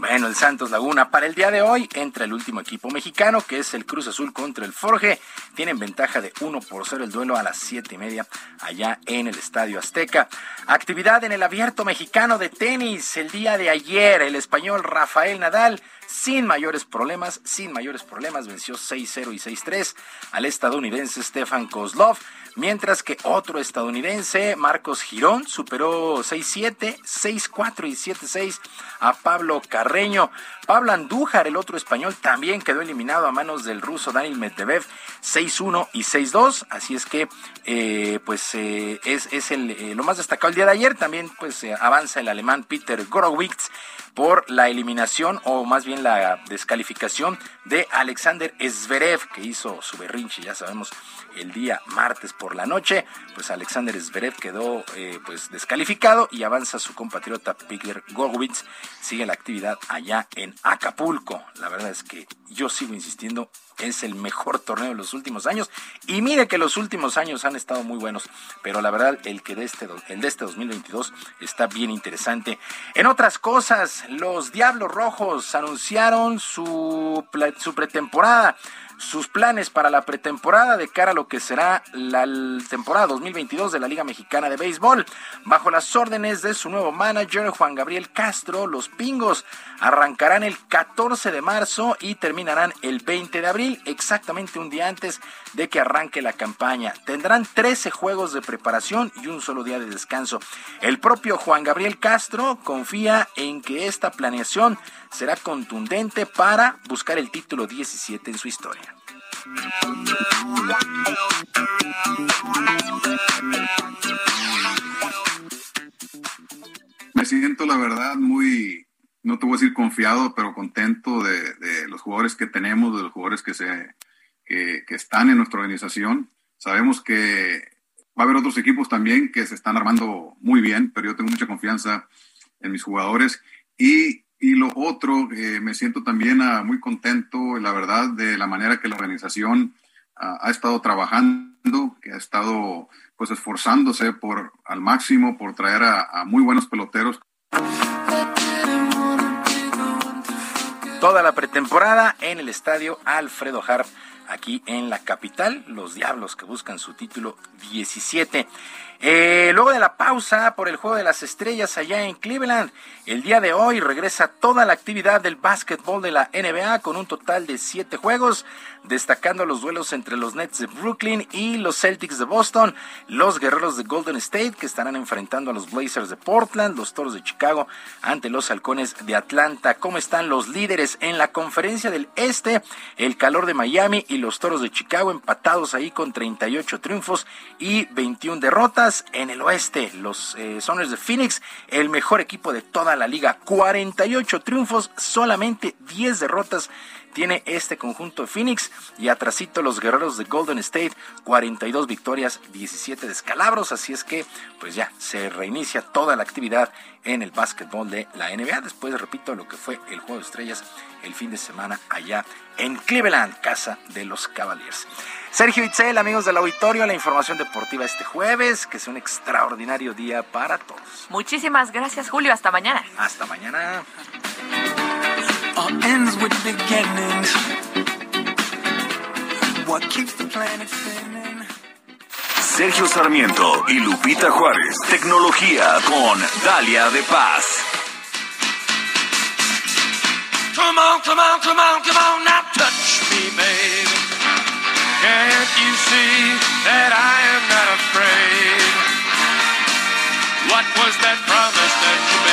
Bueno, el Santos Laguna para el día de hoy entra el último equipo mexicano, que es el Cruz Azul contra el Forge. Tienen ventaja de 1 por 0 el duelo a las siete y media allá en el Estadio Azteca. Actividad en el abierto mexicano de tenis el día de ayer. El español Rafael Nadal sin mayores problemas, sin mayores problemas, venció 6-0 y 6-3 al estadounidense Stefan Kozlov, mientras que otro estadounidense, Marcos Girón, superó 6-7, 6-4 y 7-6 a Pablo Carreño. Pablo Andújar, el otro español, también quedó eliminado a manos del ruso Daniel Medvedev 6-1 y 6-2. Así es que, eh, pues, eh, es, es el, eh, lo más destacado el día de ayer. También, pues, avanza el alemán Peter Gorowitz por la eliminación o más bien la descalificación de Alexander Zverev, que hizo su berrinche, ya sabemos, el día martes por la noche. Pues Alexander Zverev quedó pues descalificado y avanza su compatriota Peter Gorwitz. Sigue la actividad allá en Acapulco. La verdad es que yo sigo insistiendo, es el mejor torneo de los últimos años. Y mire que los últimos años han estado muy buenos, pero la verdad el que de este, el de este 2022 está bien interesante. En otras cosas, los Diablos Rojos anunciaron su, su pretemporada sus planes para la pretemporada de cara a lo que será la temporada 2022 de la Liga Mexicana de Béisbol. Bajo las órdenes de su nuevo manager, Juan Gabriel Castro, los Pingos arrancarán el 14 de marzo y terminarán el 20 de abril, exactamente un día antes de que arranque la campaña. Tendrán 13 juegos de preparación y un solo día de descanso. El propio Juan Gabriel Castro confía en que esta planeación será contundente para buscar el título 17 en su historia. Me siento, la verdad, muy, no te voy a decir confiado, pero contento de, los jugadores que tenemos, de los jugadores que, se, que, están en nuestra organización. Sabemos que va a haber otros equipos también que se están armando muy bien, pero yo tengo mucha confianza en mis jugadores y y lo otro, eh, me siento también ah, muy contento, la verdad, de la manera que la organización ah, ha estado trabajando, que ha estado pues esforzándose por al máximo por traer a, muy buenos peloteros. Toda la pretemporada en el estadio Alfredo Harp aquí en la capital, los Diablos que buscan su título 17. Eh, luego de la pausa por el Juego de las Estrellas allá en Cleveland, el día de hoy regresa toda la actividad del básquetbol de la NBA con un total de siete juegos, destacando los duelos entre los Nets de Brooklyn y los Celtics de Boston, los Guerreros de Golden State que estarán enfrentando a los Blazers de Portland, los Toros de Chicago ante los Halcones de Atlanta. ¿Cómo están los líderes en la conferencia del Este? El calor de Miami y los Toros de Chicago empatados ahí con 38 triunfos y 21 derrotas en el oeste, los eh, Soners de Phoenix, el mejor equipo de toda la liga. 48 triunfos, solamente 10 derrotas tiene este conjunto de Phoenix y atrasito los guerreros de Golden State, 42 victorias, 17 descalabros, así es que pues ya se reinicia toda la actividad en el básquetbol de la NBA, después repito lo que fue el juego de estrellas el fin de semana allá en Cleveland, casa de los Cavaliers. Sergio Itzel, amigos del auditorio, la información deportiva este jueves, que es un extraordinario día para todos. Muchísimas gracias, Julio. Hasta mañana. Hasta mañana. Sergio Sarmiento y Lupita Juárez. Tecnología con Dalia de Paz. Come on, come on, come on, come on, now touch me, baby. Can't you see that I am not afraid? What was that promise that you?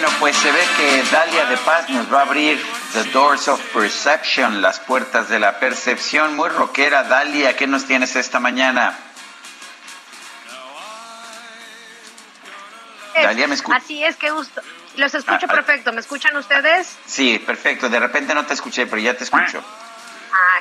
Bueno, pues se ve que Dalia de Paz nos va a abrir The Doors of Perception, las puertas de la percepción. Muy rockera, Dalia, ¿qué nos tienes esta mañana? Dalia, ¿me escuchas? Así es, qué gusto. Los escucho ah, ah. perfecto. ¿Me escuchan ustedes? Sí, perfecto. De repente no te escuché, pero ya te escucho.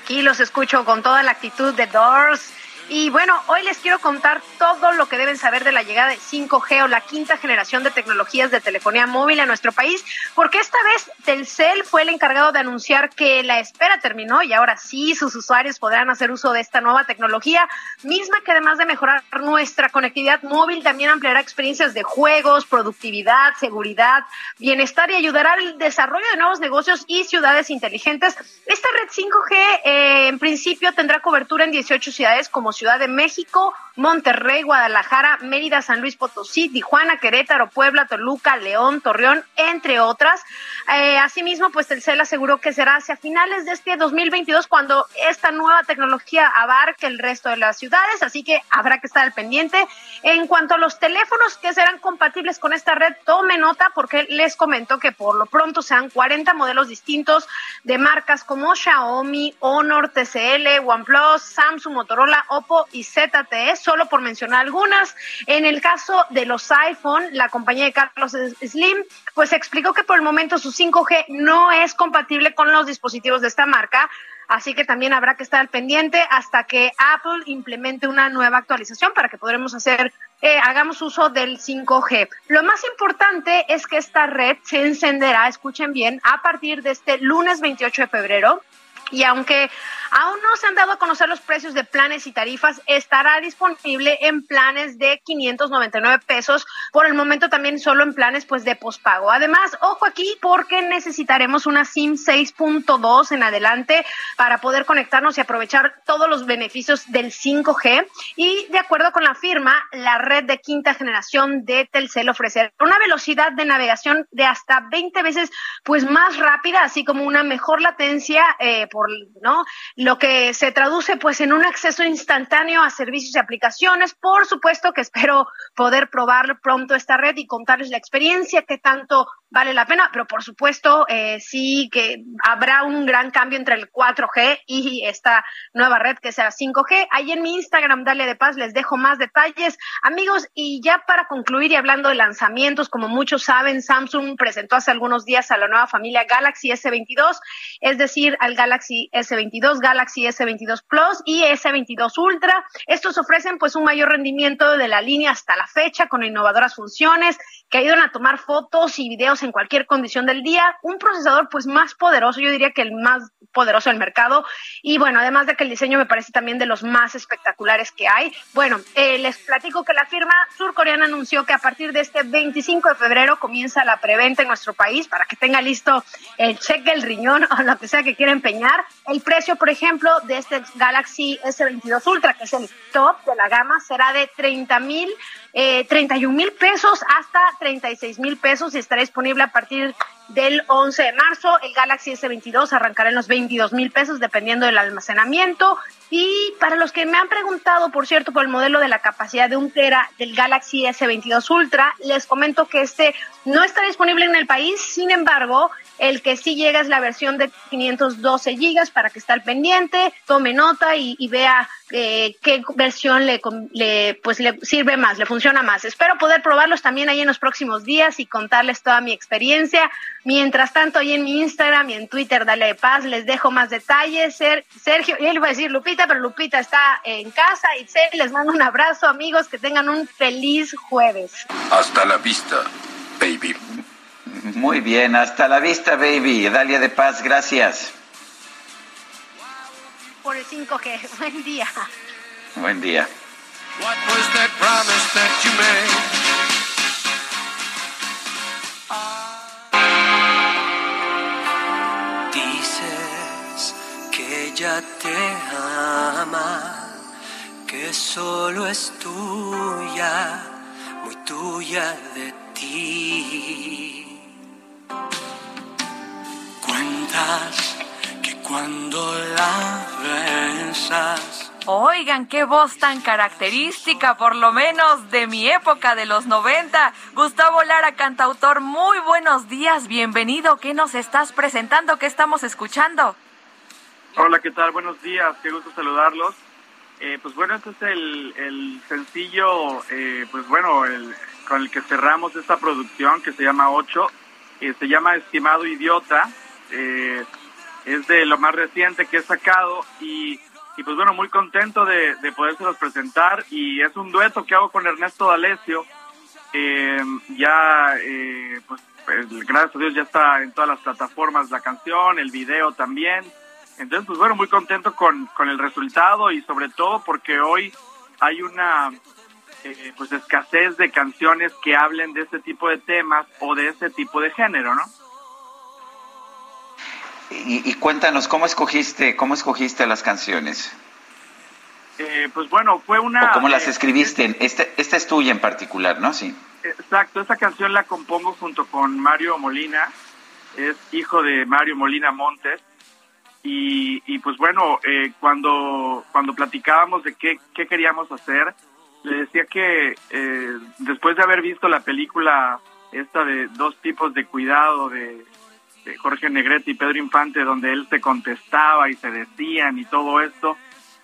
Aquí los escucho con toda la actitud de Doors. Y bueno, hoy les quiero contar todo lo que deben saber de la llegada de 5G o la quinta generación de tecnologías de telefonía móvil a nuestro país, porque esta vez Telcel fue el encargado de anunciar que la espera terminó y ahora sí sus usuarios podrán hacer uso de esta nueva tecnología, misma que además de mejorar nuestra conectividad móvil, también ampliará experiencias de juegos, productividad, seguridad, bienestar y ayudará al desarrollo de nuevos negocios y ciudades inteligentes. Esta red 5G eh, en principio tendrá cobertura en 18 ciudades como Ciudad de México, Monterrey, Guadalajara, Mérida, San Luis Potosí, Tijuana, Querétaro, Puebla, Toluca, León, Torreón, entre otras. Eh, asimismo, pues Telcel aseguró que será hacia finales de este 2022 cuando esta nueva tecnología abarque el resto de las ciudades, así que habrá que estar al pendiente. En cuanto a los teléfonos que serán compatibles con esta red, tome nota porque les comento que por lo pronto sean 40 modelos distintos de marcas como Xiaomi, Honor, TCL, OnePlus, Samsung, Motorola, Oppo y ZTE solo por mencionar algunas. En el caso de los iPhone, la compañía de Carlos Slim, pues explicó que por el momento su 5G no es compatible con los dispositivos de esta marca. Así que también habrá que estar pendiente hasta que Apple implemente una nueva actualización para que podremos hacer, eh, hagamos uso del 5G. Lo más importante es que esta red se encenderá, escuchen bien, a partir de este lunes 28 de febrero. Y aunque Aún no se han dado a conocer los precios de planes y tarifas. Estará disponible en planes de 599 pesos. Por el momento también solo en planes pues de pospago. Además, ojo aquí porque necesitaremos una SIM 6.2 en adelante para poder conectarnos y aprovechar todos los beneficios del 5G. Y de acuerdo con la firma, la red de quinta generación de Telcel ofrecerá una velocidad de navegación de hasta 20 veces pues más rápida, así como una mejor latencia eh, por, ¿no? lo que se traduce pues en un acceso instantáneo a servicios y aplicaciones. Por supuesto que espero poder probar pronto esta red y contarles la experiencia que tanto vale la pena, pero por supuesto eh, sí que habrá un gran cambio entre el 4G y esta nueva red que sea 5G. Ahí en mi Instagram, Dale de Paz, les dejo más detalles. Amigos, y ya para concluir y hablando de lanzamientos, como muchos saben, Samsung presentó hace algunos días a la nueva familia Galaxy S22, es decir, al Galaxy S22, Galaxy S22 Plus y S22 Ultra. Estos ofrecen pues un mayor rendimiento de la línea hasta la fecha con innovadoras funciones que ayudan a tomar fotos y videos en cualquier condición del día, un procesador pues más poderoso, yo diría que el más poderoso del mercado y bueno, además de que el diseño me parece también de los más espectaculares que hay. Bueno, eh, les platico que la firma surcoreana anunció que a partir de este 25 de febrero comienza la preventa en nuestro país para que tenga listo el cheque, el riñón o lo que sea que quiera empeñar. El precio, por ejemplo, de este Galaxy S22 Ultra, que es el top de la gama, será de 30 mil eh, 31 mil pesos hasta 36 mil pesos y estará disponible a partir del 11 de marzo. El Galaxy S22 arrancará en los 22 mil pesos dependiendo del almacenamiento. Y para los que me han preguntado, por cierto, por el modelo de la capacidad de un tera del Galaxy S22 Ultra, les comento que este no está disponible en el país. Sin embargo, el que sí llega es la versión de 512 gigas para que esté al pendiente, tome nota y, vea eh, qué versión le, pues le sirve más, le funciona más. Espero poder probarlos también ahí en los próximos días y contarles toda mi experiencia. Mientras tanto, ahí en mi Instagram y en Twitter, dale de paz, les dejo más detalles. Sergio, y él va a decir Lupita, pero Lupita está en casa. Y les mando un abrazo, amigos, que tengan un feliz jueves. Hasta la vista, baby. Muy bien, hasta la vista, baby. Dalia de Paz, gracias. Por el 5G. Buen día. Buen día. Ya te ama, que solo es tuya, muy tuya de ti. Cuentas que cuando la besas. Oigan, qué voz tan característica, por lo menos de mi época de los 90. Gustavo Lara, cantautor, muy buenos días, bienvenido. ¿Qué nos estás presentando? ¿Qué estamos escuchando? Hola, ¿qué tal? Buenos días, qué gusto saludarlos. Eh, pues bueno, este es el, sencillo, eh, pues bueno, el, con el que cerramos esta producción que se llama Ocho se llama Estimado Idiota, eh, es de lo más reciente que he sacado y y pues bueno, muy contento de, de podérselos presentar y es un dueto que hago con Ernesto D'Alessio. Eh, ya, eh, pues, pues, gracias a Dios ya está en todas las plataformas la canción, el video también. Entonces, pues bueno, muy contento con, con el resultado y sobre todo porque hoy hay una eh, pues escasez de canciones que hablen de este tipo de temas o de este tipo de género, ¿no? Y, y cuéntanos, ¿cómo escogiste, cómo escogiste las canciones? Eh, pues bueno, fue una... ¿O cómo las eh, escribiste? Este, esta es tuya en particular, ¿no? Sí. Exacto, esta canción la compongo junto con Mario Molina, es hijo de Mario Molina Montes. Y, y pues bueno, eh, cuando, cuando platicábamos de qué, qué queríamos hacer, le decía que eh, después de haber visto la película esta de dos tipos de cuidado de, Jorge Negrete y Pedro Infante, donde él se contestaba y se decían y todo esto,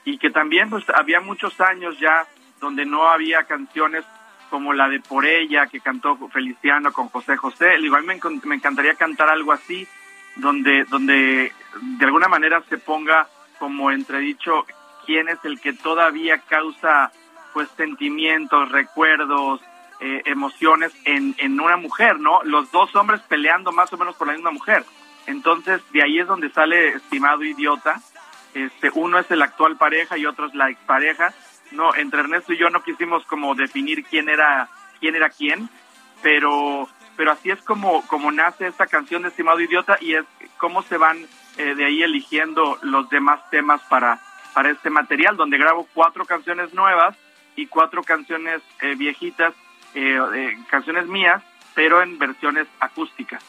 y que también pues había muchos años ya donde no había canciones como la de Por ella que cantó Feliciano con José José. Igual me, encon- me encantaría cantar algo así, donde, donde de alguna manera se ponga como entredicho quién es el que todavía causa pues sentimientos, recuerdos, eh, emociones en, en una mujer, ¿no? Los dos hombres peleando más o menos por la misma mujer. Entonces, de ahí es donde sale Estimado Idiota. Este, uno es el actual pareja y otro es la expareja. No, entre Ernesto y yo no quisimos como definir quién era quién era quién, pero pero así es como como nace esta canción de Estimado Idiota y es cómo se van eh, de ahí eligiendo los demás temas para para este material, donde grabo cuatro canciones nuevas y cuatro canciones eh, viejitas, eh, eh, canciones mías, pero en versiones acústicas.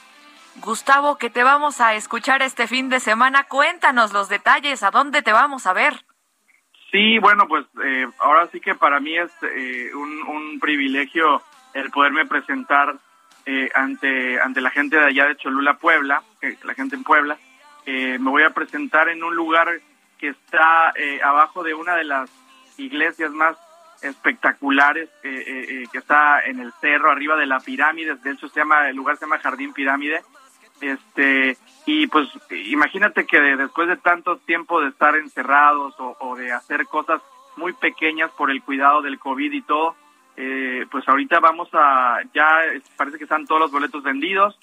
Gustavo, que te vamos a escuchar este fin de semana. Cuéntanos los detalles, ¿a dónde te vamos a ver? Sí, bueno, pues eh, ahora sí que para mí es eh, un, un privilegio el poderme presentar eh, ante, ante la gente de allá de Cholula, Puebla, la gente en Puebla. Eh, me voy a presentar en un lugar que está eh, abajo de una de las iglesias más espectaculares eh, eh, que está en el cerro arriba de la pirámide de hecho se llama el lugar se llama Jardín Pirámide este y pues imagínate que de- después de tanto tiempo de estar encerrados o de hacer cosas muy pequeñas por el cuidado del COVID y todo eh, pues ahorita vamos a ya parece que están todos los boletos vendidos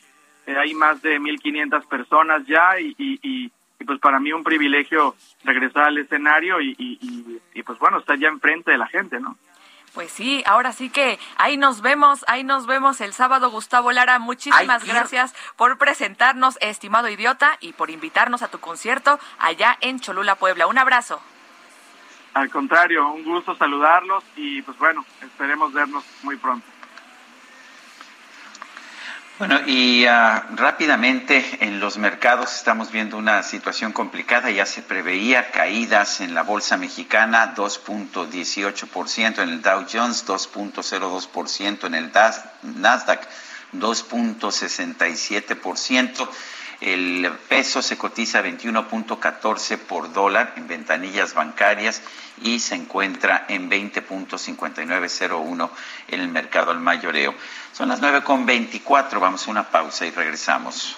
eh, hay más de 1500 personas ya y, y, y- y, pues para mí un privilegio regresar al escenario y, y, y- y, pues bueno estar ya enfrente de la gente no Pues sí, ahora sí que ahí nos vemos, ahí nos vemos el sábado, Gustavo Lara. Muchísimas Ay, gracias por presentarnos, estimado idiota, y por invitarnos a tu concierto allá en Cholula, Puebla. Un abrazo. Al contrario un gusto saludarlos y pues bueno esperemos vernos muy pronto Bueno, y ah, rápidamente en los mercados estamos viendo una situación complicada. Ya se preveía caídas en la bolsa mexicana, 2.18%, en el Dow Jones, 2.02%, en el Nasdaq, 2.67%. El peso se cotiza a 21.14 por dólar en ventanillas bancarias y se encuentra en 20.5901 en el mercado al mayoreo. Son las 9.24, vamos a una pausa y regresamos.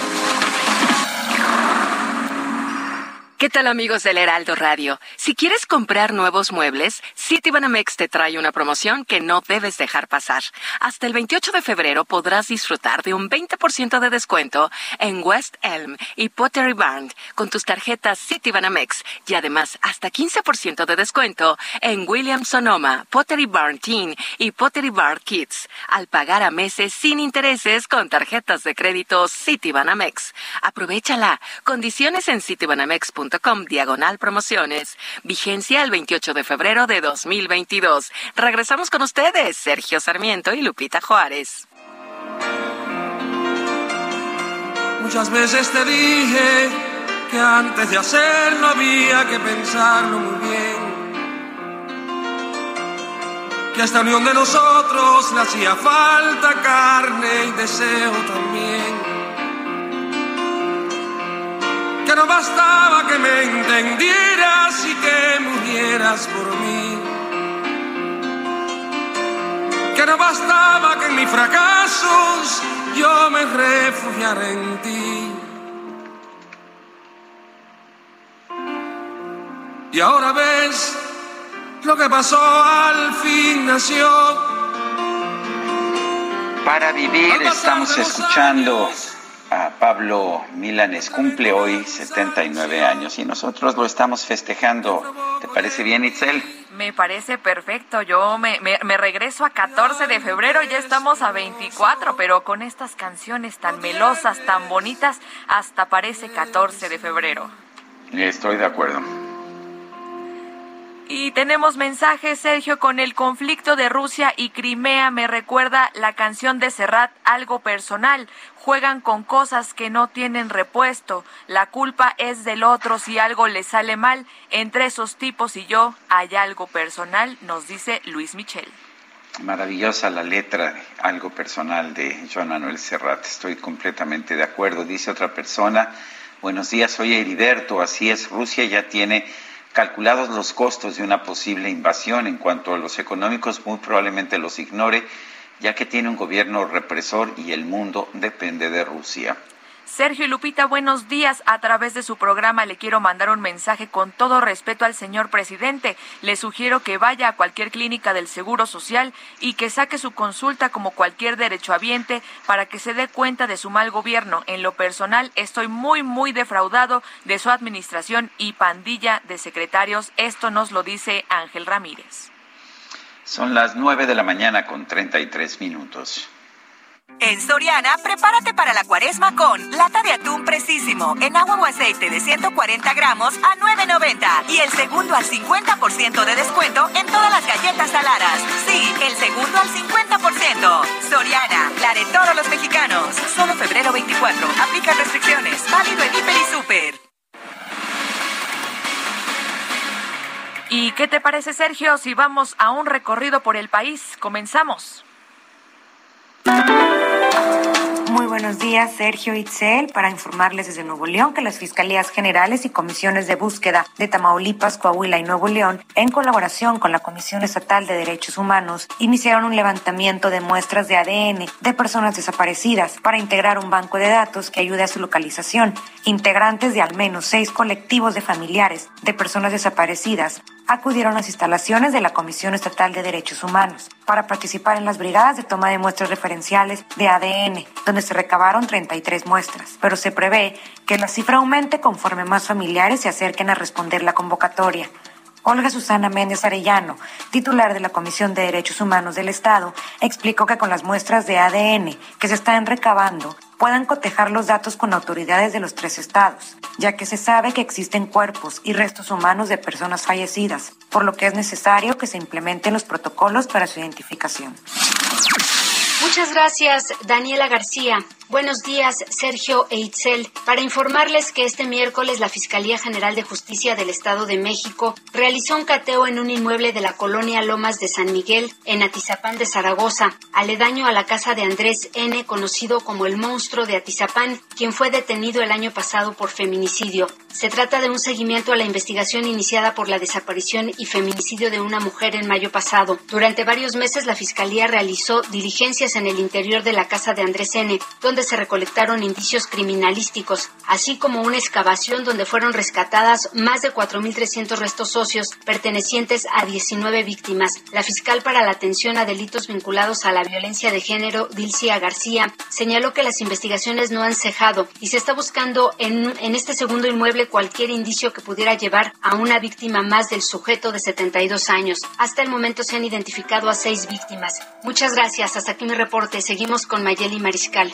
¿Qué tal amigos del Heraldo Radio? Si quieres comprar nuevos muebles, Citibanamex te trae una promoción que no debes dejar pasar. Hasta el 28 de febrero podrás disfrutar de un 20% de descuento en West Elm y Pottery Barn con tus tarjetas Citibanamex y además hasta 15% de descuento en Williams Sonoma, Pottery Barn Teen y Pottery Barn Kids al pagar a meses sin intereses con tarjetas de crédito Citibanamex. Aprovechala. Condiciones en citibanamex.com com diagonal promociones. Vigencia el 28 de febrero de 2022. Regresamos con ustedes, Sergio Sarmiento y Lupita Juárez. Muchas veces te dije que antes de hacerlo había que pensarlo muy bien. Que a esta unión de nosotros le hacía falta carne y deseo también que no bastaba que me entendieras y que murieras por mí. Que no bastaba que en mis fracasos yo me refugiara en ti. Y ahora ves lo que pasó al fin nació. Para vivir estamos escuchando a Pablo Milanes. Cumple hoy 79 años y nosotros lo estamos festejando. ¿Te parece bien, Itzel? Me parece perfecto. Yo me, me, regreso a 14 de febrero, ya estamos a 24, pero con estas canciones tan melosas, tan bonitas, hasta parece 14 de febrero. Estoy de acuerdo. Y tenemos mensajes, Sergio, con el conflicto de Rusia y Crimea. Me recuerda la canción de Serrat, algo personal. Juegan con cosas que no tienen repuesto. La culpa es del otro si algo le sale mal. Entre esos tipos y yo hay algo personal, nos dice Luis Michel. Maravillosa la letra, algo personal de Joan Manuel Serrat. Estoy completamente de acuerdo. Dice otra persona, buenos días, soy Heriberto. Así es, Rusia ya tiene calculados los costos de una posible invasión en cuanto a los económicos, muy probablemente los ignore, ya que tiene un gobierno represor y el mundo depende de Rusia. Sergio Lupita, buenos días. A través de su programa le quiero mandar un mensaje con todo respeto al señor presidente. Le sugiero que vaya a cualquier clínica del Seguro Social y que saque su consulta como cualquier derechohabiente para que se dé cuenta de su mal gobierno. En lo personal, estoy muy, muy defraudado de su administración y pandilla de secretarios. Esto nos lo dice Ángel Ramírez. Son las nueve de la mañana con treinta y tres minutos. En Soriana, prepárate para la cuaresma con lata de atún precisísimo en agua o aceite de 140 gramos a 9.90 y el segundo al 50% de descuento en todas las galletas saladas. Sí, el segundo al 50%. Soriana, la de todos los mexicanos. Solo febrero 24. Aplica restricciones. Válido en Hiper y Super. ¿Y qué te parece, Sergio, si vamos a un recorrido por el país? Comenzamos. Muy buenos días, Sergio Itzel, para informarles desde Nuevo León que las Fiscalías Generales y Comisiones de Búsqueda de Tamaulipas, Coahuila y Nuevo León, en colaboración con la Comisión Estatal de Derechos Humanos, iniciaron un levantamiento de muestras de ADN de personas desaparecidas para integrar un banco de datos que ayude a su localización. Integrantes de al menos seis colectivos de familiares de personas desaparecidas acudieron a las instalaciones de la Comisión Estatal de Derechos Humanos para participar en las brigadas de toma de muestras referenciales de ADN, donde se recabaron 33 muestras, pero se prevé que la cifra aumente conforme más familiares se acerquen a responder la convocatoria. Olga Susana Méndez Arellano, titular de la Comisión de Derechos Humanos del Estado, explicó que con las muestras de ADN que se están recabando, puedan cotejar los datos con autoridades de los tres estados, ya que se sabe que existen cuerpos y restos humanos de personas fallecidas, por lo que es necesario que se implementen los protocolos para su identificación. Muchas gracias, Daniela García. Buenos días, Sergio e Itzel. Para informarles que este miércoles la Fiscalía General de Justicia del Estado de México realizó un cateo en un inmueble de la colonia Lomas de San Miguel, en Atizapán de Zaragoza, aledaño a la casa de Andrés N., conocido como el monstruo de Atizapán, quien fue detenido el año pasado por feminicidio. Se trata de un seguimiento a la investigación iniciada por la desaparición y feminicidio de una mujer en mayo pasado. Durante varios meses la Fiscalía realizó diligencias en el interior de la casa de Andrés N., donde donde se recolectaron indicios criminalísticos, así como una excavación donde fueron rescatadas más de 4.300 restos óseos pertenecientes a 19 víctimas. La fiscal para la atención a delitos vinculados a la violencia de género, Dilcia García, señaló que las investigaciones no han cejado y se está buscando en, en este segundo inmueble cualquier indicio que pudiera llevar a una víctima más del sujeto de 72 años. Hasta el momento se han identificado a seis víctimas. Muchas gracias. Hasta aquí mi reporte. Seguimos con Mayeli Mariscal.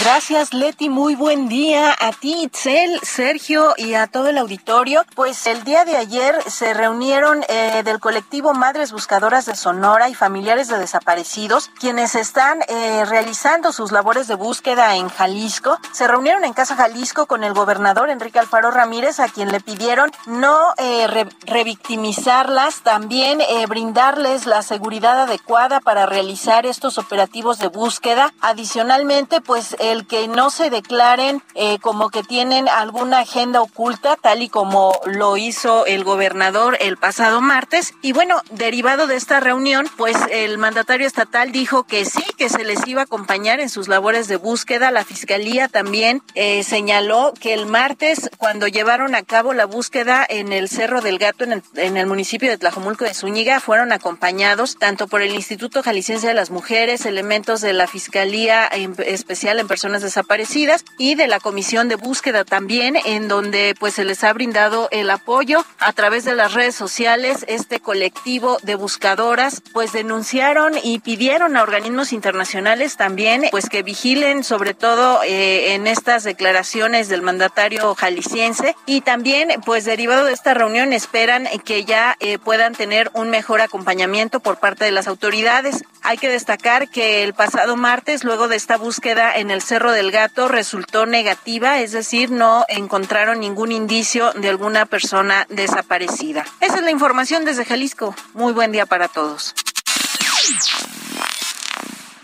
Gracias, Leti. Muy buen día a ti, Itzel, Sergio y a todo el auditorio. Pues el día de ayer se reunieron eh, del colectivo Madres Buscadoras de Sonora y familiares de desaparecidos, quienes están eh, realizando sus labores de búsqueda en Jalisco. Se reunieron en Casa Jalisco con el gobernador Enrique Alfaro Ramírez, a quien le pidieron no eh, revictimizarlas, también brindarles la seguridad adecuada para realizar estos operativos de búsqueda. Adicionalmente, pues el que no se declaren eh, como que tienen alguna agenda oculta, tal y como lo hizo el gobernador el pasado martes. Y bueno, derivado de esta reunión, pues el mandatario estatal dijo que sí, que se les iba a acompañar en sus labores de búsqueda. La fiscalía también eh, señaló que el martes, cuando llevaron a cabo la búsqueda en el Cerro del Gato, en el, municipio de Tlajomulco de Zúñiga, fueron acompañados tanto por el Instituto Jalisciense de las Mujeres, elementos de la Fiscalía Especial en personas desaparecidas y de la comisión de búsqueda también, en donde pues se les ha brindado el apoyo a través de las redes sociales. Este colectivo de buscadoras pues denunciaron y pidieron a organismos internacionales también pues que vigilen sobre todo eh, en estas declaraciones del mandatario jalisciense y también pues derivado de esta reunión esperan que ya eh, puedan tener un mejor acompañamiento por parte de las autoridades. Hay que destacar que el pasado martes, luego de esta búsqueda en el Cerro del Gato resultó negativa, es decir, no encontraron ningún indicio de alguna persona desaparecida. Esa es la información desde Jalisco. Muy buen día para todos.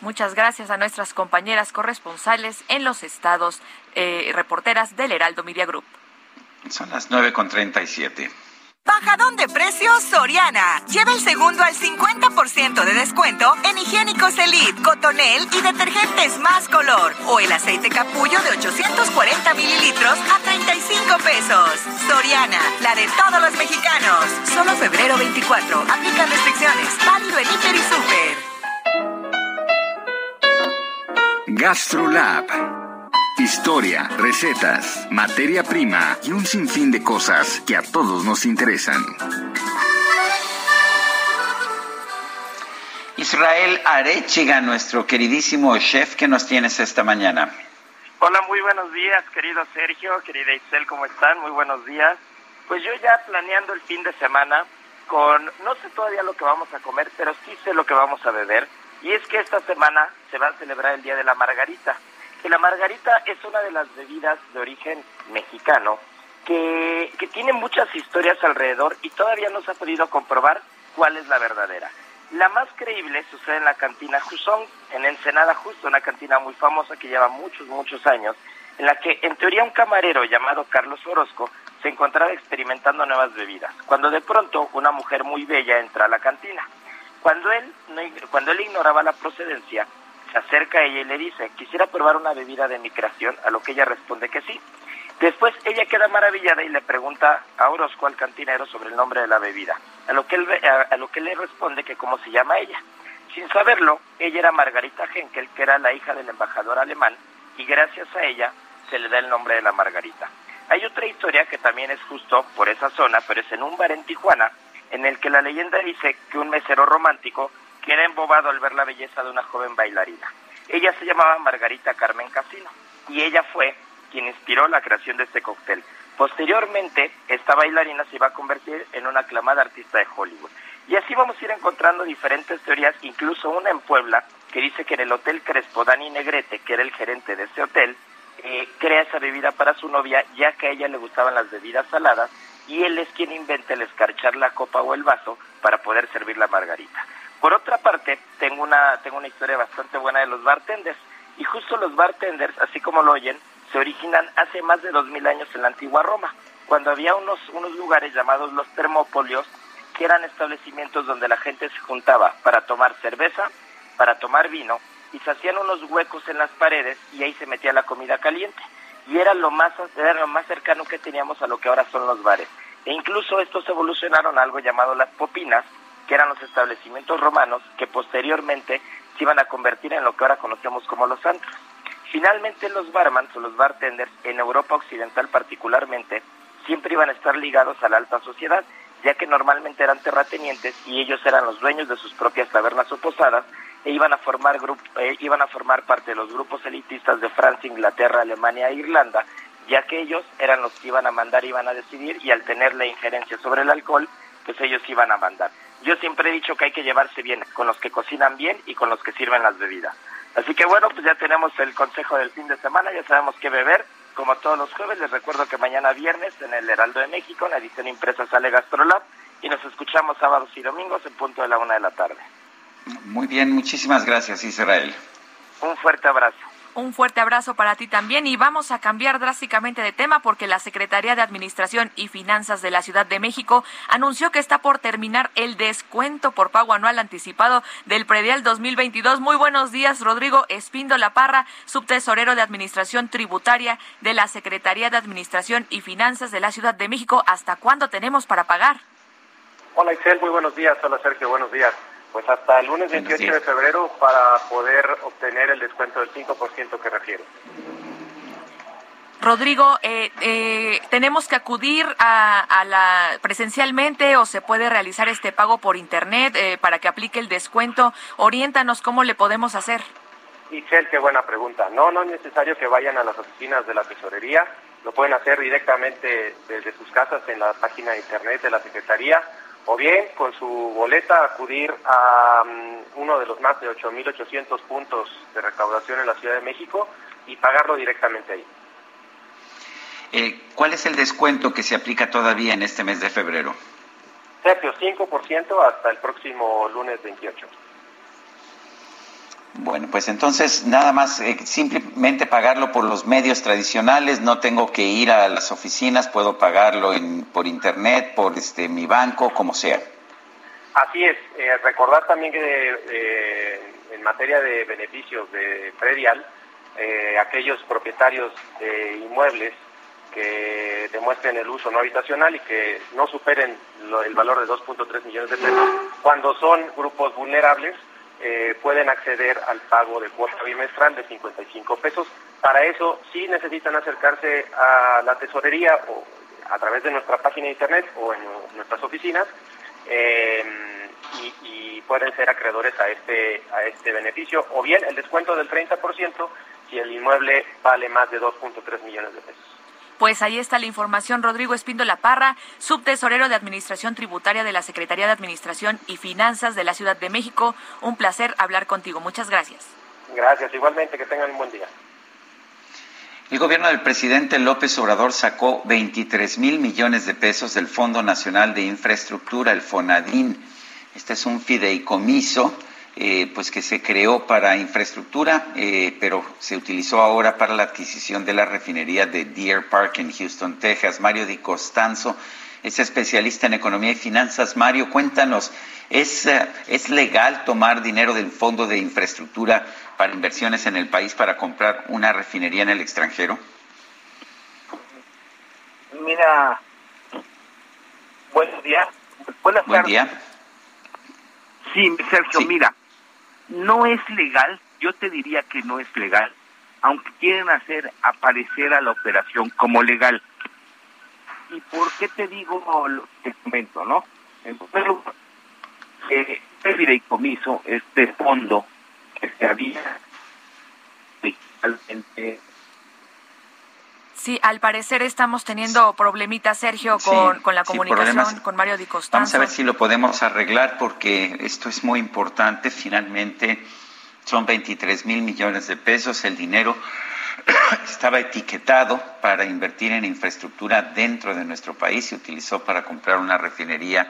Muchas gracias a nuestras compañeras corresponsales en los estados, eh, reporteras del Heraldo Media Group. Son las 9.37. Bajadón de precios Soriana. Lleva el segundo al 50% de descuento en higiénicos Elite, Cotonel y detergentes más color. O el aceite capullo de 840 mililitros a 35 pesos. Soriana, la de todos los mexicanos. Solo febrero 24. Aplica restricciones. Válido en Hiper y Super. GastroLab Historia, recetas, materia prima y un sinfín de cosas que a todos nos interesan. Israel Arechiga, nuestro queridísimo chef, ¿qué nos tienes esta mañana? Hola, muy buenos días, querido Sergio, querida Isel, ¿cómo están? Muy buenos días. Pues yo ya planeando el fin de semana con, no sé todavía lo que vamos a comer, pero sí sé lo que vamos a beber. Y es que esta semana se va a celebrar el Día de la Margarita la margarita es una de las bebidas de origen mexicano que, que tiene muchas historias alrededor y todavía no se ha podido comprobar cuál es la verdadera. La más creíble sucede en la cantina Jusón, en Ensenada Justo, una cantina muy famosa que lleva muchos, muchos años, en la que en teoría un camarero llamado Carlos Orozco se encontraba experimentando nuevas bebidas, cuando de pronto una mujer muy bella entra a la cantina. Cuando él, cuando él ignoraba la procedencia, se acerca a ella y le dice, quisiera probar una bebida de mi creación, a lo que ella responde que sí. Después ella queda maravillada y le pregunta a Orozco, al cantinero, sobre el nombre de la bebida, a lo que él, a, lo que le responde que cómo se llama ella. Sin saberlo, ella era Margarita Henkel, que era la hija del embajador alemán, y gracias a ella se le da el nombre de la Margarita. Hay otra historia que también es justo por esa zona, pero es en un bar en Tijuana, en el que la leyenda dice que un mesero romántico que era embobado al ver la belleza de una joven bailarina. Ella se llamaba Margarita Carmen Casino y ella fue quien inspiró la creación de este cóctel. Posteriormente, esta bailarina se iba a convertir en una aclamada artista de Hollywood. Y así vamos a ir encontrando diferentes teorías, incluso una en Puebla, que dice que en el Hotel Crespo Dani Negrete, que era el gerente de ese hotel, eh, crea esa bebida para su novia, ya que a ella le gustaban las bebidas saladas, y él es quien inventa el escarchar la copa o el vaso para poder servir la margarita. Por otra parte, tengo una, tengo una historia bastante buena de los bartenders. Y justo los bartenders, así como lo oyen, se originan hace más de dos mil años en la antigua Roma, cuando había unos, unos lugares llamados los termópolios, que eran establecimientos donde la gente se juntaba para tomar cerveza, para tomar vino y se hacían unos huecos en las paredes y ahí se metía la comida caliente. Y era lo más, era lo más cercano que teníamos a lo que ahora son los bares. E incluso estos evolucionaron a algo llamado las popinas, que eran los establecimientos romanos que posteriormente se iban a convertir en lo que ahora conocemos como los antros. Finalmente los barmans o los bartenders en Europa Occidental particularmente siempre iban a estar ligados a la alta sociedad, ya que normalmente eran terratenientes y ellos eran los dueños de sus propias tabernas o posadas e iban a formar eh, iban a formar parte de los grupos elitistas de Francia, Inglaterra, Alemania e Irlanda, ya que ellos eran los que iban a mandar, iban a decidir y al tener la injerencia sobre el alcohol, pues ellos iban a mandar. Yo siempre he dicho que hay que llevarse bien con los que cocinan bien y con los que sirven las bebidas. Así que bueno, pues ya tenemos el consejo del fin de semana, ya sabemos qué beber. Como todos los jueves, les recuerdo que mañana viernes en el Heraldo de México, en la edición impresa sale Gastrolab y nos escuchamos sábados y domingos en punto de la una de la tarde. Muy bien, muchísimas gracias Israel. Un fuerte abrazo. Un fuerte abrazo para ti también y vamos a cambiar drásticamente de tema porque la Secretaría de Administración y Finanzas de la Ciudad de México anunció que está por terminar el descuento por pago anual anticipado del predial 2022. Muy buenos días, Rodrigo La Parra, subtesorero de Administración Tributaria de la Secretaría de Administración y Finanzas de la Ciudad de México. ¿Hasta cuándo tenemos para pagar? Hola, Excel, muy buenos días. Hola, Sergio, buenos días. Pues hasta el lunes 28 de febrero para poder obtener el descuento del 5% que refiero. Rodrigo, eh, eh, ¿tenemos que acudir a, la presencialmente o se puede realizar este pago por internet eh, para que aplique el descuento? Oriéntanos cómo le podemos hacer. Michelle, qué buena pregunta. No, no es necesario que vayan a las oficinas de la tesorería. Lo pueden hacer directamente desde sus casas en la página de internet de la Secretaría o bien con su boleta acudir a mm, uno de los más de 8.800 puntos de recaudación en la Ciudad de México y pagarlo directamente ahí. Eh, ¿Cuál es el descuento que se aplica todavía en este mes de febrero? Sergio, 5% hasta el próximo lunes 28. Bueno, pues entonces nada más eh, simplemente pagarlo por los medios tradicionales, no tengo que ir a las oficinas, puedo pagarlo en, por internet, por este mi banco, como sea. Así es, eh, recordar también que eh, en materia de beneficios de predial, aquellos propietarios de inmuebles que demuestren el uso no habitacional y que no superen el valor de 2.3 millones de pesos, cuando son grupos vulnerables, eh, pueden acceder al pago de cuota bimestral de 55 pesos. Para eso sí necesitan acercarse a la tesorería o a través de nuestra página de internet o en nuestras oficinas eh, y, pueden ser acreedores a este, a este beneficio o bien el descuento del 30% si el inmueble vale más de 2.3 millones de pesos. Pues ahí está la información. Rodrigo La Parra, subtesorero de Administración Tributaria de la Secretaría de Administración y Finanzas de la Ciudad de México. Un placer hablar contigo. Muchas gracias. Gracias, igualmente, que tengan un buen día. El gobierno del presidente López Obrador sacó 23 mil millones de pesos del Fondo Nacional de Infraestructura, el FONADIN. Este es un fideicomiso eh, pues que se creó para infraestructura, eh, pero se utilizó ahora para la adquisición de la refinería de Deer Park en Houston, Texas. Mario Di Costanzo es especialista en economía y finanzas. Mario, cuéntanos, ¿es, eh, ¿es legal tomar dinero del Fondo de Infraestructura para inversiones en el país para comprar una refinería en el extranjero? Mira, buenos días. Buenas Buen día. Sí, Sergio, mira, no es legal, yo te diría que no es legal, aunque quieren hacer aparecer a la operación como legal. ¿Y por qué te digo lo que comento, no? En primer lugar, eh, este fideicomiso, este fondo que se había Sí, al parecer estamos teniendo problemitas, Sergio, con, con la comunicación con Mario Di Costanzo. Vamos a ver si lo podemos arreglar porque esto es muy importante. Finalmente son 23 mil millones de pesos. El dinero estaba etiquetado para invertir en infraestructura dentro de nuestro país. Se utilizó para comprar una refinería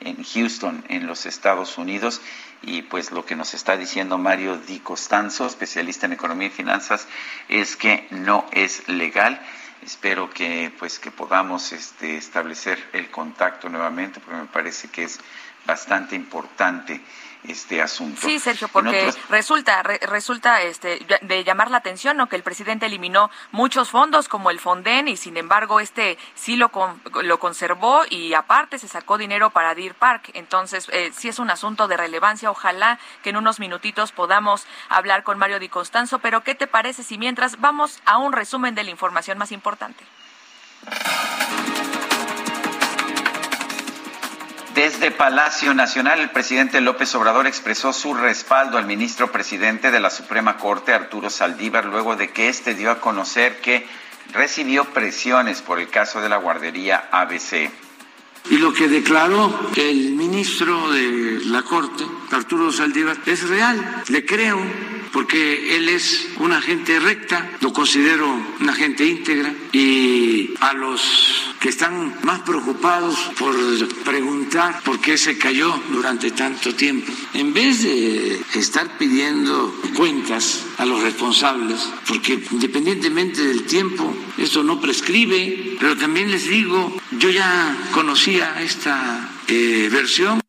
en Houston, en los Estados Unidos. Y pues lo que nos está diciendo Mario Di Costanzo, especialista en economía y finanzas, es que no es legal. Espero que pues que podamos este, establecer el contacto nuevamente, porque me parece que es bastante importante este asunto. Sí, Sergio, porque resulta resulta este de llamar la atención ¿no? que el presidente eliminó muchos fondos como el Fonden y sin embargo este sí lo lo conservó y aparte se sacó dinero para Deer Park. Entonces, eh, sí es un asunto de relevancia. Ojalá que en unos minutitos podamos hablar con Mario Di Constanzo, pero ¿qué te parece si mientras vamos a un resumen de la información más importante? Desde Palacio Nacional, el presidente López Obrador expresó su respaldo al ministro presidente de la Suprema Corte, Arturo Saldívar, luego de que éste dio a conocer que recibió presiones por el caso de la guardería ABC. Y lo que declaró el ministro de la Corte, Arturo Saldívar, es real. Le creo porque él es una gente recta, lo considero una gente íntegra y a los están más preocupados por preguntar por qué se cayó durante tanto tiempo, en vez de estar pidiendo cuentas a los responsables, porque independientemente del tiempo, esto no prescribe, pero también les digo, yo ya conocía esta eh, versión.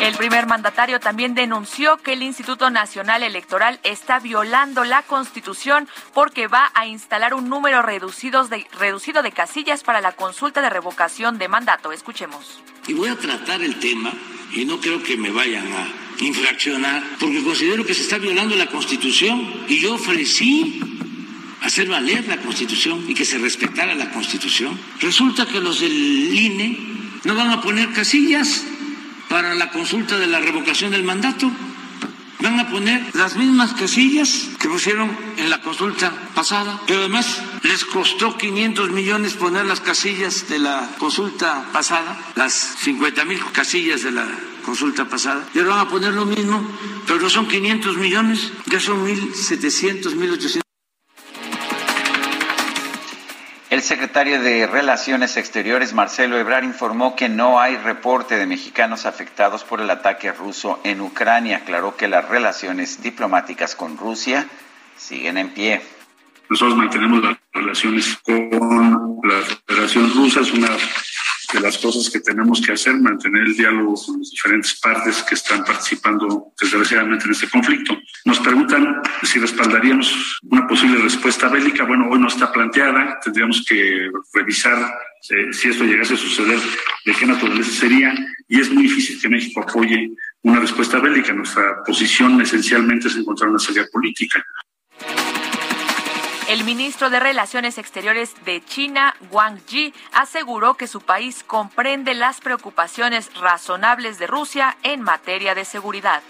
El primer mandatario también denunció que el Instituto Nacional Electoral está violando la Constitución porque va a instalar un número reducido de, casillas para la consulta de revocación de mandato. Escuchemos. Y voy a tratar el tema y no creo que me vayan a infraccionar porque considero que se está violando la Constitución y yo ofrecí hacer valer la Constitución y que se respetara la Constitución. Resulta que los del INE no van a poner casillas para la consulta de la revocación del mandato. Van a poner las mismas casillas que pusieron en la consulta pasada, pero además les costó 500 millones poner las casillas de la consulta pasada, las 50 mil casillas de la consulta pasada. Y ahora van a poner lo mismo, pero no son 500 millones, ya son 1.700, 1.800. El secretario de Relaciones Exteriores, Marcelo Ebrard, informó que no hay reporte de mexicanos afectados por el ataque ruso en Ucrania. Aclaró que las relaciones diplomáticas con Rusia siguen en pie. Nosotros mantenemos las relaciones con la Federación Rusa, es una de las cosas que tenemos que hacer, mantener el diálogo con las diferentes partes que están participando desgraciadamente en este conflicto. Nos preguntan si respaldaríamos una posible respuesta bélica. Bueno, hoy no está planteada, tendríamos que revisar eh, si esto llegase a suceder, de qué naturaleza sería, y es muy difícil que México apoye una respuesta bélica. Nuestra posición esencialmente es encontrar una salida política. El ministro de Relaciones Exteriores de China, Wang Yi, aseguró que su país comprende las preocupaciones razonables de Rusia en materia de seguridad.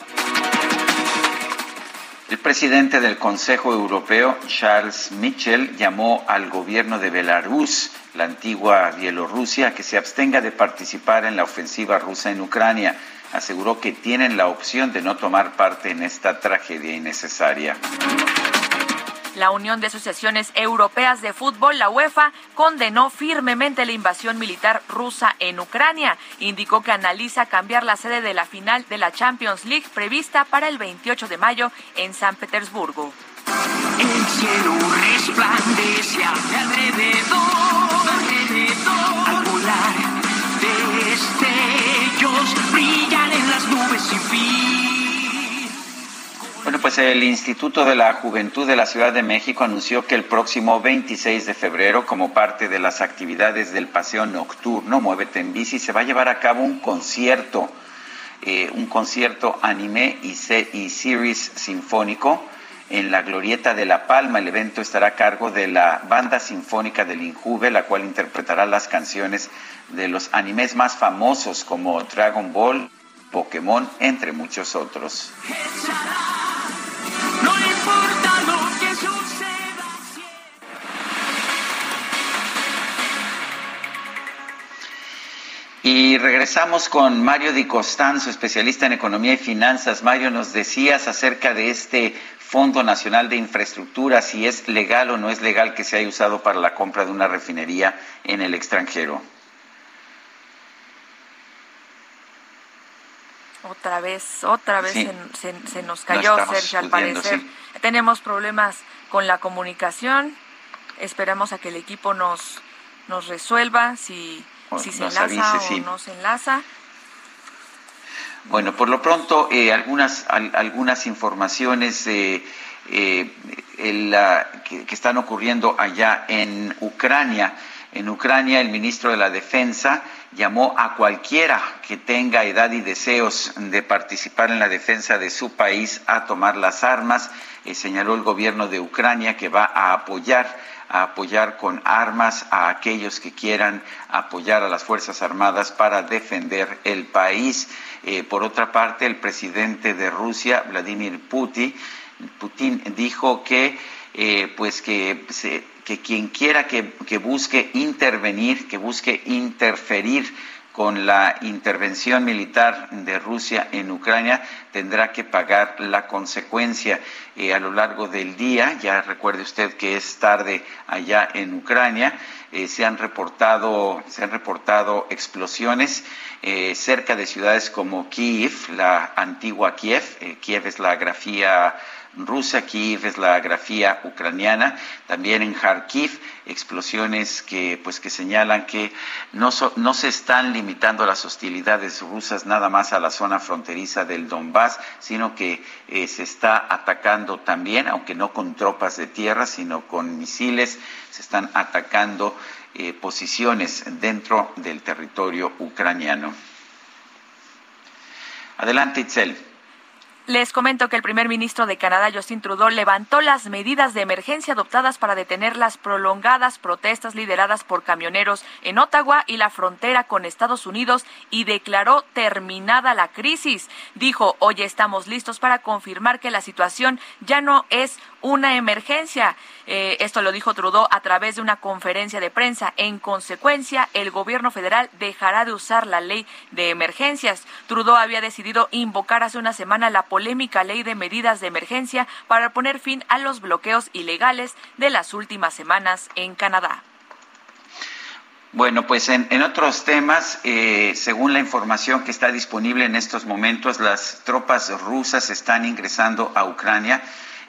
El presidente del Consejo Europeo, Charles Michel, llamó al gobierno de Belarus, la antigua Bielorrusia, que se abstenga de participar en la ofensiva rusa en Ucrania. Aseguró que tienen la opción de no tomar parte en esta tragedia innecesaria. La Unión de Asociaciones Europeas de Fútbol, la UEFA, condenó firmemente la invasión militar rusa en Ucrania. Indicó que analiza cambiar la sede de la final de la Champions League prevista para el 28 de mayo en San Petersburgo. El cielo resplandece alrededor. Al volar, destellos brillan en las nubes. Bueno, pues el Instituto de la Juventud de la Ciudad de México anunció que el próximo 26 de febrero, como parte de las actividades del Paseo Nocturno Muévete en Bici, se va a llevar a cabo un concierto, eh, un concierto anime y, y series sinfónico en la Glorieta de La Palma. El evento estará a cargo de la Banda Sinfónica del Injuve, la cual interpretará las canciones de los animes más famosos como Dragon Ball, Pokémon, entre muchos otros. Y regresamos con Mario Di Costanzo, especialista en economía y finanzas. Mario, nos decías acerca de este Fondo Nacional de Infraestructura, si es legal o no es legal que se haya usado para la compra de una refinería en el extranjero. Otra vez, otra vez se, nos cayó, Sergio, al parecer. Tenemos problemas con la comunicación. Esperamos a que el equipo nos, nos resuelva si si se enlaza o no se enlaza. Bueno, por lo pronto, eh, algunas, algunas informaciones eh, eh, que, que, están ocurriendo allá en Ucrania. En Ucrania, el ministro de la Defensa llamó a cualquiera que tenga edad y deseos de participar en la defensa de su país a tomar las armas. señaló el gobierno de Ucrania que va a apoyar a apoyar con armas a aquellos que quieran apoyar a las Fuerzas Armadas para defender el país. Eh, por otra parte, el presidente de Rusia, Vladimir Putin, Putin dijo que, eh, pues que, que quien quiera que, que busque intervenir, que busque interferir con la intervención militar de Rusia en Ucrania tendrá que pagar la consecuencia eh, a lo largo del día. Ya recuerde usted que es tarde allá en Ucrania. Eh, se han reportado se han reportado explosiones eh, cerca de ciudades como Kiev, la antigua Kiev. Kiev es la grafía rusa, Kiev es la grafía ucraniana, también en Kharkiv, explosiones que, pues, que señalan que no, no se están limitando las hostilidades rusas nada más a la zona fronteriza del Donbass, sino que eh, se está atacando también, aunque no con tropas de tierra, sino con misiles, se están atacando eh, posiciones dentro del territorio ucraniano. Adelante, Itzel. Les comento que el primer ministro de Canadá, Justin Trudeau, levantó las medidas de emergencia adoptadas para detener las prolongadas protestas lideradas por camioneros en Ottawa y la frontera con Estados Unidos y declaró terminada la crisis. Dijo, hoy estamos listos para confirmar que la situación ya no es una emergencia. Eh, esto lo dijo Trudeau a través de una conferencia de prensa. En consecuencia, el gobierno federal dejará de usar la ley de emergencias. Trudeau había decidido invocar hace una semana la polémica ley de medidas de emergencia para poner fin a los bloqueos ilegales de las últimas semanas en Canadá. Bueno, pues en, otros temas, eh, según la información que está disponible en estos momentos, las tropas rusas están ingresando a Ucrania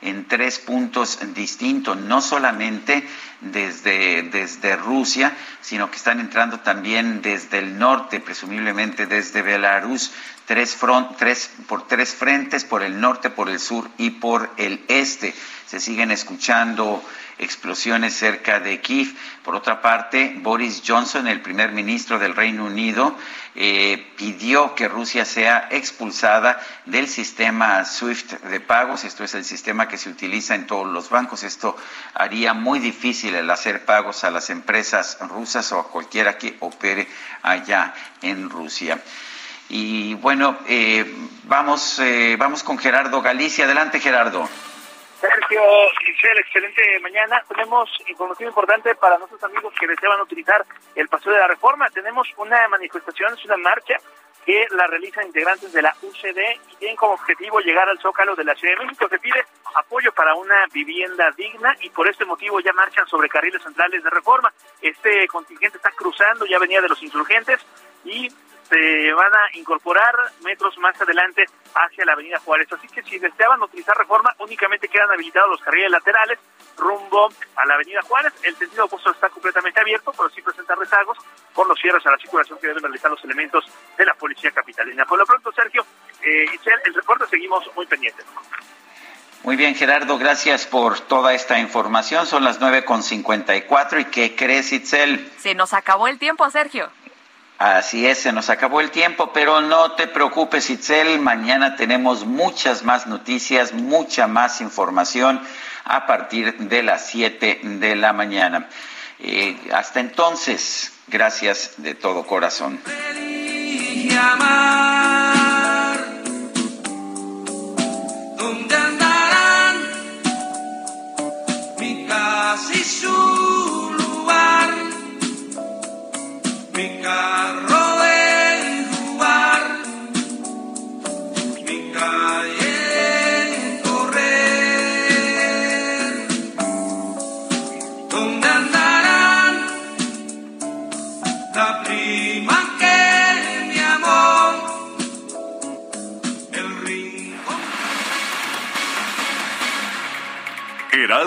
en tres puntos distintos, no solamente desde, desde Rusia, sino que están entrando también desde el norte, presumiblemente desde Belarus, tres, front, tres por tres frentes, por el norte, por el sur y por el este. Se siguen escuchando explosiones cerca de Kiev. Por otra parte, Boris Johnson, el primer ministro del Reino Unido, eh, pidió que Rusia sea expulsada del sistema SWIFT de pagos. Esto es el sistema que se utiliza en todos los bancos. Esto haría muy difícil el hacer pagos a las empresas rusas o a cualquiera que opere allá en Rusia. Y bueno, eh, vamos, eh, vamos con Gerardo Galicia. Adelante, Gerardo. Sergio, Michelle, excelente mañana. Tenemos información importante para nuestros amigos que desean utilizar el Paseo de la Reforma. Tenemos una manifestación, es una marcha que la realizan integrantes de la UCD y tienen como objetivo llegar al Zócalo de la Ciudad de México. Se pide apoyo para una vivienda digna y por este motivo ya marchan sobre carriles centrales de reforma. Este contingente está cruzando, ya venía de los insurgentes y se van a incorporar metros más adelante hacia la Avenida Juárez. Así que si deseaban utilizar reforma, únicamente quedan habilitados los carriles laterales rumbo a la Avenida Juárez. El sentido opuesto está completamente abierto, pero sí presenta rezagos por los cierres a la circulación que deben realizar los elementos de la Policía Capitalina. Por lo pronto, Sergio, eh, el reporte seguimos muy pendientes. Muy bien, Gerardo, gracias por toda esta información. Son las 9.54 y ¿qué crees, Itzel? Se nos acabó el tiempo, Sergio. Así es, se nos acabó el tiempo, pero no te preocupes, Itzel. Mañana tenemos muchas más noticias, mucha más información a partir de las 7 de la mañana. Eh, hasta entonces, gracias de todo corazón.